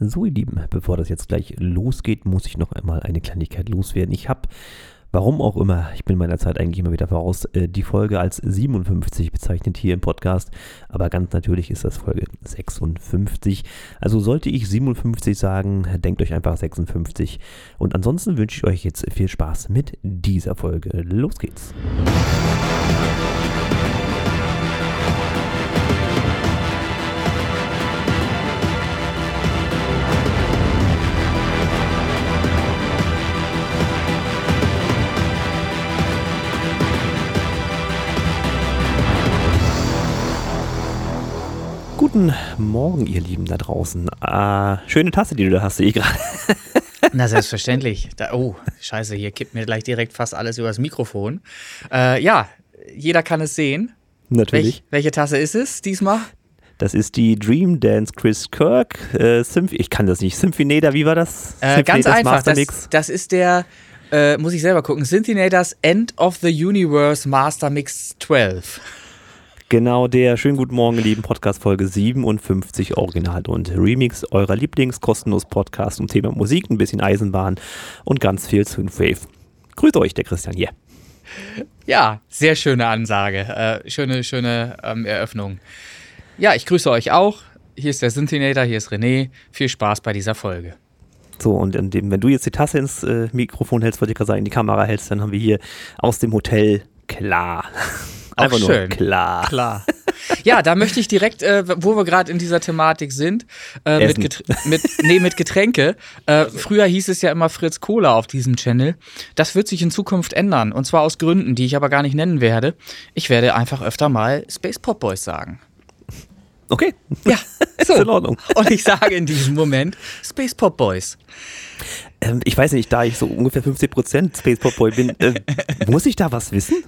So, ihr Lieben, bevor das jetzt gleich losgeht, muss ich noch einmal eine Kleinigkeit loswerden. Ich habe, warum auch immer, ich bin meiner Zeit eigentlich immer wieder voraus, äh, die Folge als 57 bezeichnet hier im Podcast, aber ganz natürlich ist das Folge 56. Also sollte ich 57 sagen, denkt euch einfach 56. Und ansonsten wünsche ich euch jetzt viel Spaß mit dieser Folge. Los geht's. Guten Morgen, ihr Lieben da draußen. Äh, schöne Tasse, die du da hast, sehe ich gerade. Na, selbstverständlich. Da, oh, scheiße, hier kippt mir gleich direkt fast alles übers Mikrofon. Äh, ja, jeder kann es sehen. Natürlich. Welch, welche Tasse ist es diesmal? Das ist die Dream Dance Chris Kirk. Äh, Symph ich kann das nicht. Symphonator, wie war das? Äh, ganz einfach. Das, das, ist der, äh, muss ich selber gucken, Synthinators End of the Universe Master Mix 12. Genau der. Schönen guten Morgen, lieben Podcast Folge 57 Original und Remix eurer Lieblings-kostenlos Podcast um Thema Musik, ein bisschen Eisenbahn und ganz viel Synthwave. Grüße euch, der Christian hier. Ja, sehr schöne Ansage. Äh, schöne, schöne ähm, Eröffnung. Ja, ich grüße euch auch. Hier ist der Synthinator, hier ist René. Viel Spaß bei dieser Folge. So, und dem, wenn du jetzt die Tasse ins äh, Mikrofon hältst, wollte ich gerade sagen, in die Kamera hältst, dann haben wir hier aus dem Hotel klar. Einfach nur schön. klar. Klar. Ja, da möchte ich direkt, äh, wo wir gerade in dieser Thematik sind, äh, mit, Getr mit, nee, mit Getränke. Äh, früher hieß es ja immer Fritz Cola auf diesem Channel. Das wird sich in Zukunft ändern. Und zwar aus Gründen, die ich aber gar nicht nennen werde. Ich werde einfach öfter mal Space Pop Boys sagen. Okay. Ja, so. ist in Ordnung. Und ich sage in diesem Moment Space Pop Boys. Ähm, ich weiß nicht, da ich so ungefähr 50% Space Pop Boy bin, äh, muss ich da was wissen?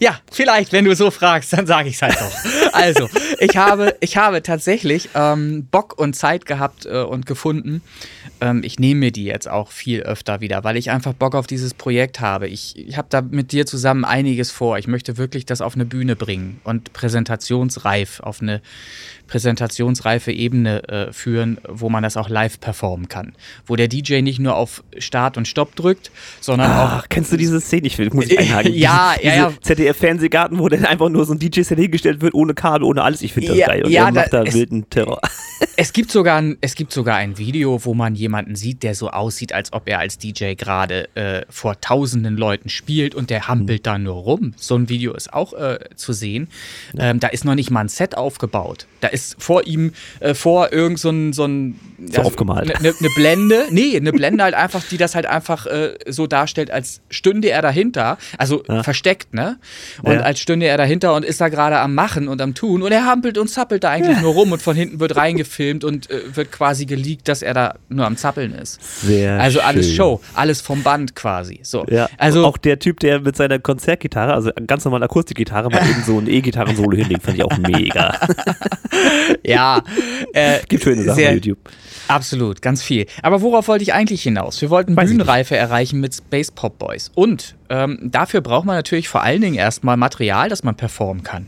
Ja, vielleicht, wenn du so fragst, dann sage ich es halt doch. Also, ich habe, ich habe tatsächlich ähm, Bock und Zeit gehabt äh, und gefunden. Ähm, ich nehme mir die jetzt auch viel öfter wieder, weil ich einfach Bock auf dieses Projekt habe. Ich, ich habe da mit dir zusammen einiges vor. Ich möchte wirklich das auf eine Bühne bringen und präsentationsreif auf eine präsentationsreife Ebene äh, führen, wo man das auch live performen kann. Wo der DJ nicht nur auf Start und Stopp drückt, sondern Ach, auch. Kennst du diese Szene? Ich will, muss ich einhaken. ja, diese, ja, ja. ZDF-Fernsehgarten, wo dann einfach nur so ein DJ-Set hingestellt wird, ohne Kabel, ohne alles. Ich finde das ja, geil. Und ja, er macht da, da es, wilden Terror. Es gibt, sogar ein, es gibt sogar ein Video, wo man jemanden sieht, der so aussieht, als ob er als DJ gerade äh, vor tausenden Leuten spielt und der hampelt mhm. da nur rum. So ein Video ist auch äh, zu sehen. Ähm, da ist noch nicht mal ein Set aufgebaut. Da ist vor ihm äh, vor irgend so ein, so ein so also, aufgemalt. Eine ne, ne Blende, nee, eine Blende halt einfach, die das halt einfach äh, so darstellt, als stünde er dahinter, also ja. versteckt, ne? Und ja. als stünde er dahinter und ist da gerade am Machen und am Tun und er hampelt und zappelt da eigentlich ja. nur rum und von hinten wird reingefilmt und äh, wird quasi geleakt, dass er da nur am Zappeln ist. Sehr Also schön. alles Show, alles vom Band quasi. So. Ja. Also auch der Typ, der mit seiner Konzertgitarre, also ganz normale Akustikgitarre, mal eben so ein E-Gitarren-Solo hinlegt, fand ich auch mega. ja, äh, Gibt schöne Sachen bei YouTube. Absolut, ganz viel. Aber worauf wollte ich eigentlich hinaus? Wir wollten Weiß Bühnenreife erreichen mit Space Pop Boys. Und ähm, dafür braucht man natürlich vor allen Dingen erstmal Material, das man performen kann.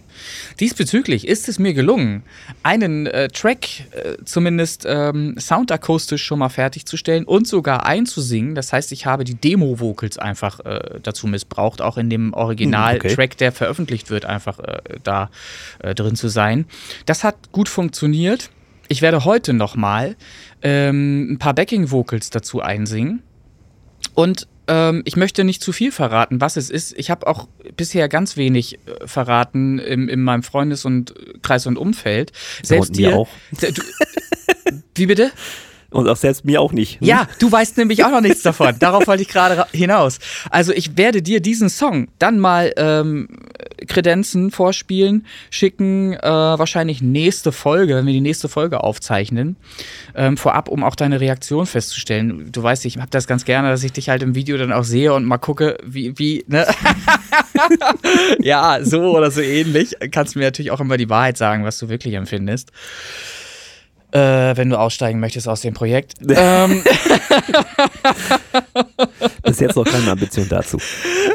Diesbezüglich ist es mir gelungen, einen äh, Track äh, zumindest ähm, soundakustisch schon mal fertigzustellen und sogar einzusingen. Das heißt, ich habe die Demo-Vocals einfach äh, dazu missbraucht, auch in dem Original-Track, hm, okay. der veröffentlicht wird, einfach äh, da äh, drin zu sein. Das hat gut funktioniert. Ich werde heute nochmal ähm, ein paar Backing-Vocals dazu einsingen. Und ähm, ich möchte nicht zu viel verraten, was es ist. Ich habe auch bisher ganz wenig äh, verraten im, in meinem Freundes- und Kreis und Umfeld. Selbst dir auch. Du, wie bitte? Und auch selbst mir auch nicht. Hm? Ja, du weißt nämlich auch noch nichts davon. Darauf wollte ich gerade hinaus. Also ich werde dir diesen Song dann mal ähm, Kredenzen vorspielen, schicken, äh, wahrscheinlich nächste Folge, wenn wir die nächste Folge aufzeichnen, ähm, vorab, um auch deine Reaktion festzustellen. Du weißt, ich habe das ganz gerne, dass ich dich halt im Video dann auch sehe und mal gucke, wie, wie, ne? ja, so oder so ähnlich. Kannst du mir natürlich auch immer die Wahrheit sagen, was du wirklich empfindest äh, wenn du aussteigen möchtest aus dem Projekt. ähm. Bis jetzt noch keine Ambition dazu.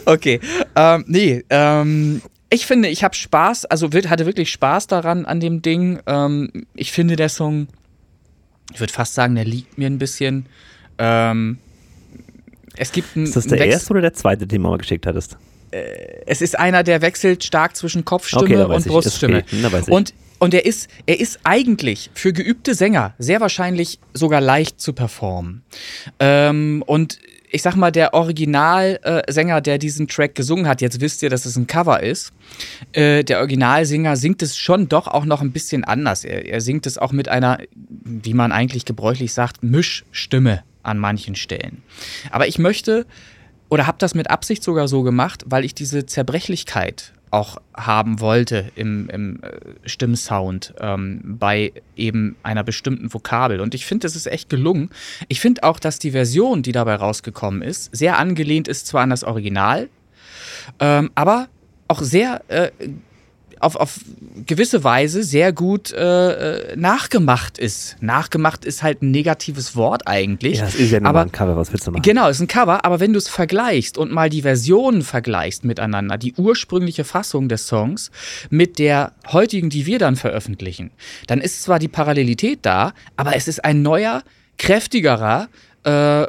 Okay. Ähm, nee, ähm, ich finde, ich habe Spaß, also hatte wirklich Spaß daran an dem Ding. Ähm, ich finde, der Song Ich würde fast sagen, der liegt mir ein bisschen. Ähm, es gibt ein, ist das der erste oder der zweite, den du mal geschickt hattest? Äh, es ist einer, der wechselt stark zwischen Kopfstimme okay, und Bruststimme. Okay, und und er ist, er ist eigentlich für geübte Sänger sehr wahrscheinlich sogar leicht zu performen. Ähm, und ich sag mal, der Originalsänger, äh, der diesen Track gesungen hat, jetzt wisst ihr, dass es ein Cover ist. Äh, der Originalsänger singt es schon doch auch noch ein bisschen anders. Er, er singt es auch mit einer, wie man eigentlich gebräuchlich sagt, Mischstimme an manchen Stellen. Aber ich möchte oder habe das mit Absicht sogar so gemacht, weil ich diese Zerbrechlichkeit auch haben wollte im, im äh, Stimmsound ähm, bei eben einer bestimmten Vokabel. Und ich finde, das ist echt gelungen. Ich finde auch, dass die Version, die dabei rausgekommen ist, sehr angelehnt ist zwar an das Original, ähm, aber auch sehr äh, auf, auf gewisse Weise sehr gut äh, äh, nachgemacht ist. Nachgemacht ist halt ein negatives Wort eigentlich. Ja, das ist ja nur aber, ein Cover, was willst du machen? Genau, ist ein Cover, aber wenn du es vergleichst und mal die Versionen vergleichst miteinander, die ursprüngliche Fassung des Songs mit der heutigen, die wir dann veröffentlichen, dann ist zwar die Parallelität da, aber es ist ein neuer, kräftigerer, äh,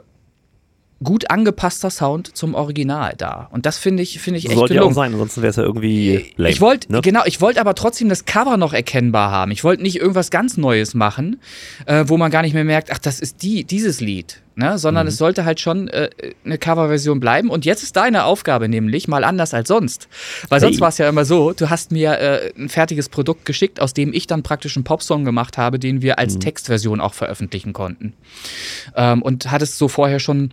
gut angepasster Sound zum Original da. Und das finde ich, finde ich echt Sollte gelungen. ja auch sein, ansonsten wäre es ja irgendwie lame, Ich wollte, ne? genau, ich wollte aber trotzdem das Cover noch erkennbar haben. Ich wollte nicht irgendwas ganz Neues machen, äh, wo man gar nicht mehr merkt, ach, das ist die, dieses Lied. Ne? Sondern mhm. es sollte halt schon äh, eine Coverversion bleiben. Und jetzt ist deine Aufgabe nämlich mal anders als sonst. Weil hey. sonst war es ja immer so, du hast mir äh, ein fertiges Produkt geschickt, aus dem ich dann praktisch einen Popsong gemacht habe, den wir als mhm. Textversion auch veröffentlichen konnten. Ähm, und hattest so vorher schon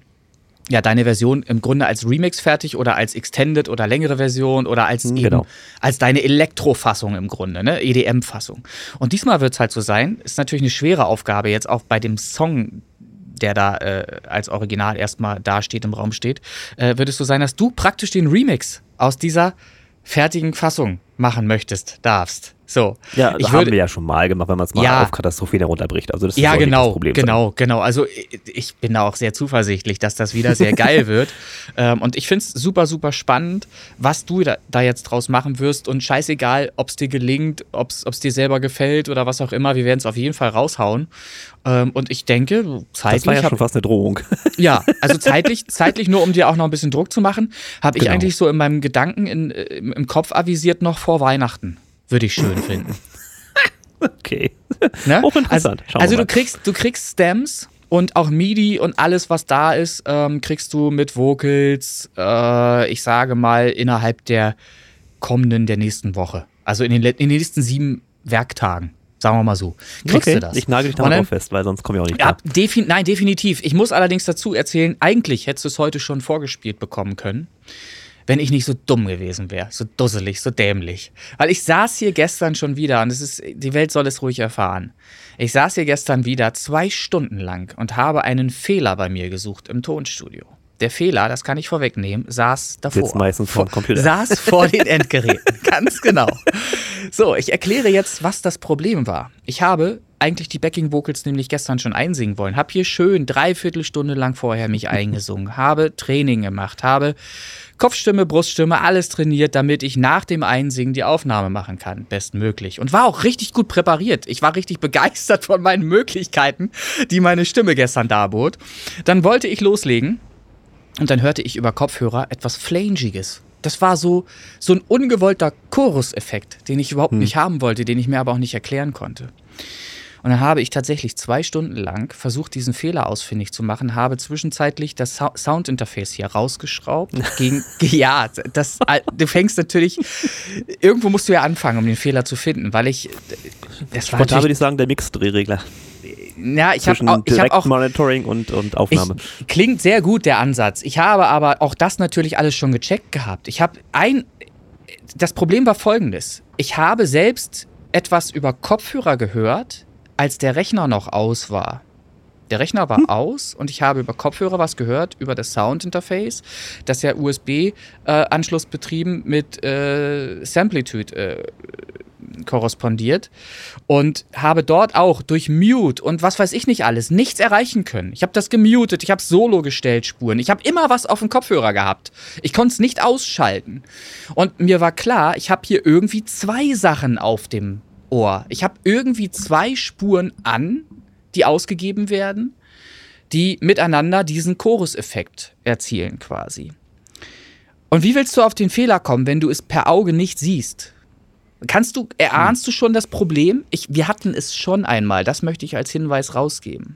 ja, deine Version im Grunde als Remix fertig oder als Extended oder längere Version oder als mhm, genau. als deine Elektro-Fassung im Grunde, ne? EDM-Fassung. Und diesmal wird es halt so sein, ist natürlich eine schwere Aufgabe jetzt auch bei dem Song, der da äh, als Original erstmal dasteht, im Raum steht, äh, wird es so sein, dass du praktisch den Remix aus dieser fertigen Fassung machen möchtest, darfst. So. Ja, ich haben würde, wir ja schon mal gemacht, wenn man es mal ja, auf Katastrophen herunterbricht. Also das ist ja, genau, das Problem. Genau, genau. Also ich bin da auch sehr zuversichtlich, dass das wieder sehr geil wird. Ähm, und ich finde es super, super spannend, was du da, da, jetzt draus machen wirst. Und scheißegal, ob es dir gelingt, ob es dir selber gefällt oder was auch immer, wir werden es auf jeden Fall raushauen. Ähm, und ich denke, zeitlich. Das war ja schon fast eine Drohung. Ja, also zeitlich, zeitlich nur, um dir auch noch ein bisschen Druck zu machen, habe ich genau. eigentlich so in meinem Gedanken in, im, im Kopf avisiert noch vor Weihnachten. Würde ich schön finden. okay. Ne? Auch interessant. Also, also du kriegst, du kriegst Stems und auch MIDI und alles, was da ist, ähm, kriegst du mit Vocals, äh, ich sage mal, innerhalb der kommenden, der nächsten Woche. Also in den, in den nächsten sieben Werktagen. Sagen wir mal so. Kriegst okay. du das? Ich nagel dich da mal fest, weil sonst komme ich auch nicht ja, defin Nein, definitiv. Ich muss allerdings dazu erzählen, eigentlich hättest du es heute schon vorgespielt bekommen können wenn ich nicht so dumm gewesen wäre, so dusselig, so dämlich. Weil ich saß hier gestern schon wieder und es ist, die Welt soll es ruhig erfahren. Ich saß hier gestern wieder zwei Stunden lang und habe einen Fehler bei mir gesucht im Tonstudio. Der Fehler, das kann ich vorwegnehmen, saß davor. Sitzt meistens vor dem Computer. Saß vor den Endgeräten, ganz genau. So, ich erkläre jetzt, was das Problem war. Ich habe eigentlich die Backing Vocals nämlich gestern schon einsingen wollen. Hab hier schön dreiviertel Stunde lang vorher mich eingesungen, habe Training gemacht, habe Kopfstimme, Bruststimme, alles trainiert, damit ich nach dem Einsingen die Aufnahme machen kann, bestmöglich. Und war auch richtig gut präpariert. Ich war richtig begeistert von meinen Möglichkeiten, die meine Stimme gestern darbot. Dann wollte ich loslegen und dann hörte ich über Kopfhörer etwas Flangiges. Das war so, so ein ungewollter Choruseffekt, den ich überhaupt hm. nicht haben wollte, den ich mir aber auch nicht erklären konnte. Und dann habe ich tatsächlich zwei Stunden lang versucht, diesen Fehler ausfindig zu machen, habe zwischenzeitlich das so Soundinterface hier rausgeschraubt. gegen, ja, das, du fängst natürlich, irgendwo musst du ja anfangen, um den Fehler zu finden, weil ich, das war Spontan würde ich sagen, der Mix-Drehregler. Ja, ich habe auch, hab auch Monitoring und, und Aufnahme. Ich, klingt sehr gut der Ansatz. Ich habe aber auch das natürlich alles schon gecheckt gehabt. Ich habe ein das Problem war folgendes. Ich habe selbst etwas über Kopfhörer gehört, als der Rechner noch aus war. Der Rechner war hm. aus und ich habe über Kopfhörer was gehört, über das Soundinterface, das ja USB-Anschluss äh, betrieben mit äh, Samplitude äh, korrespondiert und habe dort auch durch Mute und was weiß ich nicht alles nichts erreichen können. Ich habe das gemutet, ich habe Solo gestellt, Spuren. Ich habe immer was auf dem Kopfhörer gehabt. Ich konnte es nicht ausschalten. Und mir war klar, ich habe hier irgendwie zwei Sachen auf dem Ohr. Ich habe irgendwie zwei Spuren an, die ausgegeben werden, die miteinander diesen Choruseffekt erzielen quasi. Und wie willst du auf den Fehler kommen, wenn du es per Auge nicht siehst? Kannst du, erahnst du schon das Problem? Ich, wir hatten es schon einmal, das möchte ich als Hinweis rausgeben.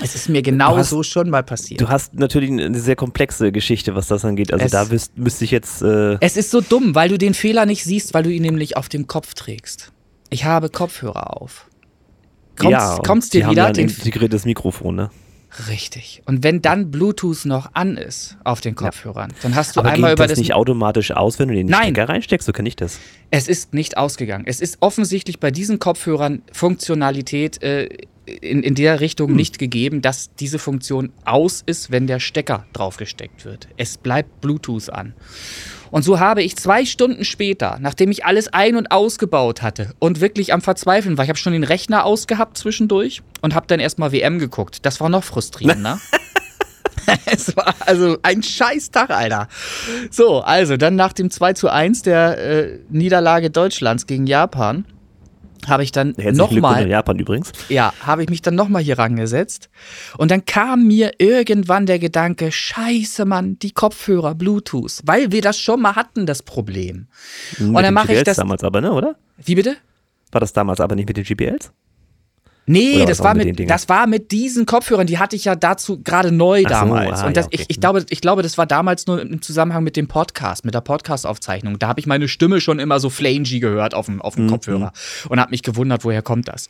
Es ist mir genau hast, so schon mal passiert. Du hast natürlich eine sehr komplexe Geschichte, was das angeht. Also es, da müsste ich jetzt. Äh es ist so dumm, weil du den Fehler nicht siehst, weil du ihn nämlich auf dem Kopf trägst. Ich habe Kopfhörer auf. Kommst, ja, kommt's dir wieder? Haben ja ein integriertes Mikrofon, ne? Richtig. Und wenn dann Bluetooth noch an ist auf den Kopfhörern, ja. dann hast du Aber einmal geht über das, das nicht automatisch aus, wenn du den Nein. Stecker reinsteckst, so kann ich das. Es ist nicht ausgegangen. Es ist offensichtlich bei diesen Kopfhörern Funktionalität äh, in, in der Richtung hm. nicht gegeben, dass diese Funktion aus ist, wenn der Stecker draufgesteckt wird. Es bleibt Bluetooth an. Und so habe ich zwei Stunden später, nachdem ich alles ein- und ausgebaut hatte und wirklich am Verzweifeln war, ich habe schon den Rechner ausgehabt zwischendurch und habe dann erstmal WM geguckt. Das war noch frustrierender. es war also ein Scheißtag, Alter. So, also dann nach dem 2 zu 1 der äh, Niederlage Deutschlands gegen Japan habe ich dann nochmal. Japan übrigens. Ja, habe ich mich dann nochmal hier rangesetzt. Und dann kam mir irgendwann der Gedanke: Scheiße, Mann, die Kopfhörer, Bluetooth. Weil wir das schon mal hatten, das Problem. Mit und dann mache ich das. damals aber, ne, oder? Wie bitte? War das damals aber nicht mit den GPLs? Nee, das war, mit, das war mit diesen Kopfhörern, die hatte ich ja dazu gerade neu damals. So, ah, und das, ja, okay. ich, ich, glaube, ich glaube, das war damals nur im Zusammenhang mit dem Podcast, mit der Podcast-Aufzeichnung. Da habe ich meine Stimme schon immer so flangy gehört auf dem, auf dem mhm. Kopfhörer und habe mich gewundert, woher kommt das.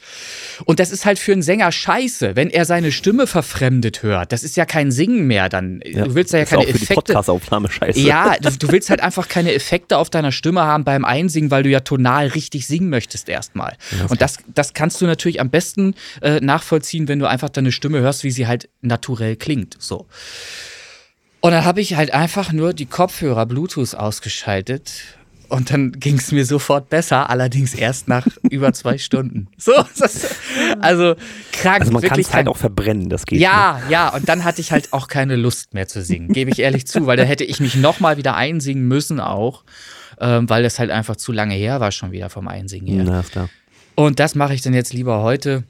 Und das ist halt für einen Sänger scheiße, wenn er seine Stimme verfremdet hört. Das ist ja kein Singen mehr. Dann, ja, du willst ja, ja keine Effekte. Für die Podcast-Aufnahme scheiße. Ja, du, du willst halt einfach keine Effekte auf deiner Stimme haben beim Einsingen, weil du ja tonal richtig singen möchtest erstmal. Ja, und das, das kannst du natürlich am besten besten äh, nachvollziehen, wenn du einfach deine Stimme hörst, wie sie halt naturell klingt. So. Und dann habe ich halt einfach nur die Kopfhörer Bluetooth ausgeschaltet und dann ging es mir sofort besser, allerdings erst nach über zwei Stunden. So, das, also krank. Also man kann es halt auch verbrennen, das geht. Ja, ne? ja, und dann hatte ich halt auch keine Lust mehr zu singen, gebe ich ehrlich zu, weil da hätte ich mich nochmal wieder einsingen müssen auch, ähm, weil das halt einfach zu lange her war schon wieder vom Einsingen her. Klar. Und das mache ich dann jetzt lieber heute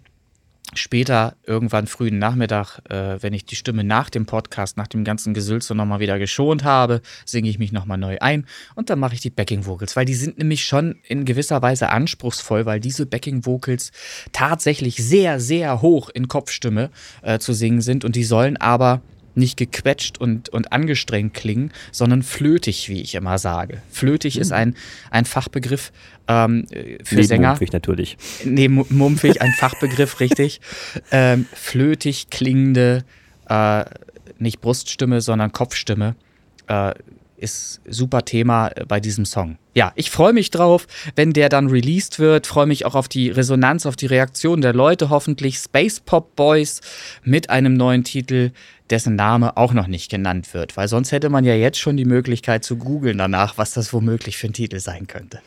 später, irgendwann frühen Nachmittag, äh, wenn ich die Stimme nach dem Podcast, nach dem ganzen Gesülze nochmal wieder geschont habe, singe ich mich nochmal neu ein und dann mache ich die Backing Vocals, weil die sind nämlich schon in gewisser Weise anspruchsvoll, weil diese Backing Vocals tatsächlich sehr, sehr hoch in Kopfstimme äh, zu singen sind und die sollen aber nicht gequetscht und, und angestrengt klingen, sondern flötig, wie ich immer sage. Flötig mhm. ist ein, ein Fachbegriff ähm, für nee, Sänger. Mumpfig natürlich. Nee, mumpfig, ein Fachbegriff, richtig. Ähm, flötig klingende, äh, nicht Bruststimme, sondern Kopfstimme. Äh, ist super Thema bei diesem Song. Ja, ich freue mich drauf, wenn der dann released wird. Freue mich auch auf die Resonanz, auf die Reaktion der Leute. Hoffentlich Space Pop Boys mit einem neuen Titel dessen Name auch noch nicht genannt wird, weil sonst hätte man ja jetzt schon die Möglichkeit zu googeln danach, was das womöglich für ein Titel sein könnte.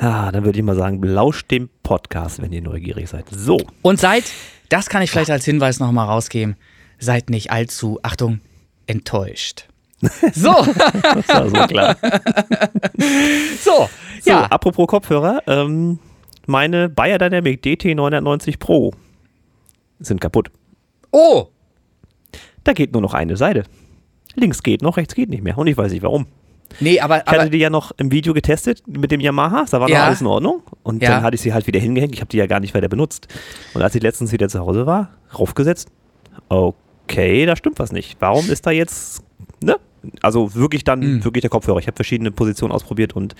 Ja, dann würde ich mal sagen, lauscht dem Podcast, wenn ihr neugierig seid. So. Und seid, das kann ich vielleicht als Hinweis nochmal rausgeben, seid nicht allzu, Achtung, enttäuscht. So. das war so klar. so, so, ja. Apropos Kopfhörer, ähm, meine Bayer Dynamic DT 990 Pro sind kaputt. Oh, da geht nur noch eine Seite. Links geht noch, rechts geht nicht mehr. Und ich weiß nicht warum. Nee, aber. Ich hatte die ja noch im Video getestet mit dem Yamaha, da war ja. noch alles in Ordnung. Und ja. dann hatte ich sie halt wieder hingehängt. Ich habe die ja gar nicht weiter benutzt. Und als ich letztens wieder zu Hause war, raufgesetzt. Okay, da stimmt was nicht. Warum ist da jetzt, ne? Also wirklich dann, mhm. wirklich der Kopfhörer. Ich habe verschiedene Positionen ausprobiert und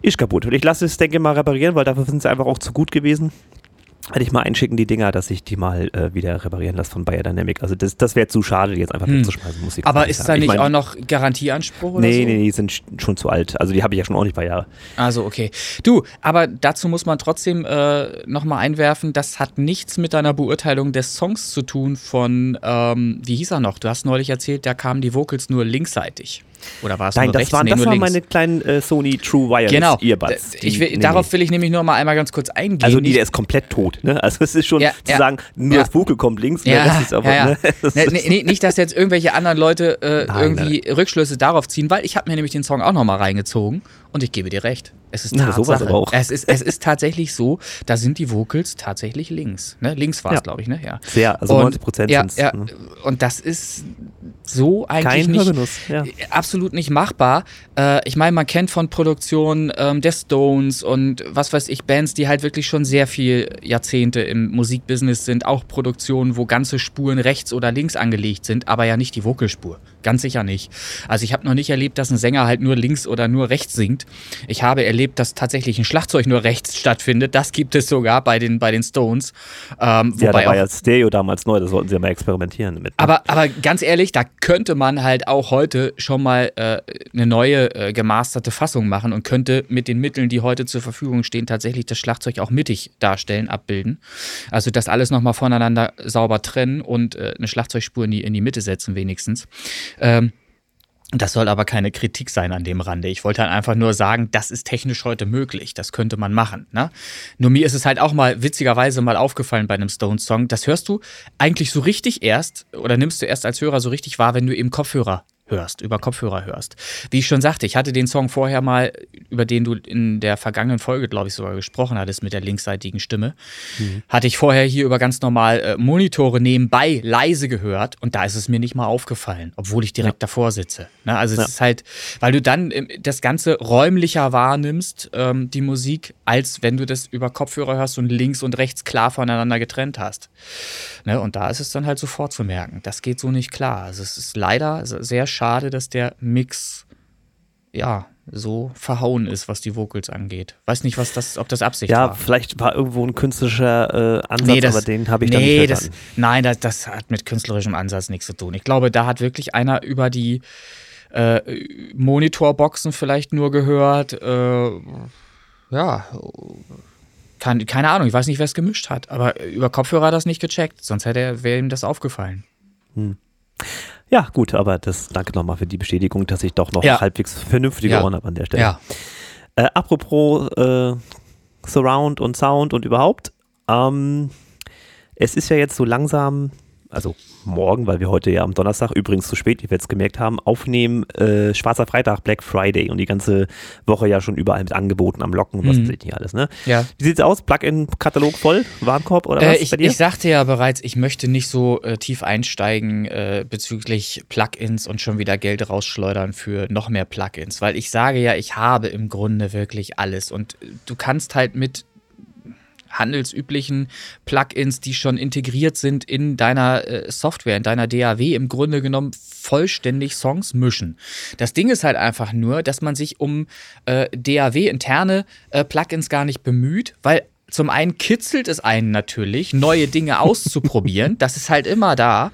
ist kaputt. Und ich lasse es, denke ich mal, reparieren, weil dafür sind sie einfach auch zu gut gewesen werde ich mal einschicken, die Dinger, dass ich die mal äh, wieder reparieren lasse von Bayer Dynamic. Also das, das wäre zu schade, die jetzt einfach hm. wegzuschmeißen. Muss ich Aber ist da nicht ich mein, auch noch Garantieanspruch oder nee, so? Nee, nee, die sind schon zu alt. Also die habe ich ja schon auch nicht paar Jahre. Also okay. Du, aber dazu muss man trotzdem äh, nochmal einwerfen, das hat nichts mit deiner Beurteilung des Songs zu tun von, ähm, wie hieß er noch? Du hast neulich erzählt, da kamen die Vocals nur linksseitig. Oder war es Nein, nur das rechts? waren, Nee, das waren meine kleinen äh, Sony True Wireless Genau. Earbuds. ich Die- will, nee, darauf nee. will ich nämlich nur mal einmal ganz kurz eingehen. Also nee, Nicht- der ist komplett tot. Ne? Also es ist schon Ja, zu ja. sagen, nur Ja. das Vocal kommt links und Ja, Rest ist aber. Ne? Das Ne, ist- ne, ne, nicht, dass jetzt irgendwelche anderen Leute äh, Nein, irgendwie Rückschlüsse darauf ziehen, weil ich habe mir nämlich den Song auch nochmal reingezogen und ich gebe dir recht. Es ist Na, sowas aber auch. Es, ist, es ist tatsächlich so, da sind die Vocals tatsächlich links. Ne? Links war es, Ja. glaube ich, ne? Ja. Sehr, also Und- 90 Prozent ja, ja, ne? Und das ist so eigentlich Kein nicht, Hörgenuss. Ja. absolut nicht machbar. Äh, ich meine, man kennt von Produktionen ähm, der Stones und was weiß ich, Bands, die halt wirklich schon sehr viel Jahrzehnte im Musikbusiness sind. Auch Produktionen, wo ganze Spuren rechts oder links angelegt sind, aber ja nicht die Vocalspur. Ganz sicher nicht. Also ich habe noch nicht erlebt, dass ein Sänger halt nur links oder nur rechts singt. Ich habe erlebt, dass tatsächlich ein Schlagzeug nur rechts stattfindet. Das gibt es sogar bei den, bei den Stones. Ähm, Ja, wobei da war ja Stereo damals neu, da sollten sie ja mal experimentieren damit. ne? aber, aber ganz ehrlich, da könnte man halt auch heute schon mal äh, eine neue äh, gemasterte Fassung machen und könnte mit den Mitteln, die heute zur Verfügung stehen, tatsächlich das Schlagzeug auch mittig darstellen, abbilden. Also das alles nochmal voneinander sauber trennen und äh, eine Schlagzeugspur in die, in die Mitte setzen wenigstens. Ähm, das soll aber keine Kritik sein an dem Rande. Ich wollte halt einfach nur sagen, das ist technisch heute möglich. Das könnte man machen. Ne? Nur mir ist es halt auch mal witzigerweise mal aufgefallen bei einem Stones-Song. Das hörst du eigentlich so richtig erst oder nimmst du erst als Hörer so richtig wahr, wenn du eben Kopfhörer hörst, über Kopfhörer hörst. Wie ich schon sagte, ich hatte den Song vorher mal, über den du in der vergangenen Folge, glaube ich, sogar gesprochen hattest mit der linksseitigen Stimme, hatte ich vorher hier über ganz normal äh, Monitore nebenbei leise gehört und da ist es mir nicht mal aufgefallen, obwohl ich direkt davor sitze. Ne? Also es Ja. ist halt, weil du dann ähm, das Ganze räumlicher wahrnimmst, ähm, die Musik, als wenn du das über Kopfhörer hörst und links und rechts klar voneinander getrennt hast. Ne? Und da ist es dann halt sofort zu merken. Das geht so nicht klar. Also es ist leider sehr schade, dass der Mix ja so verhauen ist, was die Vocals angeht. Weiß nicht, was das, ob das Absicht ja, war. vielleicht war irgendwo ein künstlerischer äh, Ansatz, aber den habe ich nee, nicht das, verstanden. Nein, das, das hat mit künstlerischem Ansatz nichts zu tun. Ich glaube, da hat wirklich einer über die äh, Monitorboxen vielleicht nur gehört. Äh, ja, kann, keine Ahnung, ich weiß nicht, wer es gemischt hat, aber über Kopfhörer hat er das nicht gecheckt, sonst hätte er, wäre ihm das aufgefallen. Ja, gut, aber das danke nochmal für die Bestätigung, dass ich doch noch Ja. halbwegs vernünftige Ja. Ohren habe an der Stelle. Ja. Äh, apropos äh, Surround und Sound und überhaupt, ähm, es ist ja jetzt so langsam, also morgen, weil wir heute ja am Donnerstag, übrigens zu spät, wie wir jetzt gemerkt haben, aufnehmen, äh, Schwarzer Freitag, Black Friday und die ganze Woche ja schon überall mit Angeboten am Locken und was Mhm. weiß ich nicht alles, ne? Ja. Wie sieht's aus? Plugin-Katalog voll? Warenkorb oder Äh, was ich, bei dir? ich sagte ja bereits, ich möchte nicht so äh, tief einsteigen äh, bezüglich Plugins und schon wieder Geld rausschleudern für noch mehr Plugins, weil ich sage ja, ich habe im Grunde wirklich alles und äh, du kannst halt mit handelsüblichen Plugins, die schon integriert sind in deiner äh, Software, in deiner DAW, im Grunde genommen vollständig Songs mischen. Das Ding ist halt einfach nur, dass man sich um äh, DAW-interne äh, Plugins gar nicht bemüht, weil zum einen kitzelt es einen natürlich, neue Dinge auszuprobieren. das ist halt immer da.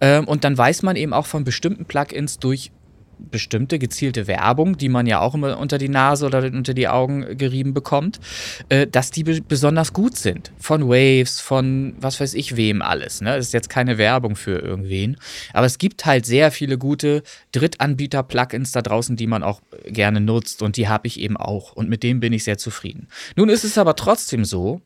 Ähm, und dann weiß man eben auch von bestimmten Plugins durch bestimmte gezielte Werbung, die man ja auch immer unter die Nase oder unter die Augen gerieben bekommt, äh, dass die be besonders gut sind. Von Waves, von was weiß ich wem alles. Ne? Das ist jetzt keine Werbung für irgendwen. Aber es gibt halt sehr viele gute Drittanbieter-Plugins da draußen, die man auch gerne nutzt und die habe ich eben auch. Und mit denen bin ich sehr zufrieden. Nun ist es aber trotzdem so,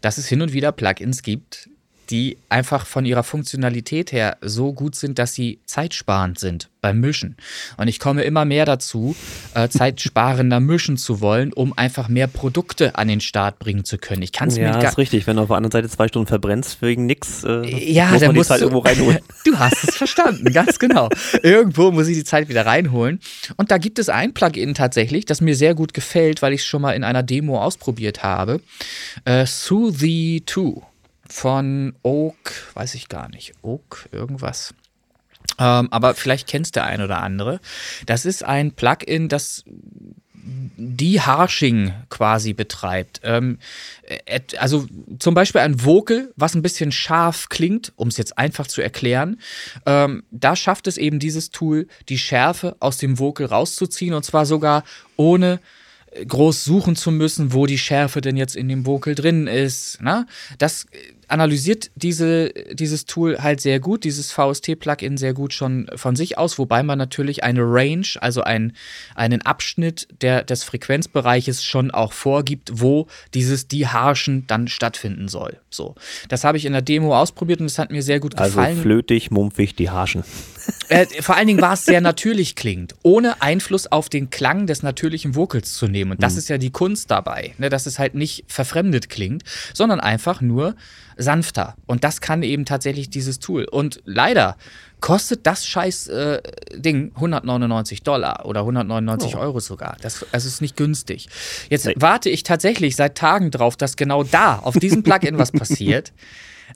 dass es hin und wieder Plugins gibt, die einfach von ihrer Funktionalität her so gut sind, dass sie zeitsparend sind beim Mischen. Und ich komme immer mehr dazu, äh, zeitsparender mischen zu wollen, um einfach mehr Produkte an den Start bringen zu können. Ich kann es mir Ja, gar ist richtig. Wenn du auf der anderen Seite zwei Stunden verbrennst wegen nix, äh, ja, muss dann musst Zeit du, irgendwo reinholen. Du hast es verstanden, ganz genau. Irgendwo muss ich die Zeit wieder reinholen. Und da gibt es ein Plugin tatsächlich, das mir sehr gut gefällt, weil ich es schon mal in einer Demo ausprobiert habe. Äh, Soothie 2 von Oak, weiß ich gar nicht, Oak irgendwas. Ähm, aber vielleicht kennst der ein oder andere. Das ist ein Plugin, das De-Harshing quasi betreibt. Ähm, et- also zum Beispiel ein Vocal, was ein bisschen scharf klingt, um es jetzt einfach zu erklären. Ähm, da schafft es eben dieses Tool, die Schärfe aus dem Vocal rauszuziehen und zwar sogar ohne äh, groß suchen zu müssen, wo die Schärfe denn jetzt in dem Vocal drin ist. Ne? Das, äh, analysiert diese, dieses Tool halt sehr gut, dieses VST-Plugin sehr gut schon von sich aus, wobei man natürlich eine Range, also ein, einen Abschnitt der, des Frequenzbereiches schon auch vorgibt, wo dieses Deharschen dann stattfinden soll. So. Das habe ich in der Demo ausprobiert und es hat mir sehr gut also gefallen. Also flötig, mumpfig, Deharschen. Äh, vor allen Dingen war es sehr natürlich klingt, ohne Einfluss auf den Klang des natürlichen Vocals zu nehmen. Und das mhm. ist ja die Kunst dabei, ne, dass es halt nicht verfremdet klingt, sondern einfach nur sanfter. Und das kann eben tatsächlich dieses Tool. Und leider kostet das scheiß äh, Ding 199 Dollar oder 199 oh. Euro sogar. Das also ist nicht günstig. Jetzt nee. warte ich tatsächlich seit Tagen drauf, dass genau da, auf diesem Plugin was passiert.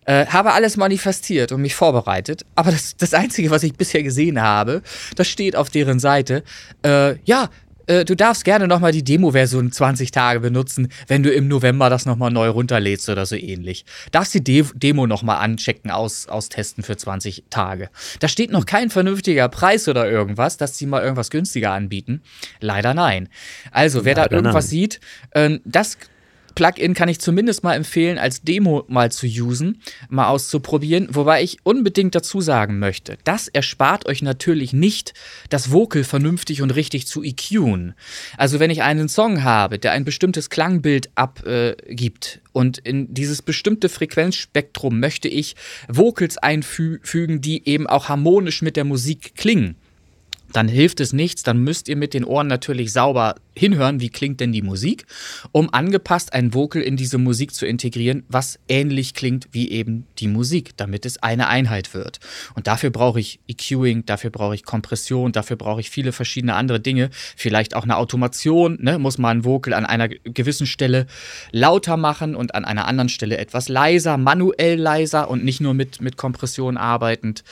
Äh, habe alles manifestiert und mich vorbereitet. Aber das, das Einzige, was ich bisher gesehen habe, das steht auf deren Seite. Äh, ja, äh, du darfst gerne nochmal die Demo-Version 20 Tage benutzen, wenn du im November das nochmal neu runterlädst oder so ähnlich. Darfst die De Demo nochmal anchecken, aus, austesten für 20 Tage. Da steht noch kein vernünftiger Preis oder irgendwas, dass sie mal irgendwas günstiger anbieten. Leider nein. Also, wer Leider da irgendwas nein. sieht, äh, das Plugin kann ich zumindest mal empfehlen, als Demo mal zu usen, mal auszuprobieren. Wobei ich unbedingt dazu sagen möchte, das erspart euch natürlich nicht, das Vocal vernünftig und richtig zu EQen. Also wenn ich einen Song habe, der ein bestimmtes Klangbild abgibt äh, und in dieses bestimmte Frequenzspektrum möchte ich Vocals einfügen, die eben auch harmonisch mit der Musik klingen dann hilft es nichts, dann müsst ihr mit den Ohren natürlich sauber hinhören, wie klingt denn die Musik, um angepasst ein Vocal in diese Musik zu integrieren, was ähnlich klingt wie eben die Musik, damit es eine Einheit wird. Und dafür brauche ich EQing, dafür brauche ich Kompression, dafür brauche ich viele verschiedene andere Dinge, vielleicht auch eine Automation, ne? muss man ein Vocal an einer gewissen Stelle lauter machen und an einer anderen Stelle etwas leiser, manuell leiser und nicht nur mit, mit Kompression arbeitend,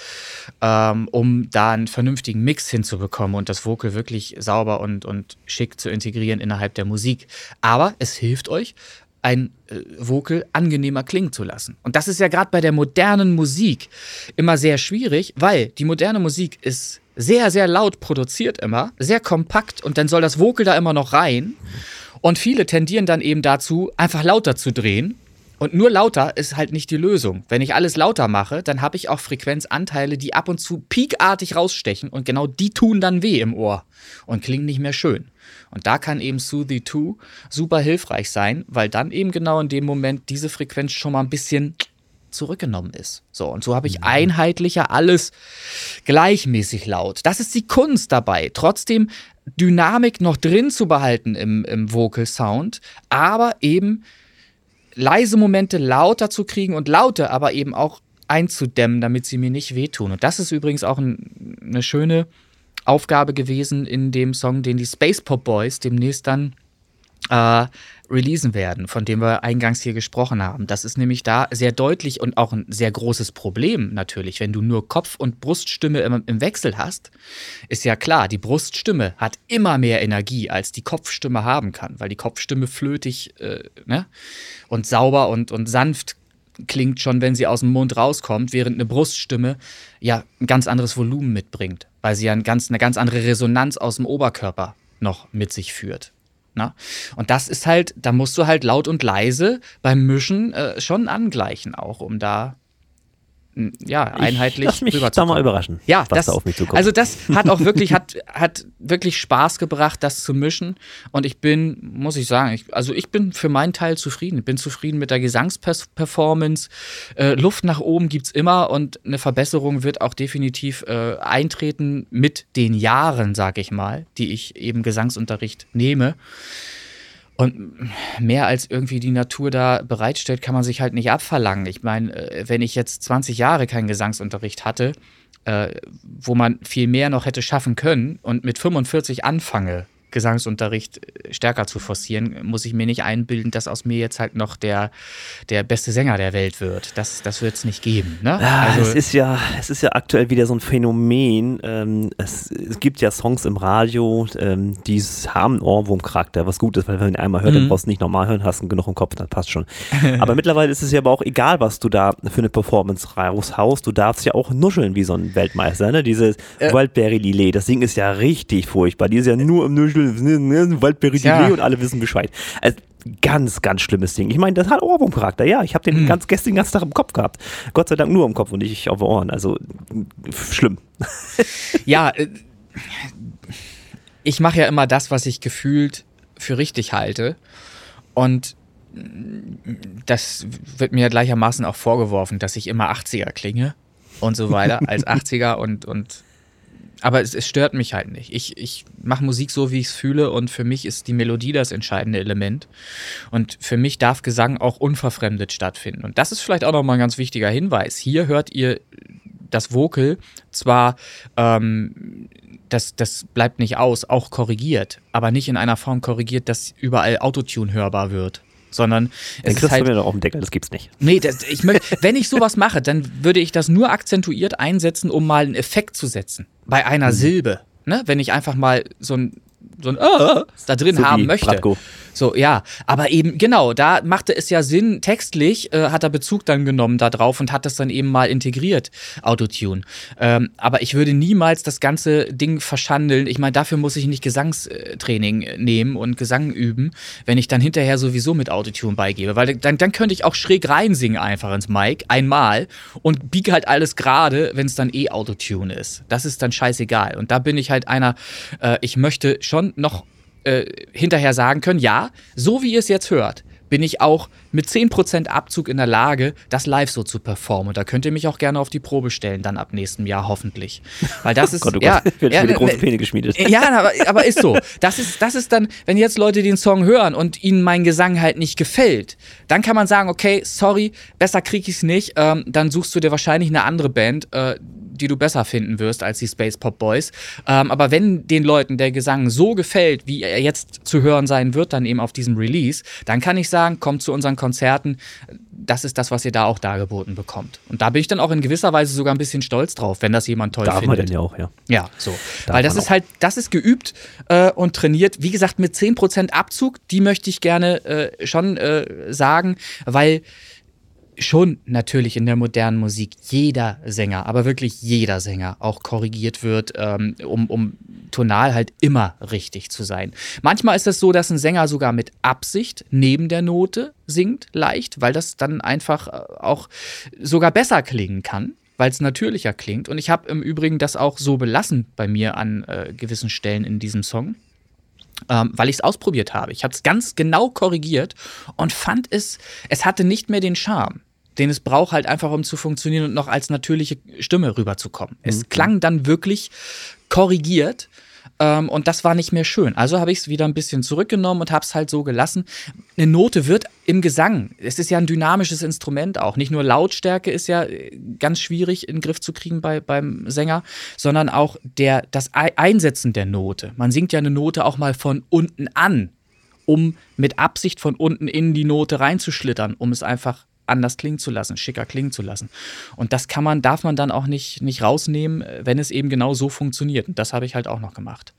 ähm, um da einen vernünftigen Mix hinzubekommen und das Vocal wirklich sauber und, und schick zu integrieren innerhalb der Musik. Aber es hilft euch, ein äh, Vocal angenehmer klingen zu lassen. Und das ist ja gerade bei der modernen Musik immer sehr schwierig, weil die moderne Musik ist sehr, sehr laut produziert immer, sehr kompakt und dann soll das Vocal da immer noch rein. Und viele tendieren dann eben dazu, einfach lauter zu drehen und nur lauter ist halt nicht die Lösung. Wenn ich alles lauter mache, dann habe ich auch Frequenzanteile, die ab und zu peakartig rausstechen und genau die tun dann weh im Ohr und klingen nicht mehr schön. Und da kann eben Soothie 2 super hilfreich sein, weil dann eben genau in dem Moment diese Frequenz schon mal ein bisschen zurückgenommen ist. So, und so habe ich mhm. einheitlicher alles gleichmäßig laut. Das ist die Kunst dabei. Trotzdem Dynamik noch drin zu behalten im, im Vocal Sound, aber eben leise Momente lauter zu kriegen und laute aber eben auch einzudämmen, damit sie mir nicht wehtun. Und das ist übrigens auch ein, eine schöne Aufgabe gewesen in dem Song, den die Space Pop Boys demnächst dann äh, releasen werden, von dem wir eingangs hier gesprochen haben. Das ist nämlich da sehr deutlich und auch ein sehr großes Problem natürlich. Wenn du nur Kopf- und Bruststimme im, im, Wechsel hast, ist ja klar, die Bruststimme hat immer mehr Energie, als die Kopfstimme haben kann, weil die Kopfstimme flötig äh, ne? und sauber und, und sanft klingt schon, wenn sie aus dem Mund rauskommt, während eine Bruststimme ja ein ganz anderes Volumen mitbringt, weil sie ja ein ganz, eine ganz andere Resonanz aus dem Oberkörper noch mit sich führt. Na? Und das ist halt, da musst du halt laut und leise beim Mischen äh, schon angleichen, auch um da ja, einheitlich ich lass mich da mal überraschen, ja, was das, da auf mich zukommt. Also das hat auch wirklich, hat, hat wirklich Spaß gebracht, das zu mischen. Und ich bin, muss ich sagen, ich, also ich bin für meinen Teil zufrieden. Ich bin zufrieden mit der Gesangsperformance. Äh, Luft nach oben gibt es immer und eine Verbesserung wird auch definitiv äh, eintreten mit den Jahren, sag ich mal, die ich eben Gesangsunterricht nehme. Und mehr als irgendwie die Natur da bereitstellt, kann man sich halt nicht abverlangen. Ich meine, äh, wenn ich jetzt 20 Jahre keinen Gesangsunterricht hatte, äh, wo man viel mehr noch hätte schaffen können und mit 45 anfange, Gesangsunterricht äh, stärker zu forcieren, muss ich mir nicht einbilden, dass aus mir jetzt halt noch der, der beste Sänger der Welt wird. Das, das wird es nicht geben. Ne? Ah, also, es, ist ja, es ist ja aktuell wieder so ein Phänomen. Ähm, es, es, gibt ja Songs im Radio, ähm, die haben einen Ohrwurmcharakter, was gut ist, weil wenn du einmal hört, dann mhm. brauchst du nicht normal hören, hast du genug im Kopf, dann passt schon. aber mittlerweile ist es ja aber auch egal, was du da für eine Performance raushaust. Du darfst ja auch nuscheln wie so ein Weltmeister. Ne? Dieses äh, Wildberry Lillet, das Ding ist ja richtig furchtbar. Die ist ja nur im Nuscheln Waldbeere ja. und alle wissen Bescheid. Also, Ganz, ganz schlimmes Ding. Ich meine, das hat Ohrwurmcharakter. Ja, ich habe den mhm. ganz, gestern den ganzen Tag im Kopf gehabt. Gott sei Dank nur im Kopf und nicht auf den Ohren. Also schlimm. Ja, äh, ich mache ja immer das, was ich gefühlt für richtig halte. Und das wird mir gleichermaßen auch vorgeworfen, dass ich immer 80er klinge und so weiter, als 80er und, und aber es, es, stört mich halt nicht. Ich, ich mache Musik so, wie ich es fühle und für mich ist die Melodie das entscheidende Element. Und für mich darf Gesang auch unverfremdet stattfinden. Und das ist vielleicht auch nochmal ein ganz wichtiger Hinweis. Hier hört ihr das Vocal zwar, ähm, das, das bleibt nicht aus, auch korrigiert, aber nicht in einer Form korrigiert, dass überall Autotune hörbar wird sondern es Dann ist halt, du mir doch auf den Deckel, das gibt's nicht. Nee, das, ich möchte, wenn ich sowas mache, dann würde ich das nur akzentuiert einsetzen, um mal einen Effekt zu setzen. Bei einer mhm. Silbe. Ne? Wenn ich einfach mal so ein so ein äh, da drin so haben möchte. Bratko. So, ja. Aber eben, genau, da machte es ja Sinn, textlich äh, hat er Bezug dann genommen darauf und hat das dann eben mal integriert, Autotune. Ähm, aber ich würde niemals das ganze Ding verschandeln. Ich meine, dafür muss ich nicht Gesangstraining nehmen und Gesang üben, wenn ich dann hinterher sowieso mit Autotune beigebe. Weil dann, dann könnte ich auch schräg reinsingen einfach ins Mic, einmal, und biege halt alles gerade, wenn es dann eh Autotune ist. Das ist dann scheißegal. Und da bin ich halt einer, äh, ich möchte schon noch äh, hinterher sagen können, ja, so wie ihr es jetzt hört, bin ich auch mit 10% Abzug in der Lage, das live so zu performen. Und da könnt ihr mich auch gerne auf die Probe stellen, dann ab nächstem Jahr hoffentlich. Weil das ist. oh Gott, oh ja, Gott, ja, große Pläne geschmiedet. Ja, aber, aber ist so. Das ist, das ist dann, wenn jetzt Leute den Song hören und ihnen mein Gesang halt nicht gefällt, dann kann man sagen, okay, sorry, besser krieg ich es nicht. Ähm, dann suchst du dir wahrscheinlich eine andere Band, äh, die du besser finden wirst als die Space Pop Boys. Ähm, aber wenn den Leuten der Gesang so gefällt, wie er jetzt zu hören sein wird, dann eben auf diesem Release, dann kann ich sagen, kommt zu unseren Konzerten. Das ist das, was ihr da auch dargeboten bekommt. Und da bin ich dann auch in gewisser Weise sogar ein bisschen stolz drauf, wenn das jemand toll Darf findet. Man denn ja auch, ja. Ja, so. Darf Weil das ist halt, das ist geübt äh, und trainiert. Wie gesagt, mit 10% Abzug, die möchte ich gerne äh, schon äh, sagen, weil schon natürlich in der modernen Musik jeder Sänger, aber wirklich jeder Sänger auch korrigiert wird, ähm, um, um tonal halt immer richtig zu sein. Manchmal ist es so, dass ein Sänger sogar mit Absicht neben der Note singt, leicht, weil das dann einfach äh, auch sogar besser klingen kann weil es natürlicher klingt. Und ich habe im Übrigen das auch so belassen bei mir an äh, gewissen Stellen in diesem Song. Ähm, weil ich es ausprobiert habe. Ich habe es ganz genau korrigiert und fand es, es hatte nicht mehr den Charme den es braucht, halt einfach, um zu funktionieren und noch als natürliche Stimme rüberzukommen. Mhm. Es klang dann wirklich korrigiert. Ähm, und das war nicht mehr schön. Also habe ich es wieder ein bisschen zurückgenommen und habe es halt so gelassen. Eine Note wird im Gesang, es ist ja ein dynamisches Instrument auch. Nicht nur Lautstärke ist ja äh, ganz schwierig in den Griff zu kriegen bei, beim Sänger, sondern auch der, das Einsetzen der Note. Man singt ja eine Note auch mal von unten an, um mit Absicht von unten in die Note reinzuschlittern, um es einfach anders klingen zu lassen, schicker klingen zu lassen. Und das kann man, darf man dann auch nicht, nicht rausnehmen, wenn es eben genau so funktioniert. Und das habe ich halt auch noch gemacht.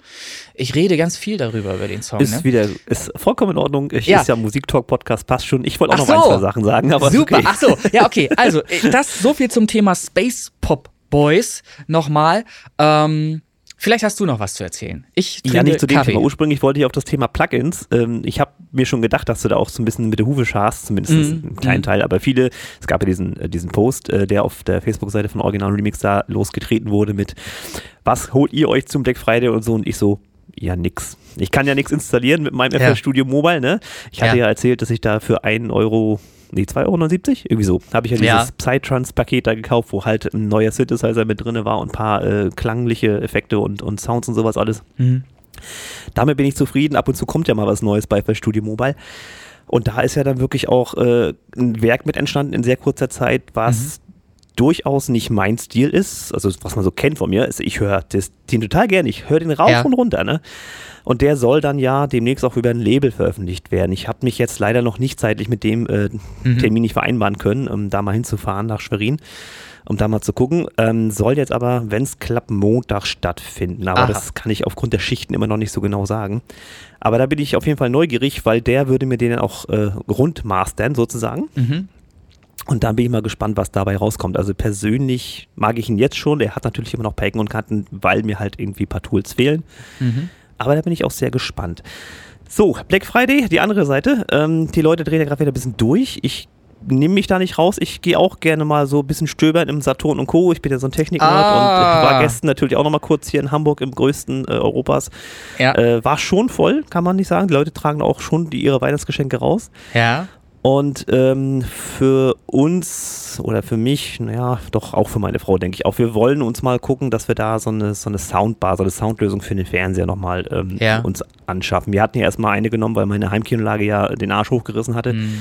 Ich rede ganz viel darüber über den Song. Ist ne? wieder, ist vollkommen in Ordnung. Ich ja. ist ja Musiktalk-Podcast, passt schon. Ich wollte auch Ach noch so. ein, zwei Sachen sagen, aber. Super, okay. ach so, ja, okay. Also, das so viel zum Thema Space Pop Boys nochmal. Ähm, Vielleicht hast du noch was zu erzählen. Ich ja, nicht zu dem Kaffee. Thema. Ursprünglich wollte ich auf das Thema Plugins. Ähm, ich habe mir schon gedacht, dass du da auch so ein bisschen mit der Hufe scharst, zumindest mm. einen kleinen mm. Teil. Aber viele, es gab ja diesen, äh, diesen Post, äh, der auf der Facebook-Seite von Original Remix da losgetreten wurde mit, was holt ihr euch zum Black Friday und so. Und ich so, ja, nix. Ich kann ja nichts installieren mit meinem ja. FL Studio Mobile, ne? Ich hatte ja. ja erzählt, dass ich da für einen Euro nee, 2,79 Euro, irgendwie so. Habe ich ja dieses ja. Psytrance-Paket da gekauft, wo halt ein neuer Synthesizer mit drin war und ein paar äh, klangliche Effekte und, und Sounds und sowas alles. Mhm. Damit bin ich zufrieden. Ab und zu kommt ja mal was Neues bei Studio Mobile. Und da ist ja dann wirklich auch äh, ein Werk mit entstanden in sehr kurzer Zeit, was mhm. Durchaus nicht mein Stil ist. Also was man so kennt von mir. Ist, ich höre den total gerne. Ich höre den rauf ja. und runter. Ne? Und der soll dann ja demnächst auch über ein Label veröffentlicht werden. Ich habe mich jetzt leider noch nicht zeitlich mit dem äh, mhm. Termin nicht vereinbaren können, um da mal hinzufahren nach Schwerin um da mal zu gucken. Ähm, soll jetzt aber, wenn es klappt, Montag stattfinden. Aber Aha. das kann ich aufgrund der Schichten immer noch nicht so genau sagen. Aber da bin ich auf jeden Fall neugierig, weil der würde mir den auch äh, rundmastern sozusagen. Mhm. Und dann bin ich mal gespannt, was dabei rauskommt. Also persönlich mag ich ihn jetzt schon. Er hat natürlich immer noch Packen und Kanten, weil mir halt irgendwie ein paar Tools fehlen. Mhm. Aber da bin ich auch sehr gespannt. So, Black Friday, die andere Seite. Ähm, die Leute drehen ja gerade wieder ein bisschen durch. Ich nehme mich da nicht raus. Ich gehe auch gerne mal so ein bisschen stöbern im Saturn und Co. Ich bin ja so ein Techniker Ah. und war gestern natürlich auch noch mal kurz hier in Hamburg im größten äh, Europas. Ja. Äh, war schon voll, kann man nicht sagen. Die Leute tragen auch schon die, ihre Weihnachtsgeschenke raus. Ja. Und ähm, für uns oder für mich, naja, doch auch für meine Frau, denke ich auch, wir wollen uns mal gucken, dass wir da so eine, so eine Soundbar, so eine Soundlösung für den Fernseher nochmal ähm, Ja. uns anschaffen. Wir hatten ja erstmal eine genommen, weil meine Heimkinolage ja den Arsch hochgerissen hatte. Mhm.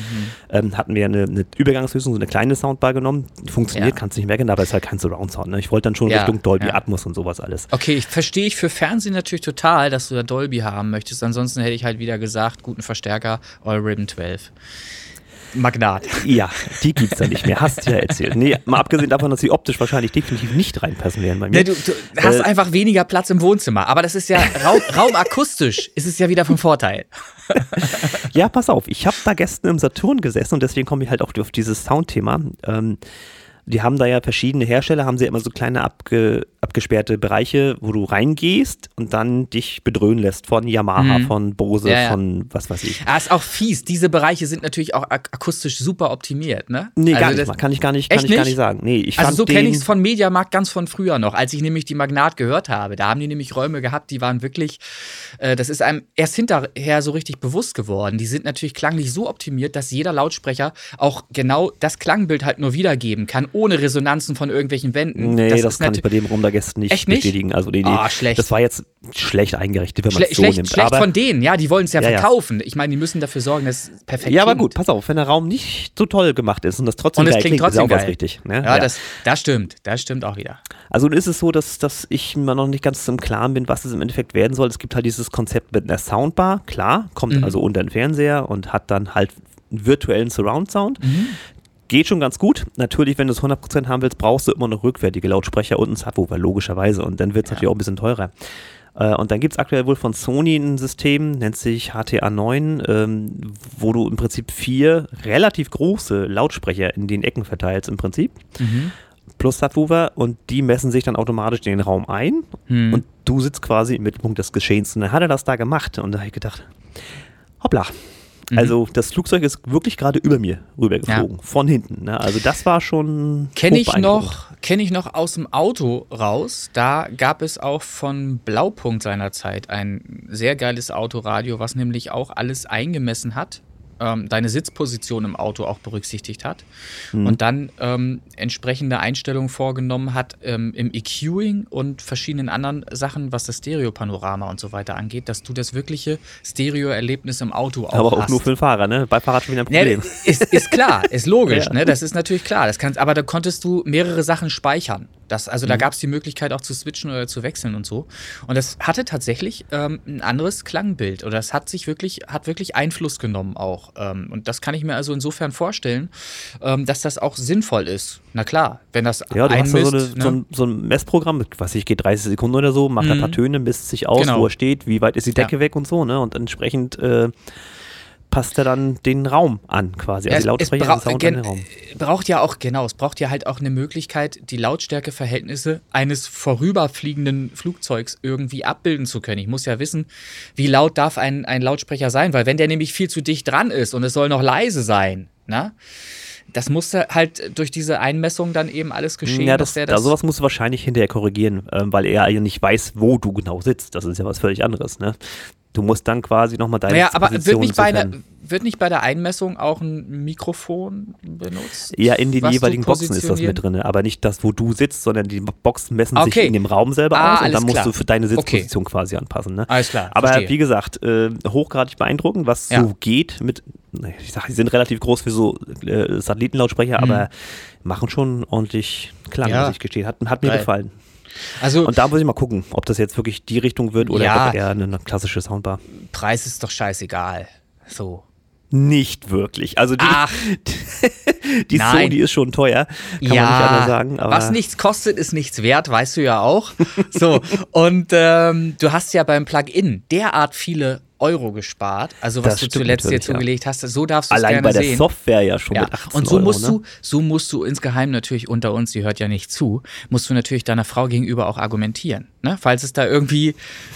Ähm, hatten wir eine, eine Übergangslösung, so eine kleine Soundbar genommen. Funktioniert, Ja. kannst du nicht merken, aber ist halt kein Surround-Sound. Ne? Ich wollte dann schon Ja, Richtung Dolby. Atmos und sowas alles. Okay, ich verstehe ich für Fernsehen natürlich total, dass du da Dolby haben möchtest. Ansonsten hätte ich halt wieder gesagt, guten Verstärker, All Ribbon 12. Magnat. Ja, die gibt's da nicht mehr. Hast du ja erzählt. Nee, mal abgesehen davon, dass sie optisch wahrscheinlich definitiv nicht reinpassen werden bei mir. Ne, du, du hast Äh, einfach weniger Platz im Wohnzimmer. Aber das ist ja Raum, raumakustisch, ist es ja wieder vom Vorteil. Ja, pass auf, ich habe da gestern im Saturn gesessen und deswegen komme ich halt auch auf dieses Soundthema. Ähm, die haben da ja verschiedene Hersteller, haben sie immer so kleine abge, abgesperrte Bereiche, wo du reingehst und dann dich bedröhnen lässt von Yamaha, Mhm. von Bose, Ja, ja. von was weiß ich. Ah, ist auch fies. Diese Bereiche sind natürlich auch ak akustisch super optimiert, ne? Nee, gar Also nicht das- mal. Kann ich gar nicht, kann ich gar nicht? nicht sagen. Nee, ich Also so kenne ich es von Mediamarkt ganz von früher noch, als ich nämlich die Magnat gehört habe. Da haben die nämlich Räume gehabt, die waren wirklich, äh, das ist einem erst hinterher so richtig bewusst geworden. Die sind natürlich klanglich so optimiert, dass jeder Lautsprecher auch genau das Klangbild halt nur wiedergeben kann, ohne Resonanzen von irgendwelchen Wänden. Nee, das, ist kann ich bei dem Raum da gestern nicht Echt nicht? bestätigen. Also nee, nee. Ah, schlecht. Das war jetzt schlecht eingerichtet, wenn man es so schlecht, nimmt. schlecht aber, von denen, ja, die wollen es ja, Ja, ja. verkaufen. Ich meine, die müssen dafür sorgen, dass es perfekt ja, aber klingt. gut, pass auf, wenn der Raum nicht so toll gemacht ist und das trotzdem Und geil klingt klingt, ist ja trotzdem auch was geil. richtig. Ne? Ja, Das, das stimmt, das stimmt auch wieder. Also nun ist es so, dass, dass ich mir noch nicht ganz im Klaren bin, was es im Endeffekt werden soll. Es gibt halt dieses Konzept mit einer Soundbar, klar, kommt Mhm. also unter den Fernseher und hat dann halt einen virtuellen Surround-Sound. Mhm. Geht schon ganz gut. Natürlich, wenn du es 100% haben willst, brauchst du immer noch rückwärtige Lautsprecher und einen Subwoofer, logischerweise. Und dann wird es natürlich auch ein bisschen teurer. Äh, Und dann gibt es aktuell wohl von Sony ein System, nennt sich HTA9, ähm, wo du im Prinzip vier relativ große Lautsprecher in den Ecken verteilst im Prinzip Mhm. plus Subwoofer und die messen sich dann automatisch in den Raum ein Hm. und du sitzt quasi im Mittelpunkt des Geschehens. Und dann hat er das da gemacht und da habe ich gedacht, hoppla. Mhm. Also das Flugzeug ist wirklich gerade über mir rübergeflogen, von hinten. Ne? Also das war schon Kenne ich noch, kenne ich noch aus dem Auto raus. Da gab es auch von Blaupunkt seinerzeit ein sehr geiles Autoradio, was nämlich auch alles eingemessen hat, ähm, deine Sitzposition im Auto auch berücksichtigt hat Mhm. und dann ähm, entsprechende Einstellungen vorgenommen hat ähm, im EQing und verschiedenen anderen Sachen, was das Stereopanorama und so weiter angeht, dass du das wirkliche Stereo-Erlebnis im Auto auch Aber auch hast. nur für den Fahrer, ne? Bei Fahrrad schon wieder ein Ja, Problem. ist, ist klar, ist logisch, Ja. ne? Das ist natürlich klar. Das kannst, aber da konntest du mehrere Sachen speichern. Das, also Mhm. da gab es die Möglichkeit auch zu switchen oder zu wechseln und so. Und das hatte tatsächlich ähm, ein anderes Klangbild. Oder das hat sich wirklich, hat wirklich Einfluss genommen auch. Ähm, und das kann ich mir also insofern vorstellen, ähm, dass das auch sinnvoll ist. Na klar, wenn das Ja, du hast da so, eine, einmisst, so, ne? ein, so ein Messprogramm, mit, was ich geht 30 Sekunden oder so, macht ein Mhm. paar Töne, misst sich aus, Genau. wo er steht, wie weit ist die Ja. Decke weg und so, ne? Und entsprechend äh, passt er dann den Raum an, quasi. Ja, Also die es- Lautsprecher es den Sound an den Raum. braucht ja auch, genau, es braucht ja halt auch eine Möglichkeit, die Lautstärkeverhältnisse eines vorüberfliegenden Flugzeugs irgendwie abbilden zu können. Ich muss ja wissen, wie laut darf ein, ein Lautsprecher sein, weil wenn der nämlich viel zu dicht dran ist und es soll noch leise sein, na, das muss ja halt durch diese Einmessung dann eben alles geschehen. Ja, dass das, der da sowas musst du wahrscheinlich hinterher korrigieren, ähm, weil er ja nicht weiß, wo du genau sitzt. Das ist ja was völlig anderes, ne? Du musst dann quasi nochmal deine naja, aber wird Position nicht, bei einer, wird nicht bei der Einmessung auch ein Mikrofon benutzt? Ja, in den jeweiligen Boxen ist das mit drin, aber nicht das, wo du sitzt, sondern die Boxen messen sich Okay. in dem Raum selber Ah, aus und dann musst klar. du für deine Okay. Sitzposition quasi anpassen. Ne? Alles klar, Aber verstehe. wie gesagt, äh, hochgradig beeindruckend, was Ja. so geht mit, ich sag, die sind relativ groß für so äh, Satellitenlautsprecher, aber machen schon ordentlich Klang, Mhm. Ja. muss ich gestehen. Hat, hat mir Geil. gefallen. Also Und da muss ich mal gucken, ob das jetzt wirklich die Richtung wird oder Ja. eher eine, eine klassische Soundbar. Preis ist doch scheißegal. So. Nicht wirklich. Also die, Ach. die Nein. Sony ist schon teuer, kann man nicht anders sagen. Was nichts kostet, ist nichts wert, weißt du ja auch. So, und ähm, du hast ja beim Plugin derart viele Euro gespart. Also was Das du zuletzt dir natürlich, ja. zugelegt hast, so darfst du es Allein gerne bei der sehen. Software ja schon Ja. mit 18 Und so Euro, musst ne? du, so musst du insgeheim natürlich unter uns, die hört ja nicht zu, musst du natürlich deiner Frau gegenüber auch argumentieren. Ne? Falls es da irgendwie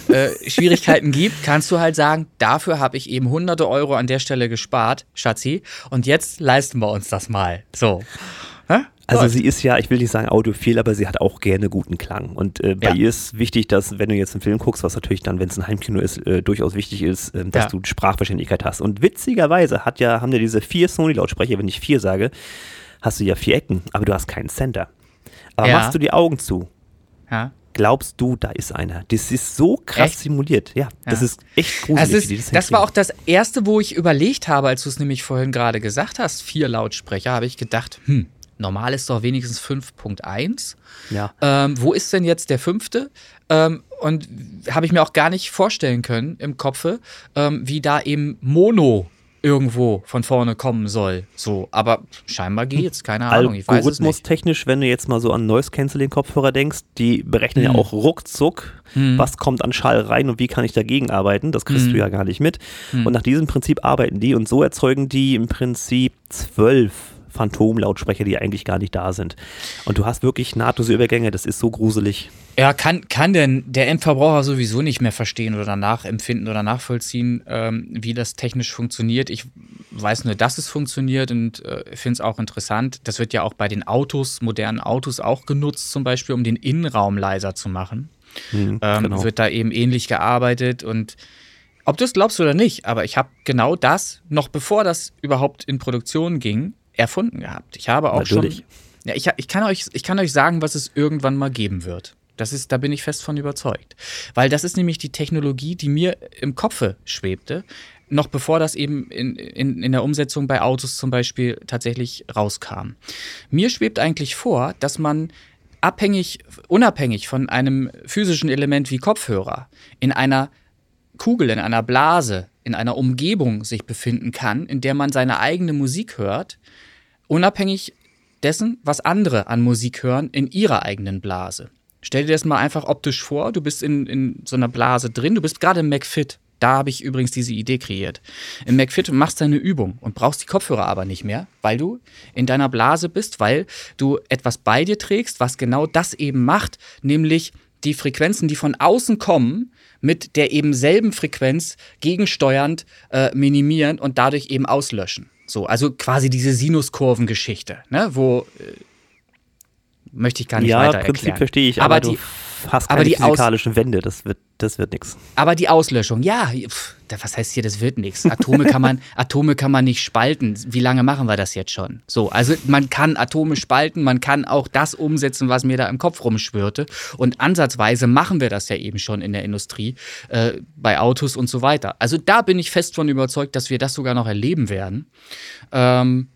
äh, Schwierigkeiten gibt, kannst du halt sagen, dafür habe ich eben hunderte Euro an der Stelle gespart, Schatzi, und jetzt leisten wir uns das mal. So. Hä? Also Läuft. sie ist ja, ich will nicht sagen audiophil, aber sie hat auch gerne guten Klang. Und äh, bei Ja. ihr ist wichtig, dass, wenn du jetzt einen Film guckst, was natürlich dann, wenn es ein Heimkino ist, äh, durchaus wichtig ist, ähm, dass Ja. du Sprachverständlichkeit hast. Und witzigerweise hat ja, haben ja diese vier Sony-Lautsprecher, wenn ich vier sage, hast du ja vier Ecken, aber du hast keinen Center. Aber Ja. machst du die Augen zu, ja. glaubst du, da ist einer. Das ist so krass Echt? simuliert. Ja, das Ja. ist echt gruselig. Es, die das, das war auch das erste, wo ich überlegt habe, als du es nämlich vorhin gerade gesagt hast, vier Lautsprecher, habe ich gedacht, hm, normal ist doch wenigstens 5.1. Ja. Ähm, wo ist denn jetzt der fünfte? Ähm, und habe ich mir auch gar nicht vorstellen können im Kopfe, ähm, wie da eben Mono irgendwo von vorne kommen soll. So, aber scheinbar geht's, keine Ahnung, ich weiß es nicht. Algorithmustechnisch, wenn du jetzt mal so an Noise Cancelling Kopfhörer denkst, die berechnen Hm. ja auch ruckzuck, was kommt an Schall rein und wie kann ich dagegen arbeiten. Das kriegst Hm. du ja gar nicht mit. Und nach diesem Prinzip arbeiten die und so erzeugen die im Prinzip zwölf Phantomlautsprecher, die eigentlich gar nicht da sind. Und du hast wirklich nahtlose Übergänge, das ist so gruselig. Ja, kann, kann denn der Endverbraucher sowieso nicht mehr verstehen oder nachempfinden oder nachvollziehen, ähm, wie das technisch funktioniert. Ich weiß nur, dass es funktioniert und äh, finde es auch interessant. Das wird ja auch bei den Autos, modernen Autos auch genutzt, zum Beispiel, um den Innenraum leiser zu machen. Mhm, Ähm, genau. Wird da eben ähnlich gearbeitet und ob du es glaubst oder nicht, aber ich habe genau das, noch bevor das überhaupt in Produktion ging, erfunden gehabt. Ich habe auch Natürlich. schon. Ja, ich, ich, kann euch, ich kann euch sagen, was es irgendwann mal geben wird. Das ist, da bin ich fest von überzeugt. Weil das ist nämlich die Technologie, die mir im Kopfe schwebte, noch bevor das eben in, in, in der Umsetzung bei Autos zum Beispiel tatsächlich rauskam. Mir schwebt eigentlich vor, dass man abhängig, unabhängig von einem physischen Element wie Kopfhörer in einer Kugel, in einer Blase, in einer Umgebung sich befinden kann, in der man seine eigene Musik hört, unabhängig dessen, was andere an Musik hören, in ihrer eigenen Blase. Stell dir das mal einfach optisch vor, du bist in, in so einer Blase drin, du bist gerade im McFit. Da habe ich übrigens diese Idee kreiert. Im McFit machst du eine Übung und brauchst die Kopfhörer aber nicht mehr, weil du in deiner Blase bist, weil du etwas bei dir trägst, was genau das eben macht, nämlich die Frequenzen, die von außen kommen, mit der eben selben Frequenz gegensteuernd äh, minimieren und dadurch eben auslöschen. So, also quasi diese Sinuskurvengeschichte, ne, wo äh, möchte ich gar nicht ja, weiter Prinzip erklären. verstehe ich, aber, aber, die, hast aber keine die Aus- physikalischen Wände, das wird, das wird nichts. aber die Auslöschung, ja, pf, was heißt hier, das wird nichts. Atome kann man, Atome kann man nicht spalten. Wie lange machen wir das jetzt schon? So, also man kann Atome spalten, man kann auch das umsetzen, was mir da im Kopf rumschwirrte. Und ansatzweise machen wir das ja eben schon in der Industrie, äh, bei Autos und so weiter. Also da bin ich fest von überzeugt, dass wir das sogar noch erleben werden. Ähm,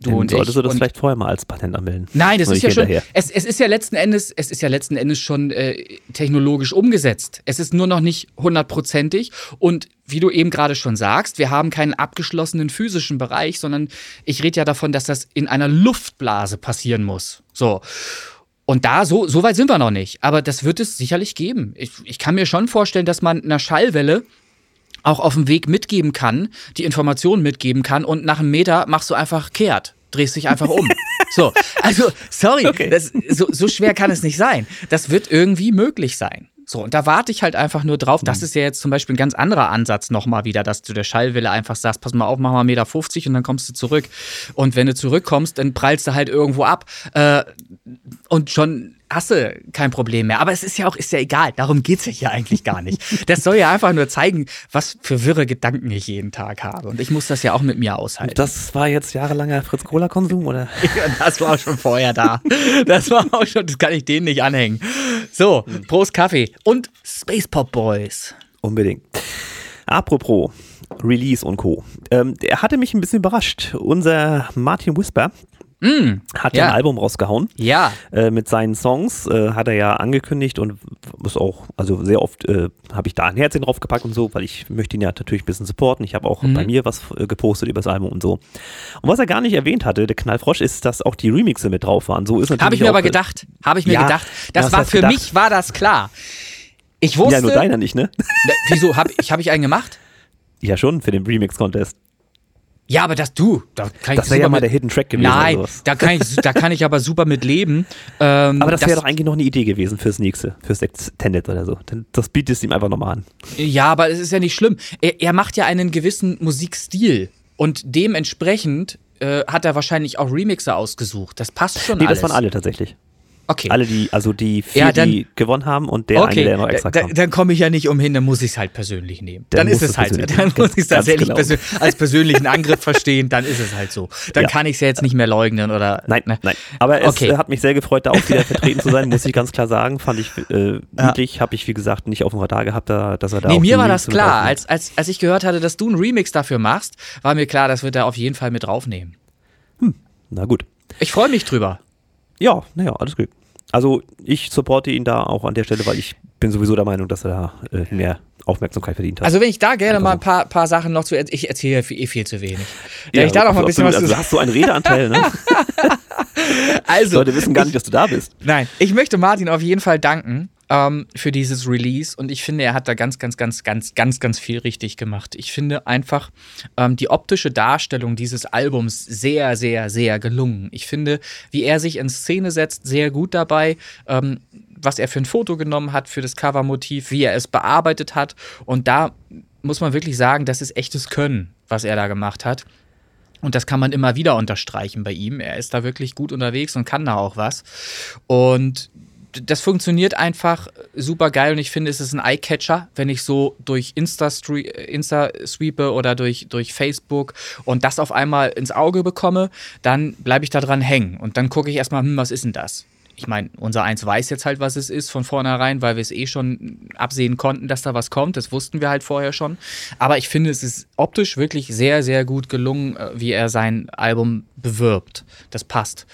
du Dann und solltest ich. du das vielleicht vorher mal als Patent anmelden. Nein, das ist ja schon. Es, es ist ja letzten Endes, es ist ja letzten Endes schon äh, technologisch umgesetzt. Es ist nur noch nicht hundertprozentig. Und wie du eben gerade schon sagst, wir haben keinen abgeschlossenen physischen Bereich, sondern ich rede ja davon, dass das in einer Luftblase passieren muss. So. Und da, so, so weit sind wir noch nicht. Aber das wird es sicherlich geben. Ich, ich kann mir schon vorstellen, dass man einer Schallwelle auch auf dem Weg mitgeben kann, die Informationen mitgeben kann und nach einem Meter machst du einfach kehrt, drehst dich einfach um. so, also sorry, Okay. das, so, so schwer kann es nicht sein. Das wird irgendwie möglich sein. So, und da warte ich halt einfach nur drauf. Das ist ja jetzt zum Beispiel ein ganz anderer Ansatz nochmal wieder, dass du der Schallwelle einfach sagst, pass mal auf, mach mal 1,50 Meter 50 und dann kommst du zurück. Und wenn du zurückkommst, dann prallst du halt irgendwo ab. Äh, und schon hast du kein Problem mehr. Aber es ist ja auch, ist ja egal. Darum geht's ja hier eigentlich gar nicht. Das soll ja einfach nur zeigen, was für wirre Gedanken ich jeden Tag habe. Und ich muss das ja auch mit mir aushalten. Das war jetzt jahrelanger Fritz-Cola-Konsum, oder? Das war auch schon vorher da. Das war auch schon, das kann ich denen nicht anhängen. So, Prost Kaffee und Space Pop Boys. Unbedingt. Apropos Release und Co. Ähm, der hatte mich ein bisschen überrascht. Unser Martin Whisper hat ja ein Album rausgehauen. Ja, Äh, mit seinen Songs äh, hat er ja angekündigt und ist auch, also sehr oft äh, habe ich da ein Herzchen draufgepackt und so, weil ich möchte ihn ja natürlich ein bisschen supporten. Ich habe auch Mhm. bei mir was äh, gepostet über das Album und so. Und was er gar nicht erwähnt hatte, der Knallfrosch, ist, dass auch die Remixe mit drauf waren. So ist natürlich habe ich mir aber äh, gedacht. Habe ich mir Ja, gedacht. Das das war für gedacht. mich war das klar. Ich wusste. Ja, nur deiner nicht, ne? Na, wieso? Hab, ich, hab ich einen gemacht? Ja, schon, für den Remix-Contest. Ja, aber das du, da kann ich Das wäre ja mal der Hidden Track gewesen. Nein, sowas. da kann, ich, da kann ich aber super mit leben. Ähm, Aber das wäre doch eigentlich noch eine Idee gewesen fürs nächste, fürs Extended oder so. Das bietest du ihm einfach nochmal an. Ja, aber es ist ja nicht schlimm. Er, er macht ja einen gewissen Musikstil und dementsprechend äh, hat er wahrscheinlich auch Remixer ausgesucht. Das passt schon Nee, alles. das waren alle tatsächlich. Okay. Alle, die, also die vier, Ja, dann- die gewonnen haben und der okay, eine, der noch extra da, kam. dann komme ich ja nicht umhin, dann muss ich es halt persönlich nehmen. Dann Dann, ist es halt, dann muss ich es tatsächlich genau. persö als persönlichen Angriff verstehen, dann ist es halt so. Dann Ja. kann ich es ja jetzt nicht mehr leugnen oder. Nein, ne? nein. Aber es Okay. hat mich sehr gefreut, da auch wieder vertreten zu sein, muss ich ganz klar sagen. Fand ich äh, Ja. habe ich wie gesagt nicht auf dem Radar gehabt, da, dass er da Nee, mir war das klar. Als, als, als ich gehört hatte, dass du einen Remix dafür machst, war mir klar, das wird er auf jeden Fall mit draufnehmen. Na gut. Ich freue mich drüber. Ja, naja, alles gut. Also ich supporte ihn da auch an der Stelle, weil ich bin sowieso der Meinung, dass er da äh, mehr Aufmerksamkeit verdient hat. Also wenn ich da gerne mal ein paar, paar Sachen noch zu erzählen, ich erzähle eh viel zu wenig. Wenn Ja, ich da noch mal ein bisschen was absolut. zu also, hast du einen Redeanteil, ne? Also, Leute wissen gar nicht, dass du da bist. Nein, ich möchte Martin auf jeden Fall danken ähm, für dieses Release und ich finde, er hat da ganz, ganz, ganz, ganz, ganz, ganz viel richtig gemacht. Ich finde einfach ähm, die optische Darstellung dieses Albums sehr, sehr, sehr gelungen. Ich finde, wie er sich in Szene setzt, sehr gut dabei. Ähm, was er für ein Foto genommen hat für das Covermotiv, wie er es bearbeitet hat. Und da muss man wirklich sagen, das ist echtes Können, was er da gemacht hat. Und das kann man immer wieder unterstreichen bei ihm. Er ist da wirklich gut unterwegs und kann da auch was. Und das funktioniert einfach super geil und ich finde, es ist ein Eye-Catcher, wenn ich so durch Insta, stre- Insta oder durch, durch Facebook und das auf einmal ins Auge bekomme, dann bleibe ich da dran hängen und dann gucke ich erstmal, hm, was ist denn das? Ich meine, unser Eins weiß jetzt halt, was es ist von vornherein, weil wir es eh schon absehen konnten, dass da was kommt. Das wussten wir halt vorher schon. Aber ich finde, es ist optisch wirklich sehr, sehr gut gelungen, äh, wie er sein Album bewirbt. Das passt.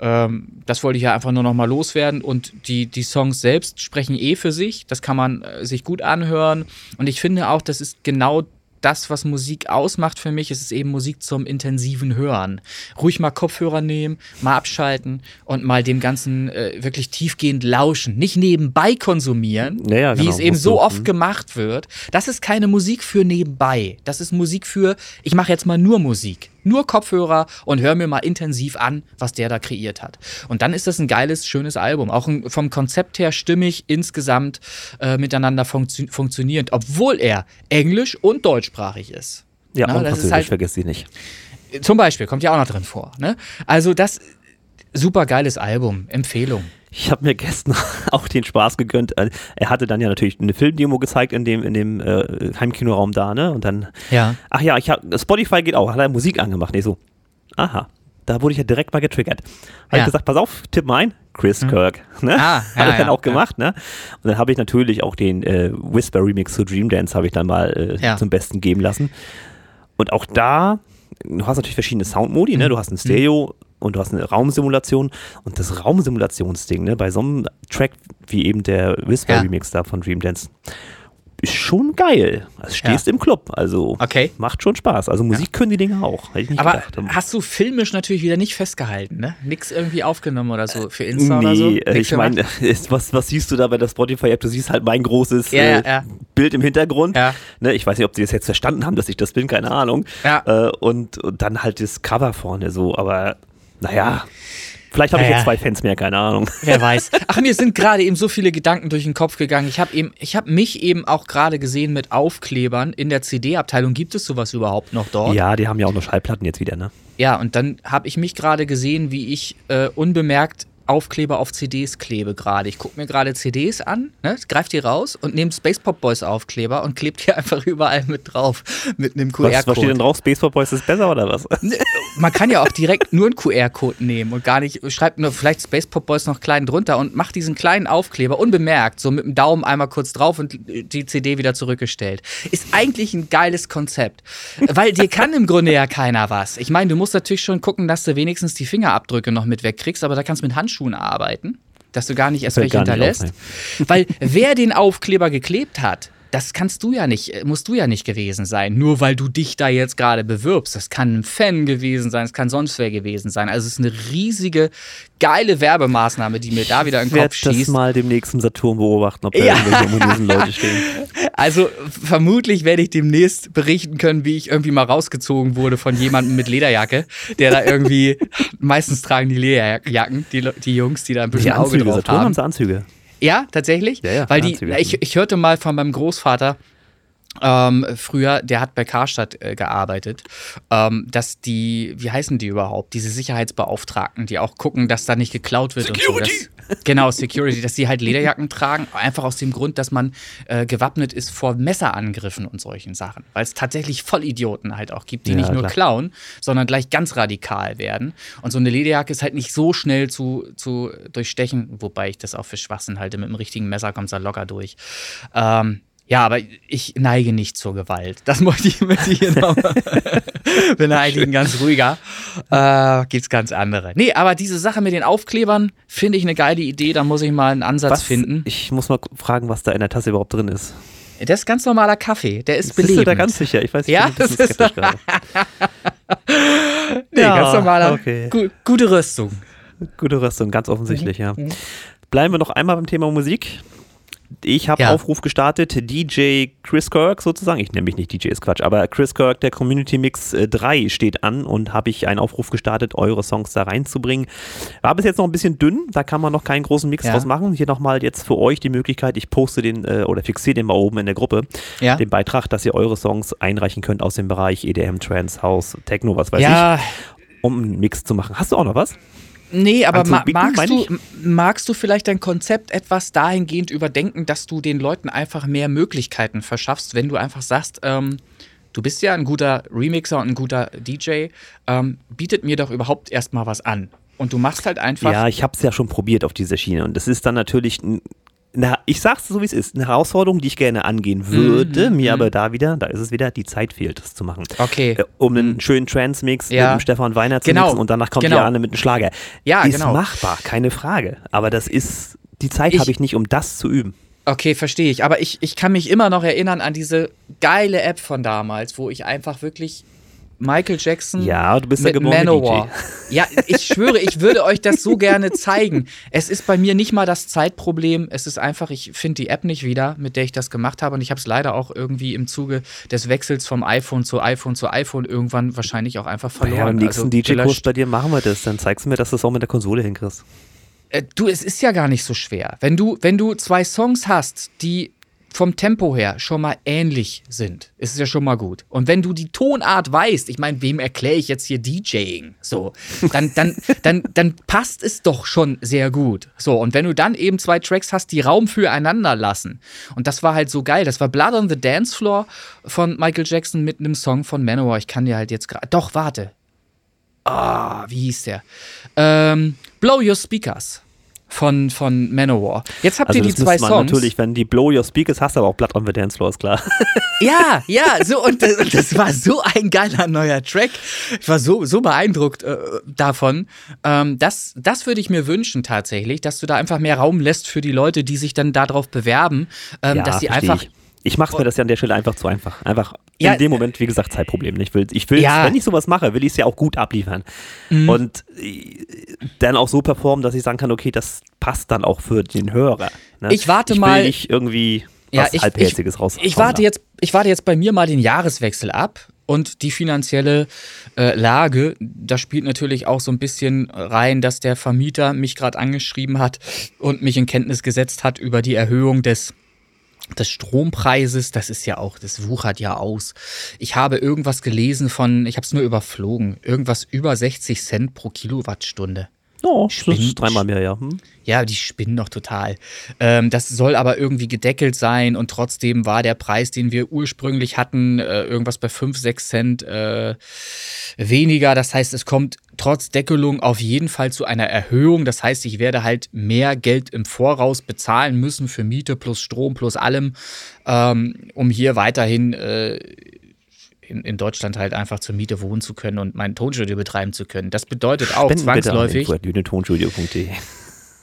Ähm, das wollte ich ja einfach nur noch mal loswerden. Und die, die Songs selbst sprechen eh für sich. Das kann man äh, sich gut anhören. Und ich finde auch, das ist genau das, was Musik ausmacht für mich, ist es eben Musik zum intensiven Hören. Ruhig mal Kopfhörer nehmen, mal abschalten und mal dem Ganzen äh, wirklich tiefgehend lauschen. Nicht nebenbei konsumieren, Ja, ja, wie genau, es eben so du. oft gemacht wird. Das ist keine Musik für nebenbei. Das ist Musik für, ich mache jetzt mal nur Musik. Nur Kopfhörer und höre mir mal intensiv an, was der da kreiert hat. Und dann ist das ein geiles, schönes Album. Auch ein, vom Konzept her stimmig, insgesamt äh, miteinander funktio funktionierend, obwohl er englisch und deutschsprachig ist. Ja, Na, und das ist halt- vergesst sie nicht. Zum Beispiel, kommt ja auch noch drin vor. Ne? Also das super geiles Album, Empfehlung. Ich habe mir gestern auch den Spaß gegönnt. Äh, Er hatte dann ja natürlich eine Filmdemo gezeigt in dem, in dem äh, Heimkinoraum da, ne? Und dann, Ja. ach ja, ich hab, Spotify geht auch, hat er Musik angemacht. Nee, so, aha, da wurde ich ja direkt mal getriggert. Habe Ja. ich gesagt, pass auf, tipp mal ein, Chris Kirk. Ne? Ah, hat ja, er dann ja, auch gemacht, ne? Und dann habe ich natürlich auch den äh, Whisper Remix zu Dream Dance habe ich dann mal äh, zum Besten geben lassen. Und auch da, du hast natürlich verschiedene Soundmodi, Mhm. ne? Du hast ein Stereo und du hast eine Raumsimulation. Und das Raumsimulationsding, ne, bei so einem Track wie eben der Whisper Ja. Remix da von Dream Dance, ist schon geil. Also stehst im Club, also Okay. macht schon Spaß. Also Musik können die Dinge auch. Hätte ich nicht Aber gedacht. hast du filmisch natürlich wieder nicht festgehalten, ne? Nix irgendwie aufgenommen oder so für Insta oder so? Nee, äh, Nix ich meine, was, was siehst du da bei der Spotify-App? Du siehst halt mein großes Ja, äh, ja, ja. Bild im Hintergrund. Ja. Ne, ich weiß nicht, ob sie das jetzt verstanden haben, dass ich das bin, keine Ahnung. Ja. Äh, und, und dann halt das Cover vorne so, aber naja, vielleicht habe ich Naja. jetzt zwei Fans mehr, keine Ahnung. Wer weiß. Ach, mir sind gerade eben so viele Gedanken durch den Kopf gegangen. Ich habe eben, ich habe mich eben auch gerade gesehen mit Aufklebern in der CD-Abteilung. Gibt es sowas überhaupt noch dort? Ja, die haben ja auch noch Schallplatten jetzt wieder, ne? Ja, und dann habe ich mich gerade gesehen, wie ich äh, unbemerkt Aufkleber auf CDs klebe gerade. Ich gucke mir gerade CDs an, ne, greif die raus und nehme Space Pop Boys Aufkleber und klebe die einfach überall mit drauf. Mit einem Was, was steht QR-Code. denn drauf? Space Pop Boys ist besser oder was? Man kann ja auch direkt nur einen QR-Code nehmen und gar nicht, schreibt nur vielleicht Space Pop Boys noch klein drunter und macht diesen kleinen Aufkleber unbemerkt, so mit dem Daumen einmal kurz drauf und die CD wieder zurückgestellt. Ist eigentlich ein geiles Konzept. Weil dir kann im Grunde ja keiner was. Ich meine, du musst natürlich schon gucken, dass du wenigstens die Fingerabdrücke noch mit wegkriegst, aber da kannst du mit Handschuhen arbeiten. Dass du gar nicht erst welche hinterlässt. Weil wer den Aufkleber geklebt hat, das kannst du ja nicht, äh, musst du ja nicht gewesen sein, nur weil du dich da jetzt gerade bewirbst. Das kann ein Fan gewesen sein, es kann sonst wer gewesen sein. Also es ist eine riesige, geile Werbemaßnahme, die mir da wieder in den Kopf schießt. Ich das mal demnächst im Saturn beobachten, ob da ja. irgendwelche Leute stehen. Also vermutlich werde ich demnächst berichten können, wie ich irgendwie mal rausgezogen wurde von jemandem mit Lederjacke, der da irgendwie, meistens tragen die Lederjacken, die, die Jungs, die da ein bisschen die Auge drauf Saturn haben. haben sie Anzüge. Ja, tatsächlich? Ja, ja, Weil die, ich, ich hörte mal von meinem Großvater, ähm, früher, der hat bei Karstadt äh, gearbeitet, ähm, dass die, wie heißen die überhaupt, diese Sicherheitsbeauftragten, die auch gucken, dass da nicht geklaut wird Security. und so. Dass, genau, Security, dass die halt Lederjacken tragen, einfach aus dem Grund, dass man äh, gewappnet ist vor Messerangriffen und solchen Sachen. Weil es tatsächlich Vollidioten halt auch gibt, die ja, nicht nur klar. klauen, sondern gleich ganz radikal werden. Und so eine Lederjacke ist halt nicht so schnell zu, zu durchstechen, wobei ich das auch für Schwachsinn halte. Mit dem richtigen Messer kommt es da locker durch. Ähm, ja, aber ich neige nicht zur Gewalt. Das möchte ich mit dir noch. Bin eigentlich ein ganz ruhiger. Äh, gibt's ganz andere. Nee, aber diese Sache mit den Aufklebern finde ich eine geile Idee. Da muss ich mal einen Ansatz was? finden. Ich muss mal fragen, was da in der Tasse überhaupt drin ist. Das ist ganz normaler Kaffee. Der ist belebend. Bist du da ganz sicher? Ich weiß nicht, ja, das ist nee, ja, ganz normaler. Okay. Gu gute Rüstung. Gute Rüstung, ganz offensichtlich, mhm. ja. Bleiben wir noch einmal beim Thema Musik. Ich habe ja. Aufruf gestartet, DJ Chris Kirk sozusagen, ich nenne mich nicht DJ, ist Quatsch, aber Chris Kirk, der Community Mix 3 äh, steht an und habe ich einen Aufruf gestartet, eure Songs da reinzubringen. War bis jetzt noch ein bisschen dünn, da kann man noch keinen großen Mix ja. draus machen. Hier nochmal jetzt für euch die Möglichkeit, ich poste den äh, oder fixiere den mal oben in der Gruppe, ja. den Beitrag, dass ihr eure Songs einreichen könnt aus dem Bereich EDM, Trance, House, Techno, was weiß ich, um einen Mix zu machen. Hast du auch noch was? Nee, aber ma magst, du, magst du vielleicht dein Konzept etwas dahingehend überdenken, dass du den Leuten einfach mehr Möglichkeiten verschaffst, wenn du einfach sagst, ähm, du bist ja ein guter Remixer und ein guter DJ, ähm, bietet mir doch überhaupt erstmal was an. Und du machst halt einfach. Ja, ich habe es ja schon probiert auf dieser Schiene. Und das ist dann natürlich ein na, ich sag's so wie es ist, eine Herausforderung, die ich gerne angehen würde, mhm, mir mhm. aber da wieder, da ist es wieder, die Zeit fehlt, das zu machen. Okay. Äh, um einen mhm. schönen Trance-Mix ja. mit dem Stefan Weiner zu genau. mixen und danach kommt genau. die Anne mit einem Schlager. Ja, ist genau. machbar, keine Frage. Aber das ist, die Zeit habe ich nicht, um das zu üben. Okay, verstehe ich. Aber ich, ich kann mich immer noch erinnern an diese geile App von damals, wo ich einfach wirklich Michael Jackson ja, du bist mit der Manowar. Ja, ich schwöre, ich würde euch das so gerne zeigen. Es ist bei mir nicht mal das Zeitproblem. Es ist einfach, ich finde die App nicht wieder, mit der ich das gemacht habe. Und ich habe es leider auch irgendwie im Zuge des Wechsels vom iPhone zu iPhone zu iPhone irgendwann wahrscheinlich auch einfach verloren. Ja, beim nächsten also, DJ-Kurs bei dir machen wir das. Dann zeigst du mir, dass du es auch mit der Konsole hinkriegst. Äh, du, es ist ja gar nicht so schwer. Wenn du, wenn du zwei Songs hast, die vom Tempo her schon mal ähnlich sind, ist es ja schon mal gut. Und wenn du die Tonart weißt, ich meine, wem erkläre ich jetzt hier DJing? So, dann, dann, dann, dann passt es doch schon sehr gut. So, und wenn du dann eben zwei Tracks hast, die Raum füreinander lassen. Und das war halt so geil. Das war Blood on the Dance Floor von Michael Jackson mit einem Song von Manowar. Ich kann dir halt jetzt gerade. Doch, warte. Ah, wie hieß der? Ähm, Blow Your Speakers von, von Manowar. Jetzt habt also ihr die zwei Songs. Natürlich, wenn die Blow Your Speakers hast, aber auch Blood on the Dance Floor, ist klar. Ja, ja, so und das, und das war so ein geiler neuer Track. Ich war so, so beeindruckt äh, davon. Ähm, das, das würde ich mir wünschen tatsächlich, dass du da einfach mehr Raum lässt für die Leute, die sich dann darauf bewerben, ähm, ja, dass sie einfach. Ich. Ich mache mir das ja an der Stelle einfach zu einfach. Einfach ja, in dem Moment, wie gesagt, Zeitproblem. Ich will, ich will ja. wenn ich sowas mache, will ich es ja auch gut abliefern. Mhm. Und äh, dann auch so performen, dass ich sagen kann, okay, das passt dann auch für den Hörer. Ne? Ich warte ich mal. Will nicht irgendwie ja, was ich, Halbherziges ich, raus. Ich warte, jetzt, ich warte jetzt bei mir mal den Jahreswechsel ab und die finanzielle äh, Lage. Da spielt natürlich auch so ein bisschen rein, dass der Vermieter mich gerade angeschrieben hat und mich in Kenntnis gesetzt hat über die Erhöhung des des Strompreises, das ist ja auch, das wuchert ja aus. Ich habe irgendwas gelesen von, ich habe es nur überflogen, irgendwas über 60 Cent pro Kilowattstunde. Oh, das ist dreimal mehr, ja. Hm? Ja, die spinnen doch total. Ähm, das soll aber irgendwie gedeckelt sein und trotzdem war der Preis, den wir ursprünglich hatten, äh, irgendwas bei 5, 6 Cent äh, weniger. Das heißt, es kommt trotz Deckelung auf jeden Fall zu einer Erhöhung. Das heißt, ich werde halt mehr Geld im Voraus bezahlen müssen für Miete plus Strom plus allem, ähm, um hier weiterhin äh, in, in Deutschland halt einfach zur Miete wohnen zu können und mein Tonstudio betreiben zu können. Das bedeutet auch Spenden zwangsläufig. Tonstudio.de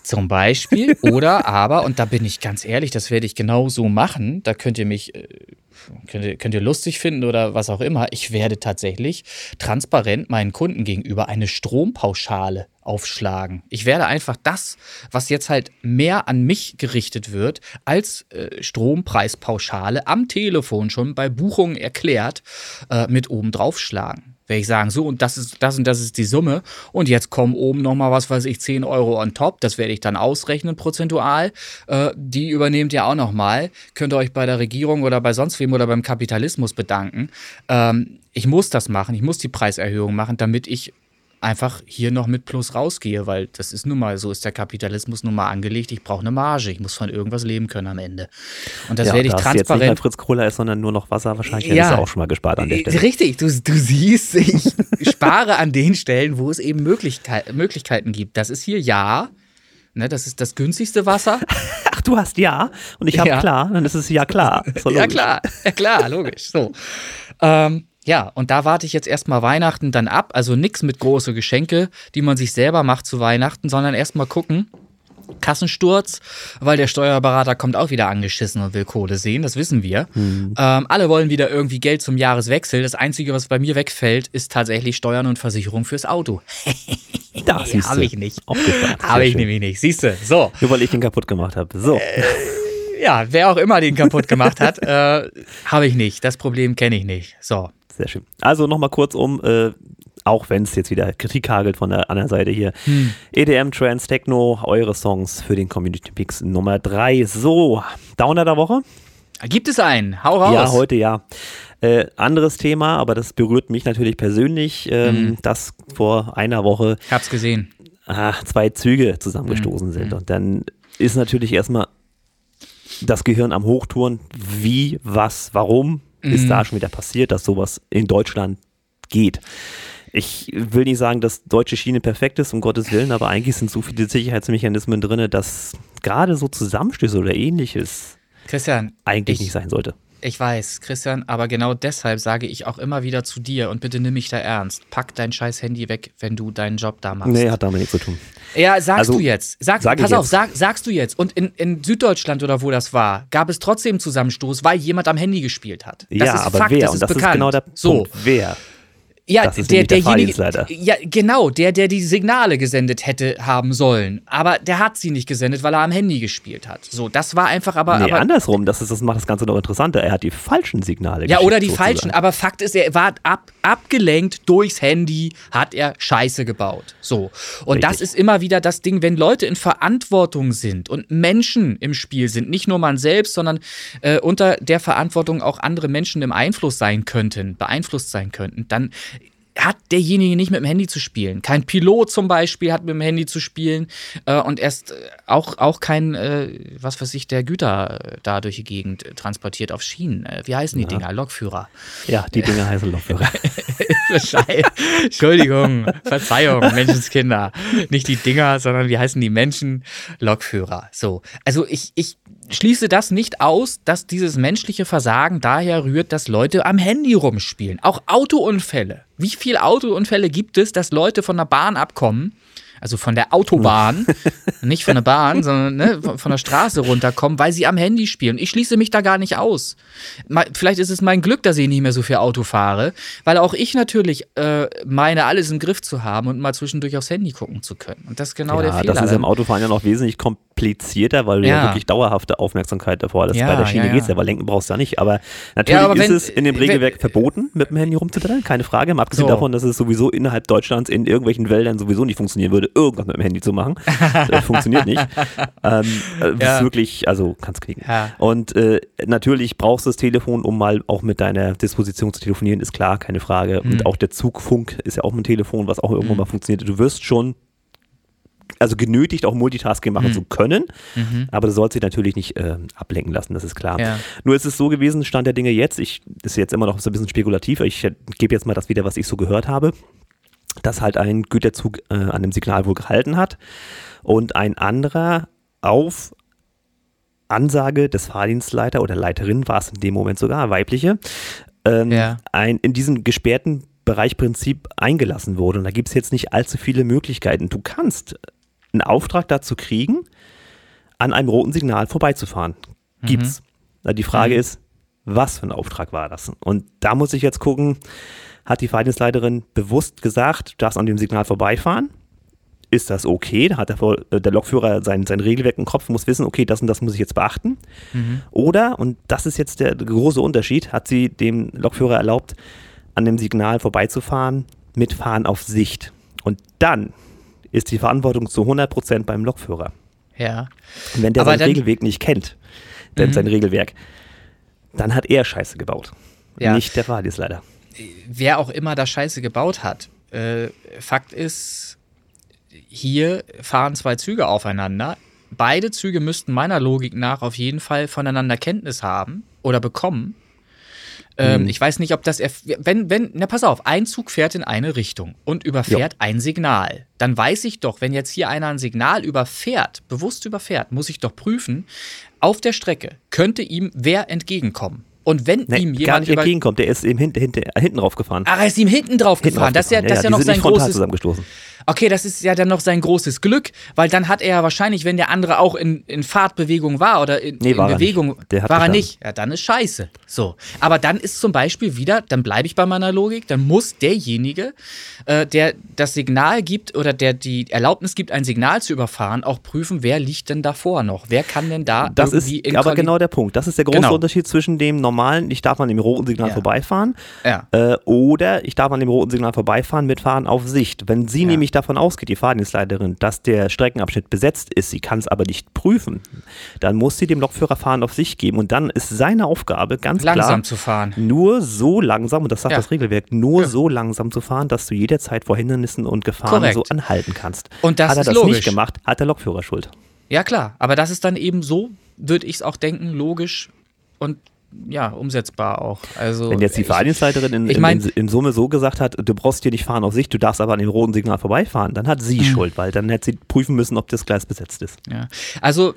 Zum Beispiel. Oder aber, und da bin ich ganz ehrlich, das werde ich genau so machen. Da könnt ihr mich, äh, könnt ihr, könnt ihr lustig finden oder was auch immer. Ich werde tatsächlich transparent meinen Kunden gegenüber eine Strompauschale aufschlagen. Ich werde einfach das, was jetzt halt mehr an mich gerichtet wird, als äh, Strompreispauschale am Telefon schon bei Buchungen erklärt, äh, mit oben draufschlagen. Werde ich sagen, so und das ist das und das ist die Summe und jetzt kommen oben nochmal, was weiß ich, 10 Euro on top, das werde ich dann ausrechnen prozentual. Äh, die übernehmt ihr auch nochmal. Könnt ihr euch bei der Regierung oder bei sonst wem oder beim Kapitalismus bedanken. Ähm, ich muss das machen, ich muss die Preiserhöhung machen, damit ich einfach hier noch mit Plus rausgehe, weil das ist nun mal, so ist der Kapitalismus nun mal angelegt. Ich brauche eine Marge, ich muss von irgendwas leben können am Ende. Und das ja, werde ich transparent. Jetzt nicht mehr Fritz Kohler ist, sondern nur noch Wasser, wahrscheinlich ja, hättest du auch schon mal gespart an der Stelle. Richtig, du, du siehst, ich spare an den Stellen, wo es eben Möglichkeit, Möglichkeiten gibt. Das ist hier ja. Ne, das ist das günstigste Wasser. Ach, du hast ja und ich habe ja. klar, dann ist es ja klar. ja klar, ja klar, logisch. So. Ähm, ja, und da warte ich jetzt erstmal Weihnachten dann ab. Also nichts mit große Geschenke, die man sich selber macht zu Weihnachten, sondern erstmal gucken. Kassensturz, weil der Steuerberater kommt auch wieder angeschissen und will Kohle sehen, das wissen wir. Mhm. Ähm, alle wollen wieder irgendwie Geld zum Jahreswechsel. Das Einzige, was bei mir wegfällt, ist tatsächlich Steuern und Versicherung fürs Auto. das nee, habe ich nicht. Habe ich schön. nämlich nicht. Siehst du, so. Nur weil ich den kaputt gemacht habe. So. Äh, ja, wer auch immer den kaputt gemacht hat, äh, habe ich nicht. Das Problem kenne ich nicht. So. Sehr schön. Also nochmal kurz um, äh, auch wenn es jetzt wieder Kritik hagelt von der anderen Seite hier. Hm. EDM, Trans, Techno, eure Songs für den Community Pix Nummer 3. So, Downer der Woche? Gibt es einen? Hau raus. Ja, heute ja. Äh, anderes Thema, aber das berührt mich natürlich persönlich, ähm, hm. dass vor einer Woche. Ich hab's gesehen. Ach, zwei Züge zusammengestoßen hm. sind. Hm. Und dann ist natürlich erstmal das Gehirn am Hochtouren. Wie, was, warum? Ist da mhm. schon wieder passiert, dass sowas in Deutschland geht. Ich will nicht sagen, dass deutsche Schiene perfekt ist, um Gottes Willen, aber eigentlich sind so viele Sicherheitsmechanismen drin, dass gerade so Zusammenstöße oder ähnliches Christian, eigentlich ich, nicht sein sollte. Ich weiß, Christian, aber genau deshalb sage ich auch immer wieder zu dir und bitte nimm mich da ernst. Pack dein scheiß Handy weg, wenn du deinen Job da machst. Nee, hat damit nichts zu tun. Ja, sagst also, du jetzt. Sag, sag pass auf, sag, sagst du jetzt. Und in, in Süddeutschland oder wo das war, gab es trotzdem Zusammenstoß, weil jemand am Handy gespielt hat. Das ja, aber Fakt, wer? Das und das bekannt. ist genau der Punkt. So. Wer? Ja, der, derjenige, der ja, genau, der, der die Signale gesendet hätte haben sollen. Aber der hat sie nicht gesendet, weil er am Handy gespielt hat. So, das war einfach aber. Nee, aber, andersrum, das, ist, das macht das Ganze noch interessanter. Er hat die falschen Signale Ja, oder die sozusagen. falschen. Aber Fakt ist, er war ab, abgelenkt durchs Handy, hat er Scheiße gebaut. So. Und Richtig. das ist immer wieder das Ding, wenn Leute in Verantwortung sind und Menschen im Spiel sind, nicht nur man selbst, sondern äh, unter der Verantwortung auch andere Menschen im Einfluss sein könnten, beeinflusst sein könnten, dann hat derjenige nicht mit dem Handy zu spielen. Kein Pilot zum Beispiel hat mit dem Handy zu spielen äh, und erst äh, auch, auch kein, äh, was weiß ich, der Güter äh, da durch die Gegend transportiert auf Schienen. Äh, wie heißen die ja. Dinger? Lokführer. Ja, die Dinger heißen Lokführer. Entschuldigung, Verzeihung, Menschenskinder. Nicht die Dinger, sondern wie heißen die Menschen? Lokführer. So. Also ich, ich schließe das nicht aus, dass dieses menschliche Versagen daher rührt, dass Leute am Handy rumspielen. Auch Autounfälle. Wie viele Autounfälle gibt es, dass Leute von der Bahn abkommen also von der Autobahn, nicht von der Bahn, sondern ne, von der Straße runterkommen, weil sie am Handy spielen. Ich schließe mich da gar nicht aus. Vielleicht ist es mein Glück, dass ich nicht mehr so viel Auto fahre, weil auch ich natürlich äh, meine, alles im Griff zu haben und mal zwischendurch aufs Handy gucken zu können. Und das ist genau ja, der Fehler. Das ist im Autofahren ja noch wesentlich komplizierter, weil du ja, ja wirklich dauerhafte Aufmerksamkeit davor hast. Ja, Bei der Schiene ja, geht es ja, weil lenken brauchst du ja nicht. Aber natürlich aber wenn, ist es in dem Regelwerk wenn, verboten, mit dem Handy rumzublättern, keine Frage. Mal abgesehen so. davon, dass es sowieso innerhalb Deutschlands in irgendwelchen Wäldern sowieso nicht funktionieren würde, irgendwas mit dem Handy zu machen. Das funktioniert nicht. Ähm, äh, ja. Ist wirklich, also kannst kriegen. Ja. Und äh, natürlich brauchst du das Telefon, um mal auch mit deiner Disposition zu telefonieren, ist klar, keine Frage. Mhm. Und auch der Zugfunk ist ja auch ein Telefon, was auch irgendwann mhm. mal funktioniert. Du wirst schon also genötigt, auch Multitasking machen mhm. zu können. Mhm. Aber du sollst dich natürlich nicht äh, ablenken lassen, das ist klar. Ja. Nur ist es so gewesen, Stand der Dinge jetzt, ich ist jetzt immer noch so ein bisschen spekulativ, ich gebe jetzt mal das wieder, was ich so gehört habe dass halt ein Güterzug äh, an dem Signal wohl gehalten hat und ein anderer auf Ansage des Fahrdienstleiter oder Leiterin war es in dem Moment sogar, weibliche, ähm, ja. ein, in diesem gesperrten Bereichprinzip eingelassen wurde. Und da gibt es jetzt nicht allzu viele Möglichkeiten. Du kannst einen Auftrag dazu kriegen, an einem roten Signal vorbeizufahren. Gibt's. Mhm. Die Frage mhm. ist, was für ein Auftrag war das? Und da muss ich jetzt gucken, hat die Fahrdienstleiterin bewusst gesagt, du darfst an dem Signal vorbeifahren? Ist das okay? Da hat der, äh, der Lokführer sein, sein Regelwerk im Kopf, muss wissen, okay, das und das muss ich jetzt beachten. Mhm. Oder, und das ist jetzt der große Unterschied, hat sie dem Lokführer erlaubt, an dem Signal vorbeizufahren mit Fahren auf Sicht. Und dann ist die Verantwortung zu 100% beim Lokführer. Ja. Und wenn der Aber seinen Regelweg nicht kennt, denn mhm. sein Regelwerk, dann hat er Scheiße gebaut. Ja. Nicht der Fahrdienstleiter. Wer auch immer da Scheiße gebaut hat. Äh, Fakt ist, hier fahren zwei Züge aufeinander. Beide Züge müssten meiner Logik nach auf jeden Fall voneinander Kenntnis haben oder bekommen. Ähm, mhm. Ich weiß nicht, ob das, wenn, wenn, na pass auf, ein Zug fährt in eine Richtung und überfährt jo. ein Signal. Dann weiß ich doch, wenn jetzt hier einer ein Signal überfährt, bewusst überfährt, muss ich doch prüfen, auf der Strecke könnte ihm wer entgegenkommen. Und wenn nee, ihm jemand gar nicht entgegenkommt, der ist ihm hinten, hinten, hinten drauf gefahren. Ach, er ist ihm hinten drauf hinten gefahren. Das ist ja, das ja, ja, ja noch sein großes. Zusammengestoßen. Okay, das ist ja dann noch sein großes Glück, weil dann hat er ja wahrscheinlich, wenn der andere auch in, in Fahrtbewegung war oder in, nee, in war Bewegung, war er nicht. Ja, dann ist scheiße. So. Aber dann ist zum Beispiel wieder, dann bleibe ich bei meiner Logik, dann muss derjenige, äh, der das Signal gibt oder der die Erlaubnis gibt, ein Signal zu überfahren, auch prüfen, wer liegt denn davor noch? Wer kann denn da das irgendwie ist aber genau der Punkt. Das ist der große genau. Unterschied zwischen dem normalen, ich darf an dem roten Signal ja. vorbeifahren, ja. äh, oder ich darf an dem roten Signal vorbeifahren mit Fahren auf Sicht. Wenn sie ja. nämlich davon ausgeht, die Fahr Fahrdienstleiterin, dass der Streckenabschnitt besetzt ist, sie kann es aber nicht prüfen, dann muss sie dem Lokführer Fahren auf sich geben und dann ist seine Aufgabe ganz langsam klar, zu fahren. nur so langsam, und das sagt das Regelwerk, nur so langsam zu fahren, dass du jederzeit vor Hindernissen und Gefahren Korrekt. so anhalten kannst. Und das hat er das logisch. nicht gemacht, hat der Lokführer Schuld. Ja klar, aber das ist dann eben so, würde ich es auch denken, logisch und ja, umsetzbar auch. Also, Wenn jetzt die Fahrdienstleiterin in, ich mein, in, in, Summe so gesagt hat, du brauchst hier nicht fahren auf Sicht, du darfst aber an dem roten Signal vorbeifahren, dann hat sie mhm. Schuld, weil dann hätte sie prüfen müssen, ob das Gleis besetzt ist. Ja. Also